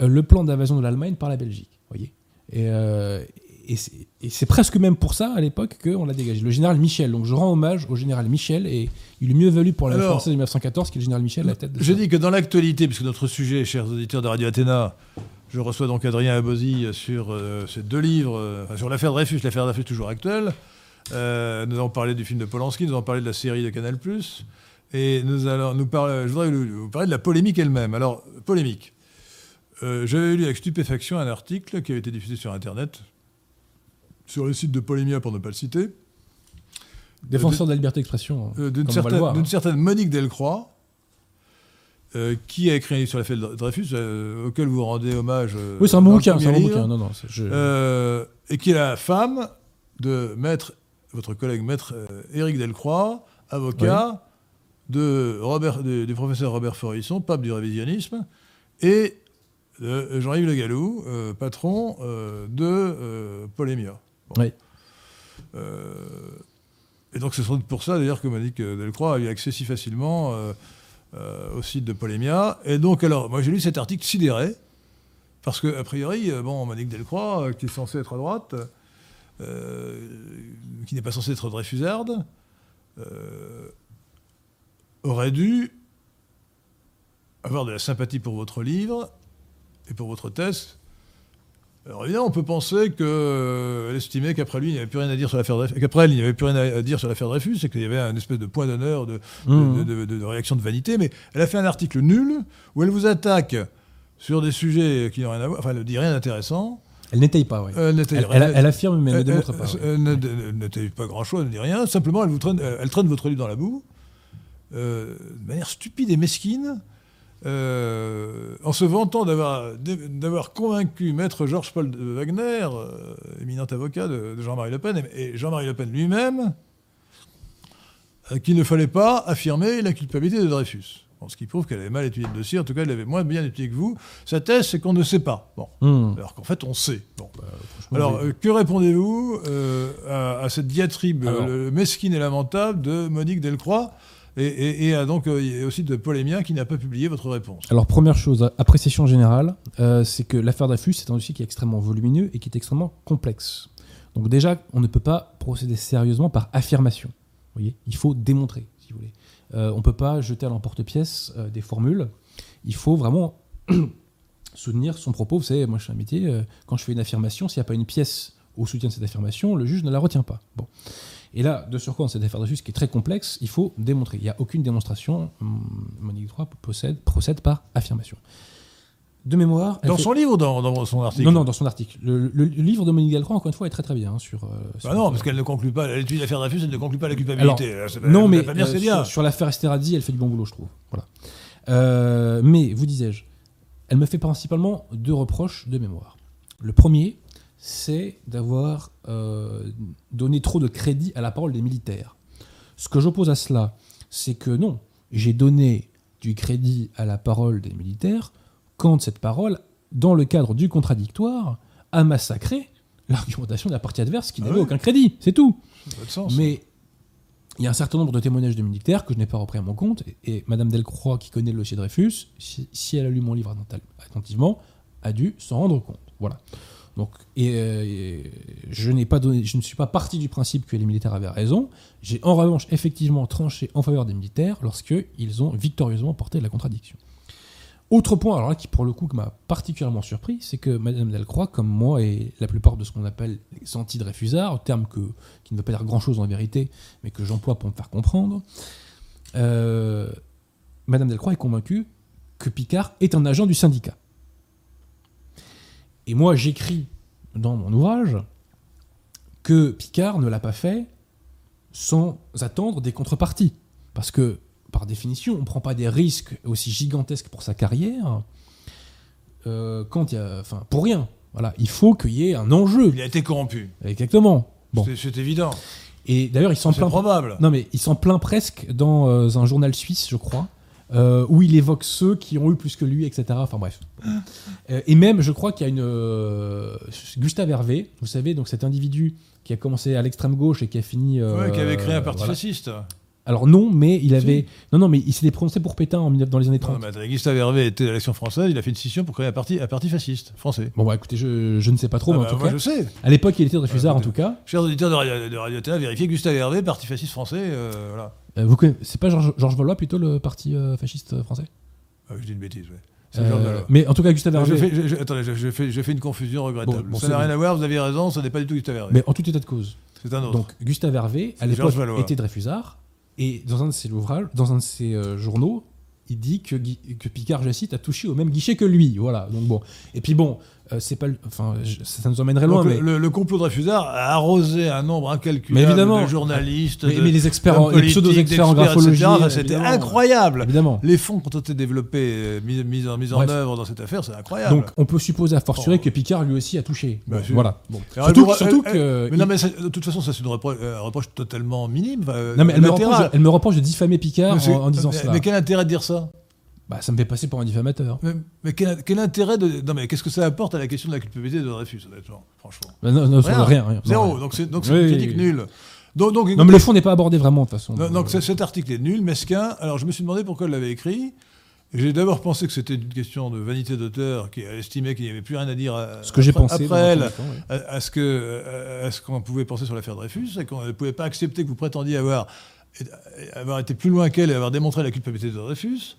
le plan d'invasion de l'Allemagne par la Belgique. Voyez et, euh, et c'est presque même pour ça, à l'époque, qu'on l'a dégagé. Le général Michel. Donc je rends hommage au général Michel et il est mieux valu pour la Alors, française de 1914 qui est le général Michel à la tête de Je ça. dis que dans l'actualité, puisque notre sujet, chers auditeurs de Radio Athéna, je reçois donc Adrien Abosi sur euh, ces deux livres, euh, sur l'affaire Dreyfus, l'affaire Dreyfus toujours actuelle. Euh, nous avons parlé du film de Polanski, nous avons parlé de la série de Canal+, et nous allons nous parler, je voudrais vous parler de la polémique elle-même. Alors, polémique. J'avais lu avec stupéfaction un article qui avait été diffusé sur Internet, sur le site de Polémia pour ne pas le citer, Défenseur de la liberté d'expression. euh, d'une certaine, Monique Delcroix, euh, qui a écrit un livre sur l'affaire de Dreyfus, euh, auquel vous rendez hommage. euh, Oui, c'est un bon bouquin, c'est un bon bouquin. Non, non, je- euh, et qui est la femme de maître, votre collègue maître euh, Éric Delcroix, avocat de Robert, de- du professeur Robert Forisson, pape du révisionnisme, et de Jean-Yves Le Gallou, euh, patron euh, de euh, Polémia. Euh, et donc c'est sans pour ça d'ailleurs que Monique Delcroix a eu accès si facilement euh, euh, au site de Polémia. Et donc alors, moi j'ai lu cet article sidéré, parce que a priori, euh, bon, Delcroix, euh, qui est censée être à droite, euh, qui n'est pas censée être Dreyfusarde, euh, aurait dû avoir de la sympathie pour votre livre et pour votre thèse. Alors évidemment, on peut penser qu'elle estimait qu'après lui, il n'y avait plus rien à dire sur l'affaire Dreyfus, qu'après elle, il n'y avait plus rien à dire sur l'affaire Dreyfus, et qu'il y avait un espèce de point d'honneur, de, Mmh. de, de- de- de réaction de vanité, mais elle a fait un article nul où elle vous attaque sur des sujets qui n'ont rien à voir, enfin, elle ne dit rien d'intéressant. Elle n'étaye pas, oui. Elle n'étaye- Elle, elle- elle affirme, mais elle ne démontre pas. elle n'étaye pas grand-chose, elle ne dit rien. Simplement, elle, vous traîne, elle traîne votre livre dans la boue, euh, de manière stupide et mesquine, euh, en se vantant d'avoir, convaincu Maître Georges-Paul de Wagner, euh, éminent avocat de, de Jean-Marie Le Pen, et, et Jean-Marie Le Pen lui-même, euh, qu'il ne fallait pas affirmer la culpabilité de Dreyfus. Bon, ce qui prouve qu'elle avait mal étudié le dossier, en tout cas, elle l'avait moins bien étudié que vous. Sa thèse, c'est qu'on ne sait pas. Bon. Mmh. Alors qu'en fait, on sait. Bon. Franchement, Alors, que répondez-vous à, à cette diatribe mesquine et lamentable de Monique Delcroix? Et, donc euh, et aussi de Polémia qui n'a pas publié votre réponse Alors, première chose, appréciation générale, euh, c'est que l'affaire Dreyfus, c'est un dossier qui est extrêmement volumineux et qui est extrêmement complexe. Donc, déjà, on ne peut pas procéder sérieusement par affirmation. Vous voyez Il faut démontrer, si vous voulez. Euh, on ne peut pas jeter à l'emporte-pièce euh, des formules. Il faut vraiment soutenir son propos. Vous savez, moi, je suis un métier, quand je fais une affirmation, s'il n'y a pas une pièce au soutien de cette affirmation, le juge ne la retient pas. Bon. Et là, de surcroît, dans cette affaire Dreyfus qui est très complexe, il faut démontrer. Il n'y a aucune démonstration. Hum, Monique III possède, procède par affirmation. De mémoire. Dans fait- son livre ou dans, dans son article Non, non, dans son article. Le, le- le livre de Monique Delcroix, encore une fois, est très très bien. hein, sur, euh, sur- Bah non, parce qu'elle ne conclut pas, elle étudie l'affaire Dreyfus, elle ne conclut pas la culpabilité. Non, mais bien, euh, bien. sur, sur l'affaire Esterhazy, elle fait du bon boulot, je trouve. Voilà. Euh, mais, vous disais-je, elle me fait principalement deux reproches de mémoire. Le premier, c'est d'avoir euh, donné trop de crédit à la parole des militaires. Ce que j'oppose à cela, c'est que non, j'ai donné du crédit à la parole des militaires quand cette parole, dans le cadre du contradictoire, a massacré l'argumentation de la partie adverse qui Ah n'avait aucun crédit. C'est tout. Sens. Mais il y a un certain nombre de témoignages de militaires que je n'ai pas repris à mon compte. Et, et Madame Delcroix, qui connaît le dossier Dreyfus, si, si elle a lu mon livre attentivement, a dû s'en rendre compte. Voilà. Donc, euh, je, ne suis pas parti du principe que les militaires avaient raison. J'ai en revanche effectivement tranché en faveur des militaires lorsqu'ils ont victorieusement porté la contradiction. Autre point, alors là, qui pour le coup m'a particulièrement surpris, c'est que Madame Delcroix, comme moi et la plupart de ce qu'on appelle les anti-Dreyfusards, terme qui ne veut pas dire grand-chose en vérité, mais que j'emploie pour me faire comprendre, euh, Madame Delcroix est convaincue que Picard est un agent du syndicat. Et moi, j'écris dans mon ouvrage que Picard ne l'a pas fait sans attendre des contreparties. Parce que, par définition, on ne prend pas des risques aussi gigantesques pour sa carrière euh, quand il y a, enfin, pour rien. Voilà, il faut qu'il y ait un enjeu. Il a été corrompu. Exactement. Bon. C'est- évident. Et d'ailleurs, il s'en C'est plaint. probable. Non, mais il s'en plaint presque dans euh, un journal suisse, je crois, euh, où il évoque ceux qui ont eu plus que lui, etc. Enfin bref. Euh, et même, je crois qu'il y a une euh, Gustave Hervé, vous savez, donc cet individu qui a commencé à l'extrême gauche et qui a fini. Ouais, qui avait créé un parti voilà. fasciste. Alors non, mais il avait. Non, non, mais il s'était prononcé pour Pétain en 19 dans les années Non, 30. mais Gustave Hervé était à l'Action française, il a fait une scission pour créer un parti, un parti fasciste français. Bon, bah écoutez, je, je ne sais pas trop, Ah mais bah, en tout moi, cas, je sais. à l'époque, il était Dreyfusard Ouais, en tout cas. Chers auditeurs de Radio, de Radio Théâtre, vérifiez Gustave Hervé, parti fasciste français. euh, voilà. Euh, vous connaissez- c'est pas Georges Georges Valois plutôt le parti euh, fasciste français? Ah, je dis une bêtise, ouais. Euh. Mais en tout cas, Gustave Je Hervé. fais, je- je- attendez, je, je fais, je fais une confusion regrettable. Bon, bon, ça n'a rien à voir, vous aviez raison, ce n'est pas du tout Gustave Hervé. Mais en tout état de cause. C'est un autre. Donc Gustave Hervé, à l'époque, était Dreyfusard, et dans un de ses ouvrages, dans un de ses euh, journaux, il dit que, que Picard, je cite, a touché au même guichet que lui. Voilà. Donc bon. Et puis bon, euh, c'est pas, le- enfin, je- ça, nous emmènerait loin, Donc, mais, le, complot de Dreyfusard a arrosé un nombre incalculable Mais évidemment. de journalistes, mais, de, mais les experts, en, les politiques, pseudo-experts en graphologie. Enfin, C'était incroyable. Évidemment. Les fonds qui ont été développés, euh, mis, mis en, mis en œuvre dans cette affaire, c'est incroyable. Donc on peut supposer à fortiori Oh. que Picard lui aussi a touché. Bah, Bon, voilà. Bon. Surtout, elle vous- surtout elle- que. mais non, mais de toute façon, ça c'est une repro- euh, un reproche totalement minime. enfin, non, mais elle me, reproche, elle me reproche de diffamer Picard en disant mais, cela. mais quel intérêt de dire ça? Bah, ça me fait passer pour un diffamateur. Mais, mais quel, quel intérêt de. Non, mais qu'est-ce que ça apporte à la question de la culpabilité de Dreyfus, honnêtement Franchement? Bah, non, non, Rien. rien, rien. Zéro. Donc c'est donc Oui, une critique oui. nulle. Donc, donc, Non, mais le fond n'est pas abordé vraiment de toute façon. Non, donc cet article est nul, mesquin. Alors je me suis demandé pourquoi elle l'avait écrit. J'ai d'abord pensé que c'était une question de vanité d'auteur, qui estimait qu'il n'y avait plus rien à dire à- Ce que j'ai après, pensé. après elle temps, à, à ce que à ce qu'on pouvait penser sur l'affaire Dreyfus, et qu'on ne pouvait pas accepter que vous prétendiez avoir avoir été plus loin qu'elle et avoir démontré la culpabilité de Dreyfus.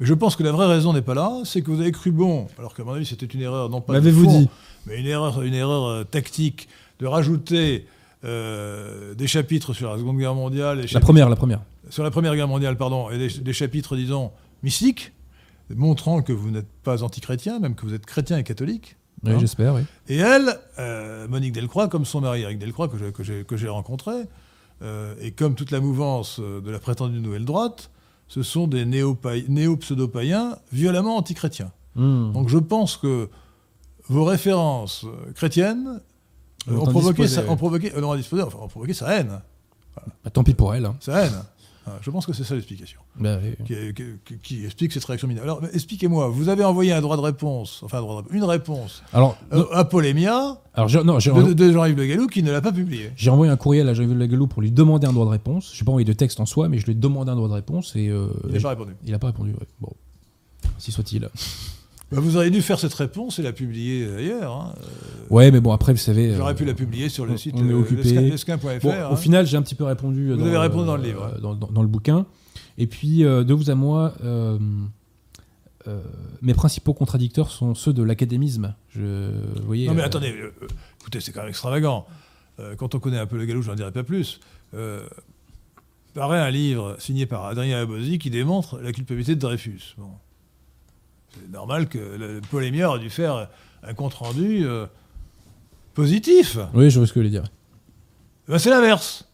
Mais je pense que la vraie raison n'est pas là, c'est que vous avez cru bon, alors qu'à mon avis c'était une erreur non pas de fond, dit mais une erreur, une erreur euh, tactique de rajouter euh, des chapitres sur la Seconde Guerre mondiale, et La première, la première. sur la Première Guerre mondiale, pardon, et des, des chapitres, disons, mystiques, montrant que vous n'êtes pas antichrétien, même que vous êtes chrétien et catholique. Oui, Hein j'espère, oui. Et elle, euh, Monique Delcroix, comme son mari Eric Delcroix, que j'ai- que rencontré, et comme toute la mouvance de la prétendue nouvelle droite, ce sont des néo-pseudo-païens violemment antichrétiens. Hmm. Donc je pense que vos références chrétiennes Ont ont provoqué, indisposé, sa, ouais. ont provoqué, euh, non, indisposé, enfin, ont provoqué sa haine. Bah, tant pis pour elle. hein. Sa haine. Je pense que c'est ça l'explication. Oui. qui, qui- qui- qui explique cette réaction mineure. Alors, expliquez-moi, vous avez envoyé un droit de réponse, enfin un droit de réponse, une réponse Alors, euh, à Polémia alors non, de, de Jean-Yves Le Gallou qui ne l'a pas publié. j'ai envoyé un courriel à Jean-Yves Lagalou pour lui demander un droit de réponse. Je n'ai pas envoyé de texte en soi, mais je lui ai demandé un droit de réponse et euh, Il n'a pas répondu. il n'a pas répondu. ouais. Bon, si soit-il. Bah, vous auriez dû faire cette réponse et la publier ailleurs. hein. Ouais, mais bon, après, vous savez. J'aurais euh, pu la publier sur le site on est euh, occupé. lesquin-. Bon, hein. au final, j'ai un petit peu répondu. Vous dans avez le- répondu dans le livre. euh, Dans, dans- dans le bouquin. Et puis, euh, de vous à moi, euh, euh, mes principaux contradicteurs sont ceux de l'académisme. Je, vous voyez, Non mais euh, attendez, euh, euh, écoutez, c'est quand même extravagant. Euh, quand on connaît un peu Le Gallou, je n'en dirai pas plus. Euh, paraît un livre signé par Adrien Abosi qui démontre la culpabilité de Dreyfus. Bon. C'est normal que le, le aurait dû faire un compte-rendu euh, positif. Oui, je vois ce que vous voulez dire. Ben, c'est l'inverse.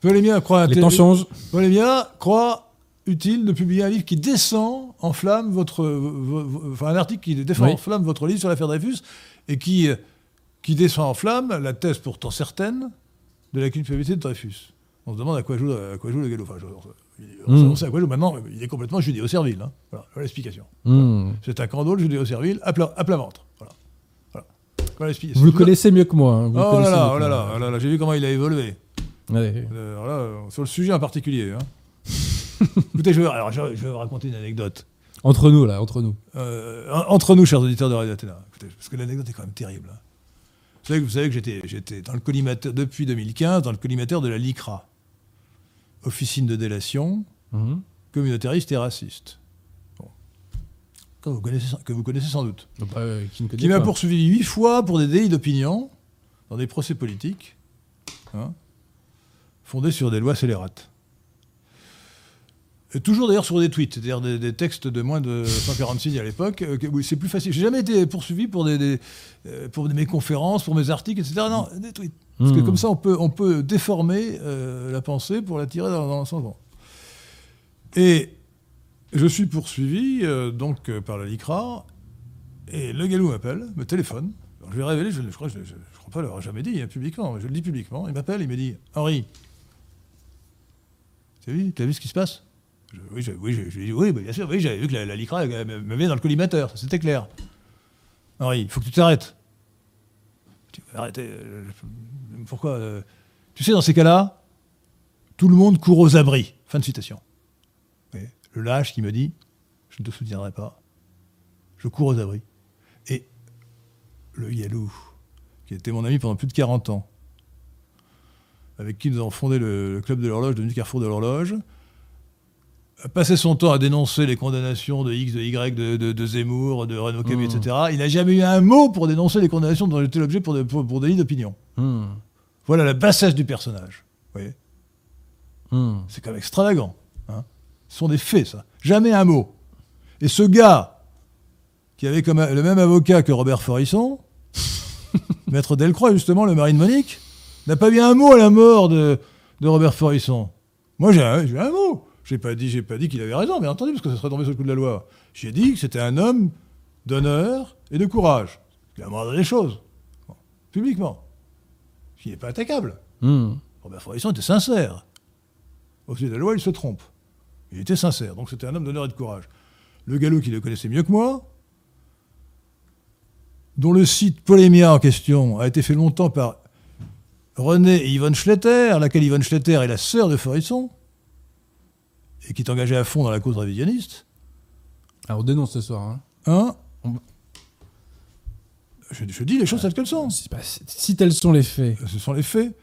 Polémia croit, Les temps changent. Polémia croit utile de publier un livre qui descend en flamme votre, vo- vo- enfin un article qui défend Oui. en flamme votre livre sur l'affaire Dreyfus et qui, euh, qui descend en flamme la thèse pourtant certaine de la culpabilité de Dreyfus. On se demande à quoi joue, à quoi joue le galop. Enfin, je- on, sait- on sait à quoi joue maintenant. Il est complètement judéo-servile. hein. Voilà, voilà l'explication. Hmm. C'est un candole judéo-servile à plat, à plat ventre. Voilà. Voilà. Voilà l'explication. Vous le connaissez mieux que moi. hein, vous le Oh là là, mieux oh que là moi. là, oh là là, j'ai vu comment il a évolué. Euh, alors là, sur le sujet en particulier. hein. Écoutez, je vais, alors, je, je vais vous raconter une anecdote. Entre nous, là, entre nous. Euh, entre nous, chers auditeurs de Radio Athéna, écoutez, parce que l'anecdote est quand même terrible. hein. Vous savez que, vous savez que j'étais, j'étais dans le collimateur, depuis 2015 dans le collimateur de la LICRA, Officine de délation, Mhm. communautariste et raciste. Bon. Que, vous connaissez, que vous connaissez sans doute. Bah, euh, qui m'a poursuivi huit fois pour des délits d'opinion dans des procès politiques, hein, fondés sur des lois scélérates. Et toujours d'ailleurs sur des tweets, c'est-à-dire des, des textes de moins de 140 signes à l'époque. euh, c'est plus facile. J'ai jamais été poursuivi pour des, des, euh, pour mes conférences, pour mes articles, etc. Non, des tweets. Parce que Hmm. comme ça, on peut, on peut déformer euh, la pensée pour la tirer dans, dans le sens bon. Et je suis poursuivi euh, donc euh, par la LICRA, et le galou m'appelle, me téléphone. Alors, je vais révéler, je, je crois, je, je- je crois pas l'avoir jamais dit hein, publiquement, mais je le dis publiquement. Il m'appelle, il me dit Henri, t'as vu, t'as vu ce qui se passe? Je- Oui, je, oui, oui, bah, bien sûr, oui, j'avais vu que la, la LICRA me me met dans le collimateur, c'était clair. Henri, il faut que tu t'arrêtes. Dis, Arrêtez, euh, pourquoi euh, Tu sais, dans ces cas-là, tout le monde court aux abris. Fin de citation. Le lâche qui me dit Je ne te soutiendrai pas. Je cours aux abris. Et le Yalou, qui était mon ami pendant plus de 40 ans, avec qui nous avons fondé le club de l'horloge, devenu Carrefour de l'horloge, a passé son temps à dénoncer les condamnations de X, de Y, de, de- de Zemmour, de Renaud Camus, Mmh. etc. Il n'a jamais eu un mot pour dénoncer les condamnations dont j'étais l'objet pour, des- pour, pour délit d'opinion. Hmm. Voilà la bassesse du personnage. Vous voyez Hmm. c'est quand même extravagant. hein. Ce sont des faits, ça. Jamais un mot. Et ce gars, qui avait comme le même avocat que Robert Forisson, Maître Delcroix, justement, le mari de Monique, n'a pas eu un mot à la mort de, de Robert Forisson. Moi, j'ai un, j'ai un mot. J'ai pas dit, j'ai pas dit qu'il avait raison, bien entendu, parce que ça serait tombé sur le coup de la loi. J'ai dit que c'était un homme d'honneur et de courage. Il a moindre des choses. Bon, publiquement. Ce qui n'est pas attaquable. Hmm. Robert Forisson était sincère. Au sujet de la loi, il se trompe. Il était sincère, donc c'était un homme d'honneur et de courage. Le galop qui le connaissait mieux que moi, dont le site Polémia en question a été fait longtemps par René et Yvonne Schletter, laquelle Yvonne Schletter est la sœur de Forisson, et qui est engagée à fond dans la cause révisionniste. Alors, on dénonce ce soir. Hein. Hein je, je dis les choses telles qu'elles sont. Si, bah, si- tels sont les faits. ce sont les faits.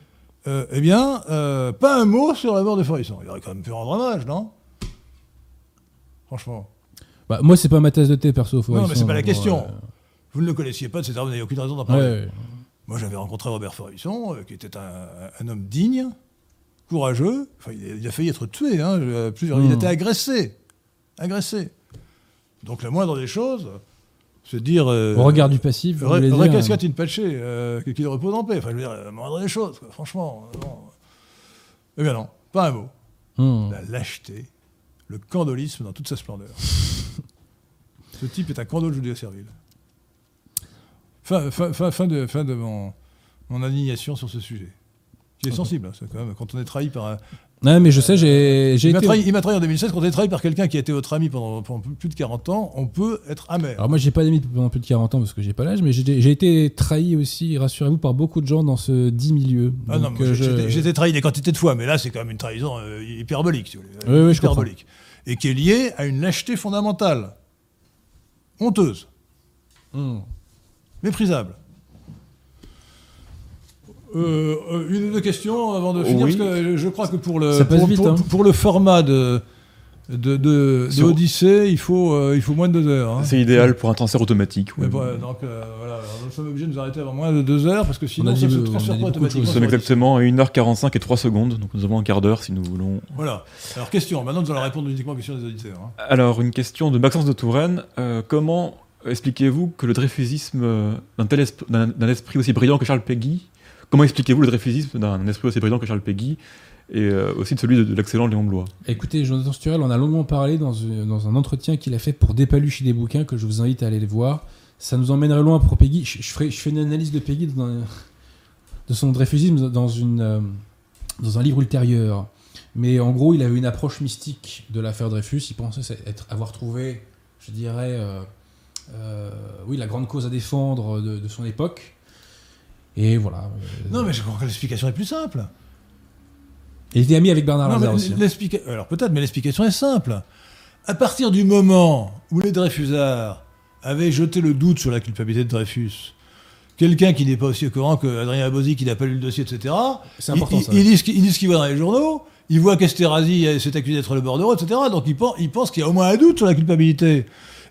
Euh, eh bien, euh, pas un mot sur la mort de Forisson. Il aurait quand même pu rendre hommage, non? Franchement. Bah, moi, c'est pas ma tasse de thé, perso. Non, mais c'est pas la question. euh, Vous ne le connaissiez pas, etc. Vous n'avez aucune raison d'en ouais, parler. ouais. Moi, j'avais rencontré Robert Forisson, euh, qui était un, un homme digne, courageux. Enfin, il, a, il a failli être tué. Hein, euh, plusieurs, Il Hmm. était agressé. Agressé. Donc, la moindre des choses, c'est de dire. euh, Au regard du passif, vous voulez dire, Recascat in pace, euh, que- qu'il repose en paix? Enfin, je veux dire, la moindre des choses, quoi, franchement. non. Eh bien, non, pas un mot. Hmm. La lâcheté, le candolisme dans toute sa splendeur. Ce type est un candole judéo-servile. Fin, fin, fin, fin de, fin de mon, mon indignation sur ce sujet. Qui est sensible, hein, c'est quand même, quand on est trahi par un. Ouais, mais je sais, j'ai m'a été. trahi, il m'a trahi en 2016, quand on est trahi par quelqu'un qui a été votre ami pendant, pendant plus de 40 ans, on peut être amer. Alors moi j'ai pas d'amis pendant plus de 40 ans parce que j'ai pas l'âge, mais j'ai été trahi aussi, rassurez-vous, par beaucoup de gens dans ce dit milieu. Ah non, Donc, euh, j'ai- je- j'étais trahi des quantités de fois, mais là, c'est quand même une trahison euh, hyperbolique, si vous voulez. Oui, oui, je hyperbolique. Et qui est liée à une lâcheté fondamentale. Honteuse. Hmm. Méprisable. Euh, euh, une ou deux questions avant de finir, Oui. parce que je crois que pour le, Ça passe pour, vite, pour- hein. pour le format de, de, de, Sur- de Odyssée, il faut, euh, il faut moins de deux heures. hein. C'est idéal pour un transfert automatique. Oui. donc euh, voilà, Alors, nous sommes obligés de nous arrêter avant moins de deux heures parce que sinon a dit- ça se on a transfère pas beaucoup de automatiquement. choses. Nous sommes exactement à 1h45 et 3 secondes, donc nous avons un quart d'heure si nous voulons. Voilà. Alors question, maintenant nous allons répondre uniquement aux questions des auditeurs. hein. Alors, une question de Maxence de Touraine. Euh, comment expliquez-vous que le dreyfusisme euh, d'un tel esp- esprit aussi brillant que Charles Péguy Comment expliquez-vous le dreyfusisme d'un esprit aussi brillant que Charles Péguy et euh, aussi de celui de, l'excellent Léon Blois? Écoutez, Jonathan Sturel, on a longuement parlé dans, une- dans un entretien qu'il a fait pour Dépalucher des bouquins, que je vous invite à aller les voir. Ça nous emmènerait loin pour Peggy. Je, ferai- fais une analyse de Peggy dans de son dreyfusisme euh, dans un livre ultérieur. Mais en gros, il avait une approche mystique de l'affaire Dreyfus. Il pensait avoir trouvé, je dirais, euh, euh, oui, la grande cause à défendre de son époque. Et voilà. Euh, Non mais je crois que l'explication est plus simple. Il était ami avec Bernard Lazare aussi. hein. l'explica- Alors peut-être, mais l'explication est simple. À partir du moment où les Dreyfusards avaient jeté le doute sur la culpabilité de Dreyfus, quelqu'un qui n'est pas aussi au courant que Adrien Abosi, qui n'a pas lu le dossier, etc., C'est important il, ça. il, il lit ce qu'il il lit ce qu'il voit dans les journaux, il voit qu'Esterhazy s'est accusé d'être le bordereau, etc., donc il pense, il pense qu'il y a au moins un doute sur la culpabilité.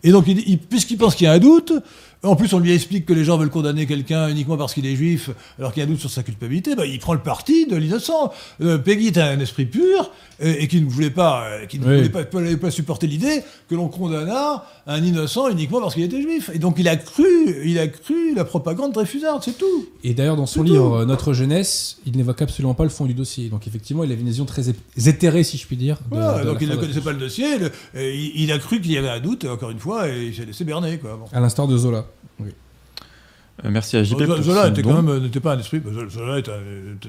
Et donc, il- il- puisqu'il pense qu'il y a un doute, en plus on lui explique que les gens veulent condamner quelqu'un uniquement parce qu'il est juif, alors qu'il y a un doute sur sa culpabilité, bah, il prend le parti de l'innocent. Euh, Peggy est un esprit pur et, et qui ne voulait pas, euh, qui ne Oui. voulait pas, pas- pas supporter l'idée que l'on condamnât un innocent uniquement parce qu'il était juif. Et donc il a cru, il a cru la propagande dreyfusarde, c'est tout. Et d'ailleurs, dans son livre tout. euh, Notre jeunesse, il n'évoque absolument pas le fond du dossier. Donc, effectivement, il avait une vision très éthérée, si je puis dire. de- Voilà, de donc il ne connaissait pas le dossier, le- il, il a cru qu'il y avait un doute, encore une fois, et il s'est laissé berner. Quoi. Bon. À l'instar de Zola. Euh, Merci à JP Zola pour Zola son était don. quand même, n'était pas un esprit, Zola- était,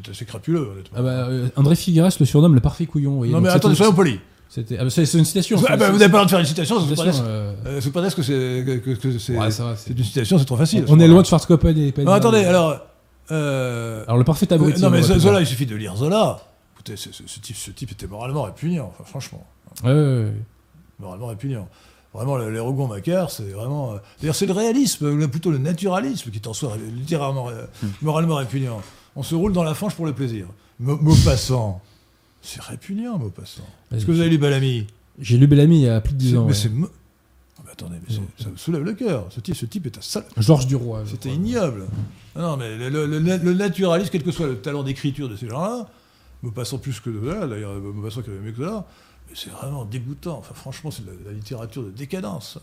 assez crapuleux, honnêtement. Ah bah, euh, André Figueras le surnomme le parfait couillon. voyez. non mais attendez, soyons polis. c'était- ah bah, C'est une citation. Ah bah, vous n'avez pas le droit de faire une citation, c'est pas euh, euh, c'est pas parce que c'est que, c'est ouais, une citation, c'est trop facile. On est loin de Schwarzkopf et pas Non, attendez, alors. euh, Alors, le parfait abruti. non, mais Zola, il suffit de lire Zola. Écoutez, ce, ce type, ce type était moralement répugnant, enfin, franchement. Ouais, ouais, ouais. Moralement répugnant. Vraiment, le- les Rougon-Macquart, c'est vraiment. euh, D'ailleurs, c'est le réalisme, ou plutôt le naturalisme qui est en soi ré- littéralement, euh, moralement répugnant. On se roule dans la fange pour le plaisir. Maupassant. C'est répugnant, Maupassant. Est-ce que vous avez lu Bellamy? J'ai lu Bellamy il y a plus de 10 C'est- ans. Mais ouais. c'est. mo- Ah, mais attendez, mais ça me soulève le cœur. Ce type, ce type est un sale. Georges Duroy. C'était ignoble. Non, mais le, le- le- le naturalisme, quel que soit le talent d'écriture de ces gens-là, Maupassant plus que d'ailleurs, Maupassant qui avait mieux que Zola, mais c'est vraiment dégoûtant. Enfin, franchement, c'est de la, la littérature de décadence.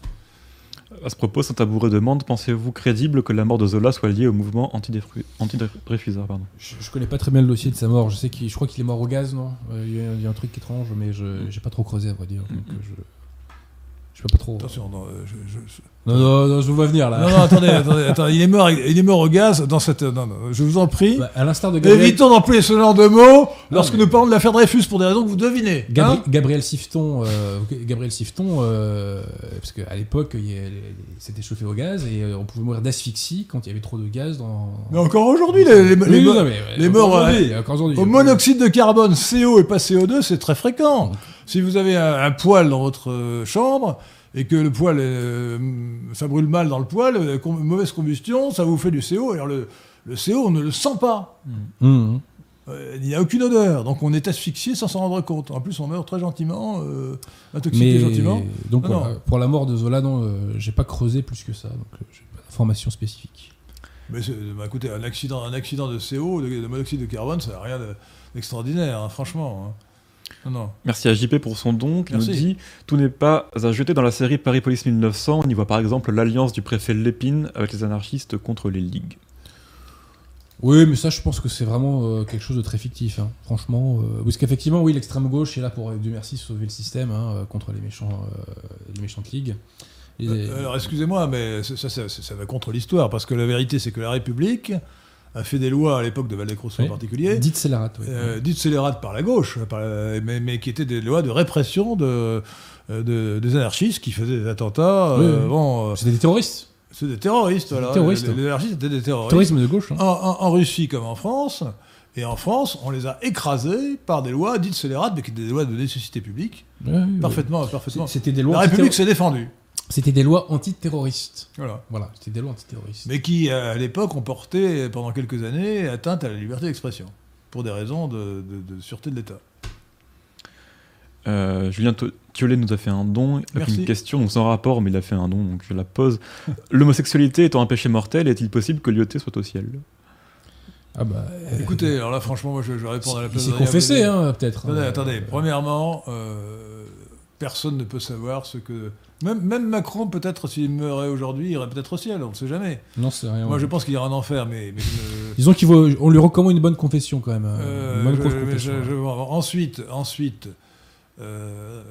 À ce propos, Saint-Tabouret demande Pensez-vous crédible que la mort de Zola soit liée au mouvement anti-Dreyfus- anti-Dreyfusard pardon? Je, je connais pas très bien le dossier de sa mort. Je sais qu'il, je crois qu'il est mort au gaz, non? Euh, Il y, a- il y a un truc étrange, mais je j'ai pas trop creusé à vrai dire. Donc, euh, je je peux pas trop. Attention, non, euh, je, je- je- Non, non, non, je vous vois venir là. non, non, attendez, attendez, attendez, il est mort, il est mort au gaz dans cette. Non, non, je vous en prie. Bah, à l'instar de Gabriel, Évitons d'employer ce genre de mots lorsque mais- nous parlons de l'affaire Dreyfus pour des raisons que vous devinez. Gabri- hein Gabriel Sifton, euh, Gabriel Sifton, euh, parce qu'à l'époque, il c'était chauffé au gaz et euh, on pouvait mourir d'asphyxie quand il y avait trop de gaz dans. mais encore aujourd'hui, les, les- Oui, les oui, morts- les aujourd'hui. Au monoxyde de carbone, CO et pas CO2, c'est très fréquent. Si vous avez un, un poêle dans votre euh, chambre et que le poêle, euh, ça brûle mal dans le poêle, euh, com- mauvaise combustion, ça vous fait du CO. Alors le, le CO, on ne le sent pas. Mmh. Euh, il n'y a aucune odeur. Donc on est asphyxié sans s'en rendre compte. En plus, on meurt très gentiment, euh, intoxiqué Mais gentiment. donc Non, voilà, non. pour la mort de Zola, non, euh, j'ai pas creusé plus que ça, donc euh, j'ai pas d'informations spécifiques. Mais bah, écoutez, un accident, un accident de CO, de, de monoxyde de carbone, ça n'a rien de- d'extraordinaire, hein, franchement. hein. Non, non. Merci à JP pour son don qui Merci. nous dit Tout n'est pas à jeter dans la série Paris Police 1900. On y voit par exemple l'alliance du préfet Lépine avec les anarchistes contre les ligues. Oui, mais ça, je pense que c'est vraiment euh, quelque chose de très fictif, hein. franchement. euh, parce qu'effectivement, oui, l'extrême gauche est là pour, Dieu merci, sauver le système hein, euh, contre les, méchants, euh, les méchantes ligues. Et- Euh, Alors excusez-moi, mais ça, ça, ça- ça va contre l'histoire, parce que la vérité, c'est que la République a fait des lois à l'époque de Valdez-Crousseau Oui. en particulier, Dites scélérate, oui. euh, dites scélérates par la gauche, par la- mais, mais qui étaient des lois de répression de, euh, de- des anarchistes qui faisaient des attentats. Oui, euh, bon, C'était des terroristes. c'est des terroristes. Voilà. des terroristes. Les, les anarchistes étaient des terroristes. Terrorisme de gauche. hein. En, en- en Russie comme en France. Et en France, on les a écrasés par des lois dites scélérates, mais qui étaient des lois de nécessité publique. Parfaitement, parfaitement. C'était des La lois République antiterro- s'est défendue. C'était des lois antiterroristes. Voilà. Voilà, c'était des lois antiterroristes. mais qui, à l'époque, ont porté pendant quelques années atteinte à la liberté d'expression, pour des raisons de, de- de sûreté de l'État. Euh, Julien Thiollet nous a fait un don avec Merci. une question donc sans rapport, mais il a fait un don, donc je la pose. L'homosexualité étant un péché mortel, est-il possible que l'IoT soit au ciel? Ah bah. euh, Écoutez, alors là, franchement, moi, je, je vais répondre à la il place s'est d'Adrien confessé, hein, peut-être. Attendez, Euh, attendez. Premièrement, euh, personne ne peut savoir ce que. Même, même Macron, peut-être, s'il meurait aujourd'hui, irait peut-être au ciel, on ne sait jamais. Non, c'est rien. Moi, je pense qu'il ira en enfer, mais. mais je- Disons qu'il vaut- on lui recommande une bonne confession quand même. euh, Euh, une bonne je- grosse mais confession. je- je- ensuite, ensuite euh,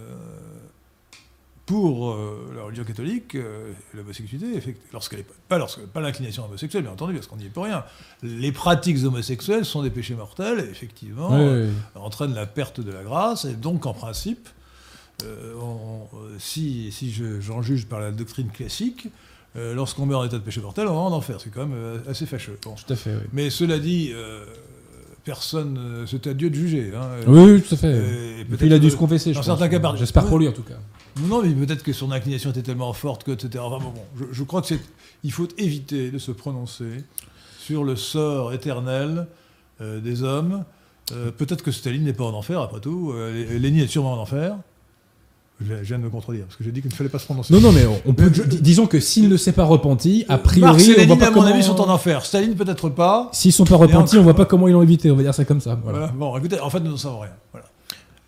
pour euh, la religion catholique, l'homosexualité, lorsqu'elle est pas, pas, lorsque, pas l'inclination homosexuelle, bien entendu, parce qu'on n'y est pour rien. Les pratiques homosexuelles sont des péchés mortels, et effectivement, entraînent la perte de la grâce, et donc, en principe, on- euh, si, si je- j'en juge par la doctrine classique, euh, lorsqu'on meurt en état de péché mortel, on va en enfer. C'est quand même euh, assez fâcheux. Bon. Tout à fait. oui. Mais cela dit, euh, personne, euh, c'est à Dieu de juger. hein. Oui, oui, tout à fait. Euh, et puis il a dû se confesser. dans je certains pense. cas, J'espère pour lui en tout cas. Non, mais peut-être que son inclination était tellement forte que, etc. Enfin, bon, bon, je, je crois que c'est, il faut éviter de se prononcer sur le sort éternel euh, des hommes. Euh, peut-être que Staline n'est pas en enfer, après tout. Euh, Lénine est sûrement en enfer. Je, viens de me contredire, parce que j'ai dit qu'il ne fallait pas se prononcer. Non, non, mais on, peut. Je- disons que s'il ne s'est pas repenti, a priori, Marx et on voit Lénine, pas à mon comment. avis, sont en enfer. Staline, peut-être pas. S'ils sont pas repentis, on voit pas comment ils l'ont évité. On va dire ça comme ça. Voilà. Voilà. Bon, écoutez, en fait, nous n'en savons rien. Voilà.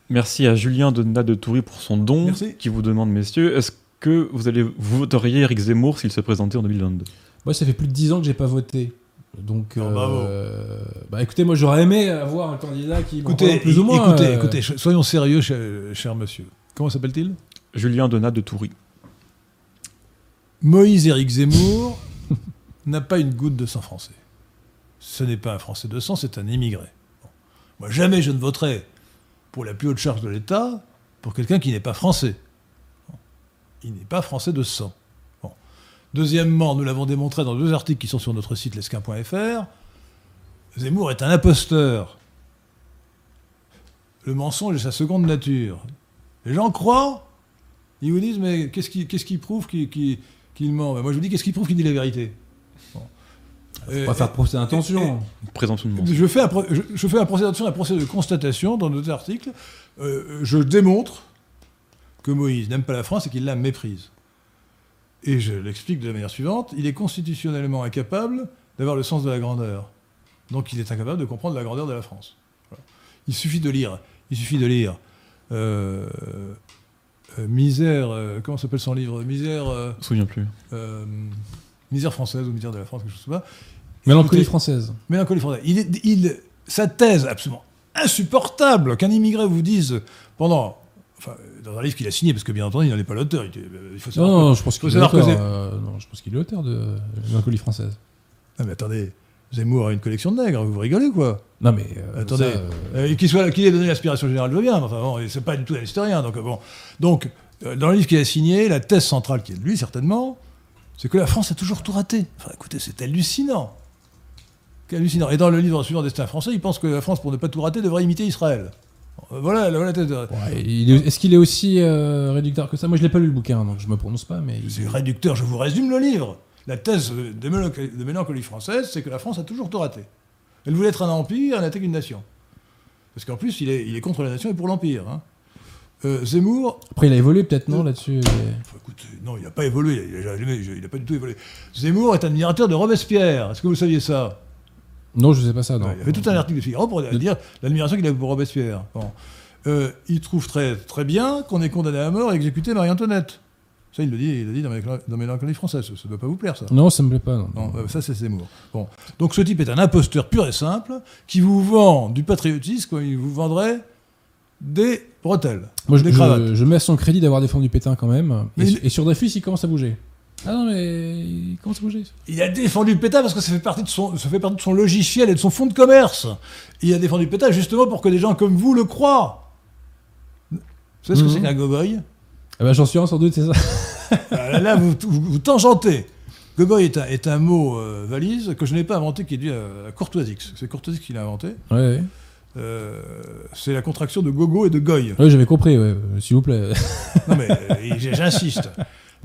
Merci à Julien de Nat de Toury pour son don, Merci. qui vous demande, messieurs, est-ce que vous allez vous voteriez Eric Zemmour s'il se présentait en 2022 Moi, ça fait plus de 10 ans que j'ai pas voté. Donc, Oh, bravo. euh, bah écoutez, moi j'aurais aimé avoir un candidat qui Écoutez, plus ou moins. écoutez, euh, écoutez, soyons sérieux, cher, cher monsieur. Comment s'appelle-t-il Julien de Nat de Toury. Moïse Éric Zemmour n'a pas une goutte de sang français. Ce n'est pas un Français de sang, c'est un immigré. Bon. Moi, jamais je ne voterai pour la plus haute charge de l'État pour quelqu'un qui n'est pas français. Bon. Il n'est pas français de sang. Bon. Deuxièmement, nous l'avons démontré dans deux articles qui sont sur notre site lesquin.fr, Zemmour est un imposteur. Le mensonge est sa seconde nature. Les gens croient, ils vous disent, mais qu'est-ce qui, qu'est-ce qui prouve qu'il qu'il- qu'il ment? Ben, Moi, je vous dis, qu'est-ce qui prouve qu'il dit la vérité? Bon. Faut Euh, pas faire procès d'intention. Présomption de je fais, un, pro- je, je fais un procès d'attention, un procès de constatation dans nos articles. Euh, je démontre que Moïse n'aime pas la France et qu'il la méprise. Et je l'explique de la manière suivante il est constitutionnellement incapable d'avoir le sens de la grandeur. Donc il est incapable de comprendre la grandeur de la France. Voilà. Il suffit de lire. Il suffit de lire. Euh, euh, misère. euh, comment s'appelle son livre? Misère. euh, Je me souviens plus. euh, misère française ou misère de la France, quelque chose comme ça. Mélancolie Écoutez, française. Mélancolie française. Il, est- il- sa thèse absolument insupportable qu'un immigré vous dise pendant. Enfin, dans un livre qu'il a signé, parce que bien entendu, il n'en est pas l'auteur. Il, il faut Non, savoir. non, que- je pense qu'il est l'auteur. Euh, non, je pense qu'il est l'auteur de Mélancolie française. Non, mais attendez, Zemmour a une collection de nègres, vous rigolez quoi Non, mais. euh, Attendez. euh, Euh, Qu'il soit- qu'il ait donné l'aspiration générale, je veux bien, mais enfin bon, c'est pas du tout un historien. Donc, bon. donc euh, dans le livre qu'il a signé, la thèse centrale qui est de lui, certainement, c'est que la France a toujours tout raté. Enfin, écoutez, c'est hallucinant. C'est hallucinant. Et dans le livre suivant Destin français, il pense que la France, pour ne pas tout rater, devrait imiter Israël. Voilà, voilà la thèse. de- ouais, Est-ce qu'il est aussi euh, réducteur que ça? Moi, je l'ai pas lu le bouquin, donc je me prononce pas. Mais C'est réducteur, je vous résume le livre. La thèse de mélancolie, de mélancolie française, c'est que la France a toujours tout raté. Elle voulait être un empire, elle n'était qu'une nation. Parce qu'en plus, il est, il est contre la nation et pour l'empire. hein. Euh, Zemmour, Après, il a évolué peut-être, non, là-dessus est- Enfin, écoute, non, il n'a pas évolué, il n'a pas du tout évolué. Zemmour est admirateur de Robespierre. Est-ce que vous saviez ça? Non, je sais pas ça. Non. Ouais, Il y avait tout un article de Figaro pour dire l'admiration qu'il avait pour Robespierre. Bon. Euh, il trouve très, très bien qu'on ait condamné à mort et exécuté Marie-Antoinette. Ça, il le dit, il le dit dans, Mélancol- dans Mélancolie française. Ça ne doit pas vous plaire, ça. Non, ça me plaît pas. Non. Non, euh, ça c'est Zemmour. Bon. Donc ce type est un imposteur pur et simple qui vous vend du patriotisme comme il vous vendrait des bretelles, Moi, je, des cravates. je, je mets à son crédit d'avoir défendu Pétain quand même. Et, il- et sur Dreyfus, il commence à bouger. Ah non, mais il commence à bouger. Il a défendu Pétain parce que ça fait, partie de son, ça fait partie de son logiciel et de son fonds de commerce. Il a défendu Pétain justement pour que des gens comme vous le croient. Vous savez ce que Mhm. c'est qu'un gogoï Ah bah, J'en suis un sans doute, c'est ça. Ah, Là, là, vous, vous, vous tangentez. Gogoï est un, est un mot euh, valise que je n'ai pas inventé, qui est dû à, à Courtoisix. C'est Courtoisix qui l'a inventé. Ouais, ouais. Euh, c'est la contraction de gogo et de goy. Ouais, j'avais compris, ouais. S'il vous plaît. Non mais euh, j'insiste.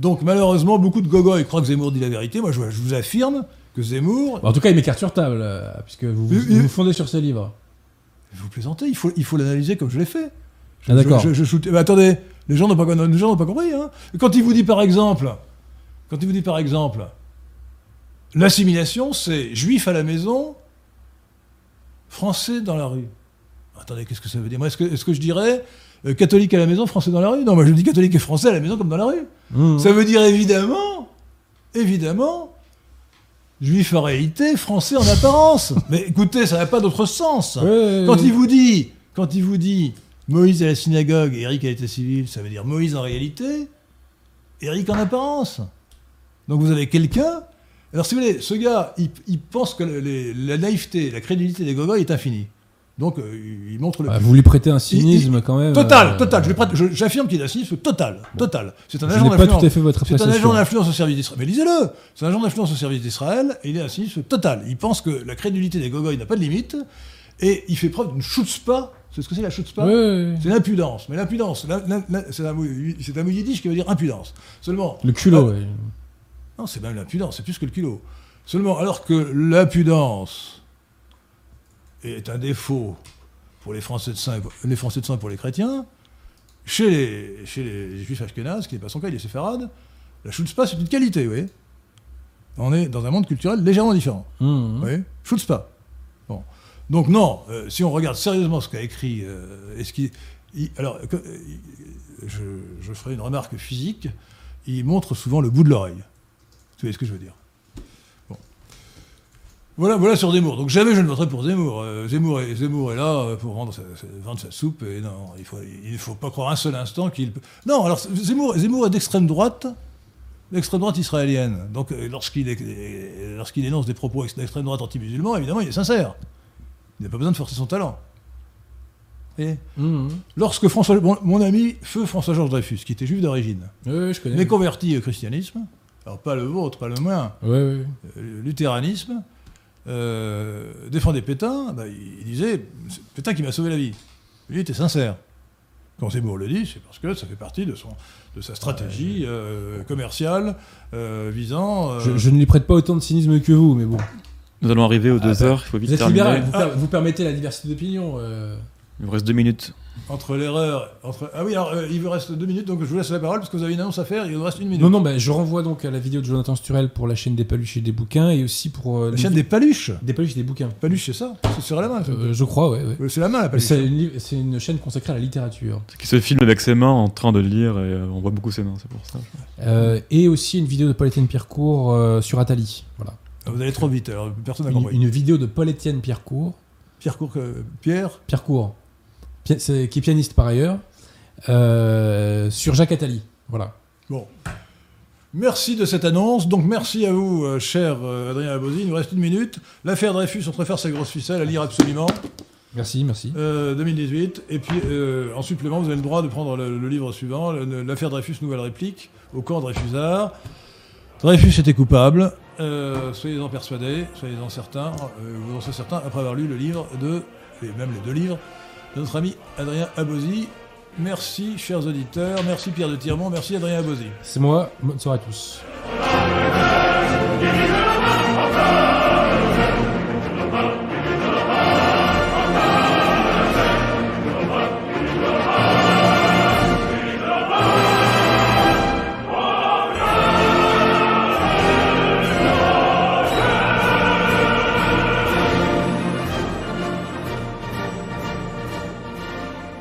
Donc malheureusement, beaucoup de gogoïs croient que Zemmour dit la vérité. Moi, je, je vous affirme que Zemmour... Bah, en tout cas, il met carte sur table, euh, puisque vous vous, fondez sur ses livres. Vous plaisantez, il faut il faut l'analyser comme je l'ai fait. Ah, d'accord. Je, je- je attendez, les gens n'ont pas, les gens n'ont pas compris. Hein. Quand il vous dit par exemple, quand il vous dit par exemple, l'assimilation, c'est juif à la maison, français dans la rue. Attendez, qu'est-ce que ça veut dire? Est-ce que, je dirais euh, catholique à la maison, français dans la rue? Non, moi je dis catholique et français à la maison comme dans la rue. Mmh. Ça veut dire évidemment, évidemment, juif en réalité, français en apparence. Mais écoutez, ça n'a pas d'autre sens. Quand il vous dit, quand il vous dit Moïse à la synagogue, Eric à l'état civil, ça veut dire Moïse en réalité, Eric en apparence. Donc vous avez quelqu'un. Alors si vous voulez, ce gars, il, il pense que les- la naïveté, la crédulité des gogoys est infinie. Donc euh, il montre le. Bah, vous lui prêtez un cynisme quand même. Total, euh, total. Je- J'affirme qu'il a un cynisme total, total. C'est un agent pas d'influence. C'est un agent d'influence au service d'Israël. Mais lisez-le C'est un agent d'influence au service d'Israël et il est un cynisme total. Il pense que la crédulité des gogoys n'a pas de limite et il fait preuve d'une chutzpah. C'est ce que c'est la chutzpah. C'est l'impudence. Mais l'impudence, c'est un un mot yiddish qui veut dire impudence. Seulement. Le culot, Ah, ouais. Non, c'est même l'impudence, c'est plus que le kilo. Seulement, alors que l'impudence est un défaut pour les Français de pour, les Français de sang et pour les chrétiens, chez les, chez les juifs ashkénazes, qui n'est pas son cas, il est séfarade, la chutzpah, c'est une qualité, voyez. On est dans un monde culturel légèrement différent. Mmh. Chutzpah. Donc non, euh, si on regarde sérieusement ce qu'a écrit, euh, alors, euh, je, ferai une remarque physique, il montre souvent le bout de l'oreille. Vous voyez ce que je veux dire? Voilà, voilà sur Zemmour. Donc jamais je ne voterai pour Zemmour. Zemmour, est, Zemmour est là pour vendre sa soupe. Et non, il il faut pas croire un seul instant qu'il peut. Non, alors Zemmour, Zemmour est d'extrême droite, l'extrême droite israélienne. Donc lorsqu'il énonce des propos ex- d'extrême droite anti-musulmans, évidemment, il est sincère. Il n'a pas besoin de forcer son talent. Et Mmh. lorsque François, mon, mon ami feu François-Georges Dreyfus, qui était juif d'origine, je connais. mais converti au christianisme, alors pas le vôtre, pas le mien, ouais. euh, luthéranisme, euh, défendait Pétain, bah, il, disait c'est Pétain qui m'a sauvé la vie. Lui il était sincère. Quand Zemmour le dit, c'est parce que ça fait partie de, son, de sa stratégie euh, commerciale visant. Je, je ne lui prête pas autant de cynisme que vous, mais bon. Nous allons arriver aux deux bah, heures, il faut vite Vous êtes terminer. libéral, vous, Ah. per- vous permettez la diversité d'opinion. euh. Il vous reste deux minutes. Entre l'erreur. Entre... Ah oui, alors euh, il vous reste deux minutes, donc je vous laisse la parole parce que vous avez une annonce à faire, il vous reste une minute. Non, non, bah, je renvoie donc à la vidéo de Jonathan Sturel pour la chaîne des paluches et des bouquins et aussi pour. euh, La chaîne des paluches. des paluches et des bouquins. Paluche, c'est ça C'est sur la main. Euh, je crois, ouais. ouais. C'est la main, la paluche. C'est une, li- c'est une chaîne consacrée à la littérature. Qui se filme avec ses mains en train de lire et euh, on voit beaucoup ses mains, c'est pour ça. Euh, et aussi une vidéo de Paul-Étienne Pierrecourt euh, sur Atali. Voilà. Ah, Vous allez trop vite, alors personne n'a compris. une vidéo de Paul-Étienne Pierrecourt, Pierre Cour... euh, Pierre Pierrecourt c'est- qui est pianiste par ailleurs, euh, sur Jacques Attali. Voilà. Bon. Merci de cette annonce. Donc merci à vous, euh, cher euh, Adrien Abosi. Il nous reste une minute. L'affaire Dreyfus, on préfère sa grosse ficelle à lire absolument. Merci, merci. Euh, 2018. Et puis, euh, en supplément, vous avez le droit de prendre le, le livre suivant, le- l'affaire Dreyfus, nouvelle réplique, au camp Dreyfusard. Dreyfus était coupable. Euh, soyez-en persuadés, soyez-en certains. Euh, vous en serez certains après avoir lu le livre de, et même les deux livres, de notre ami Adrien Abosi. Merci, chers auditeurs. Merci, Pierre de Tirmont. Merci, Adrien Abosi. C'est moi. Bonne soirée à tous.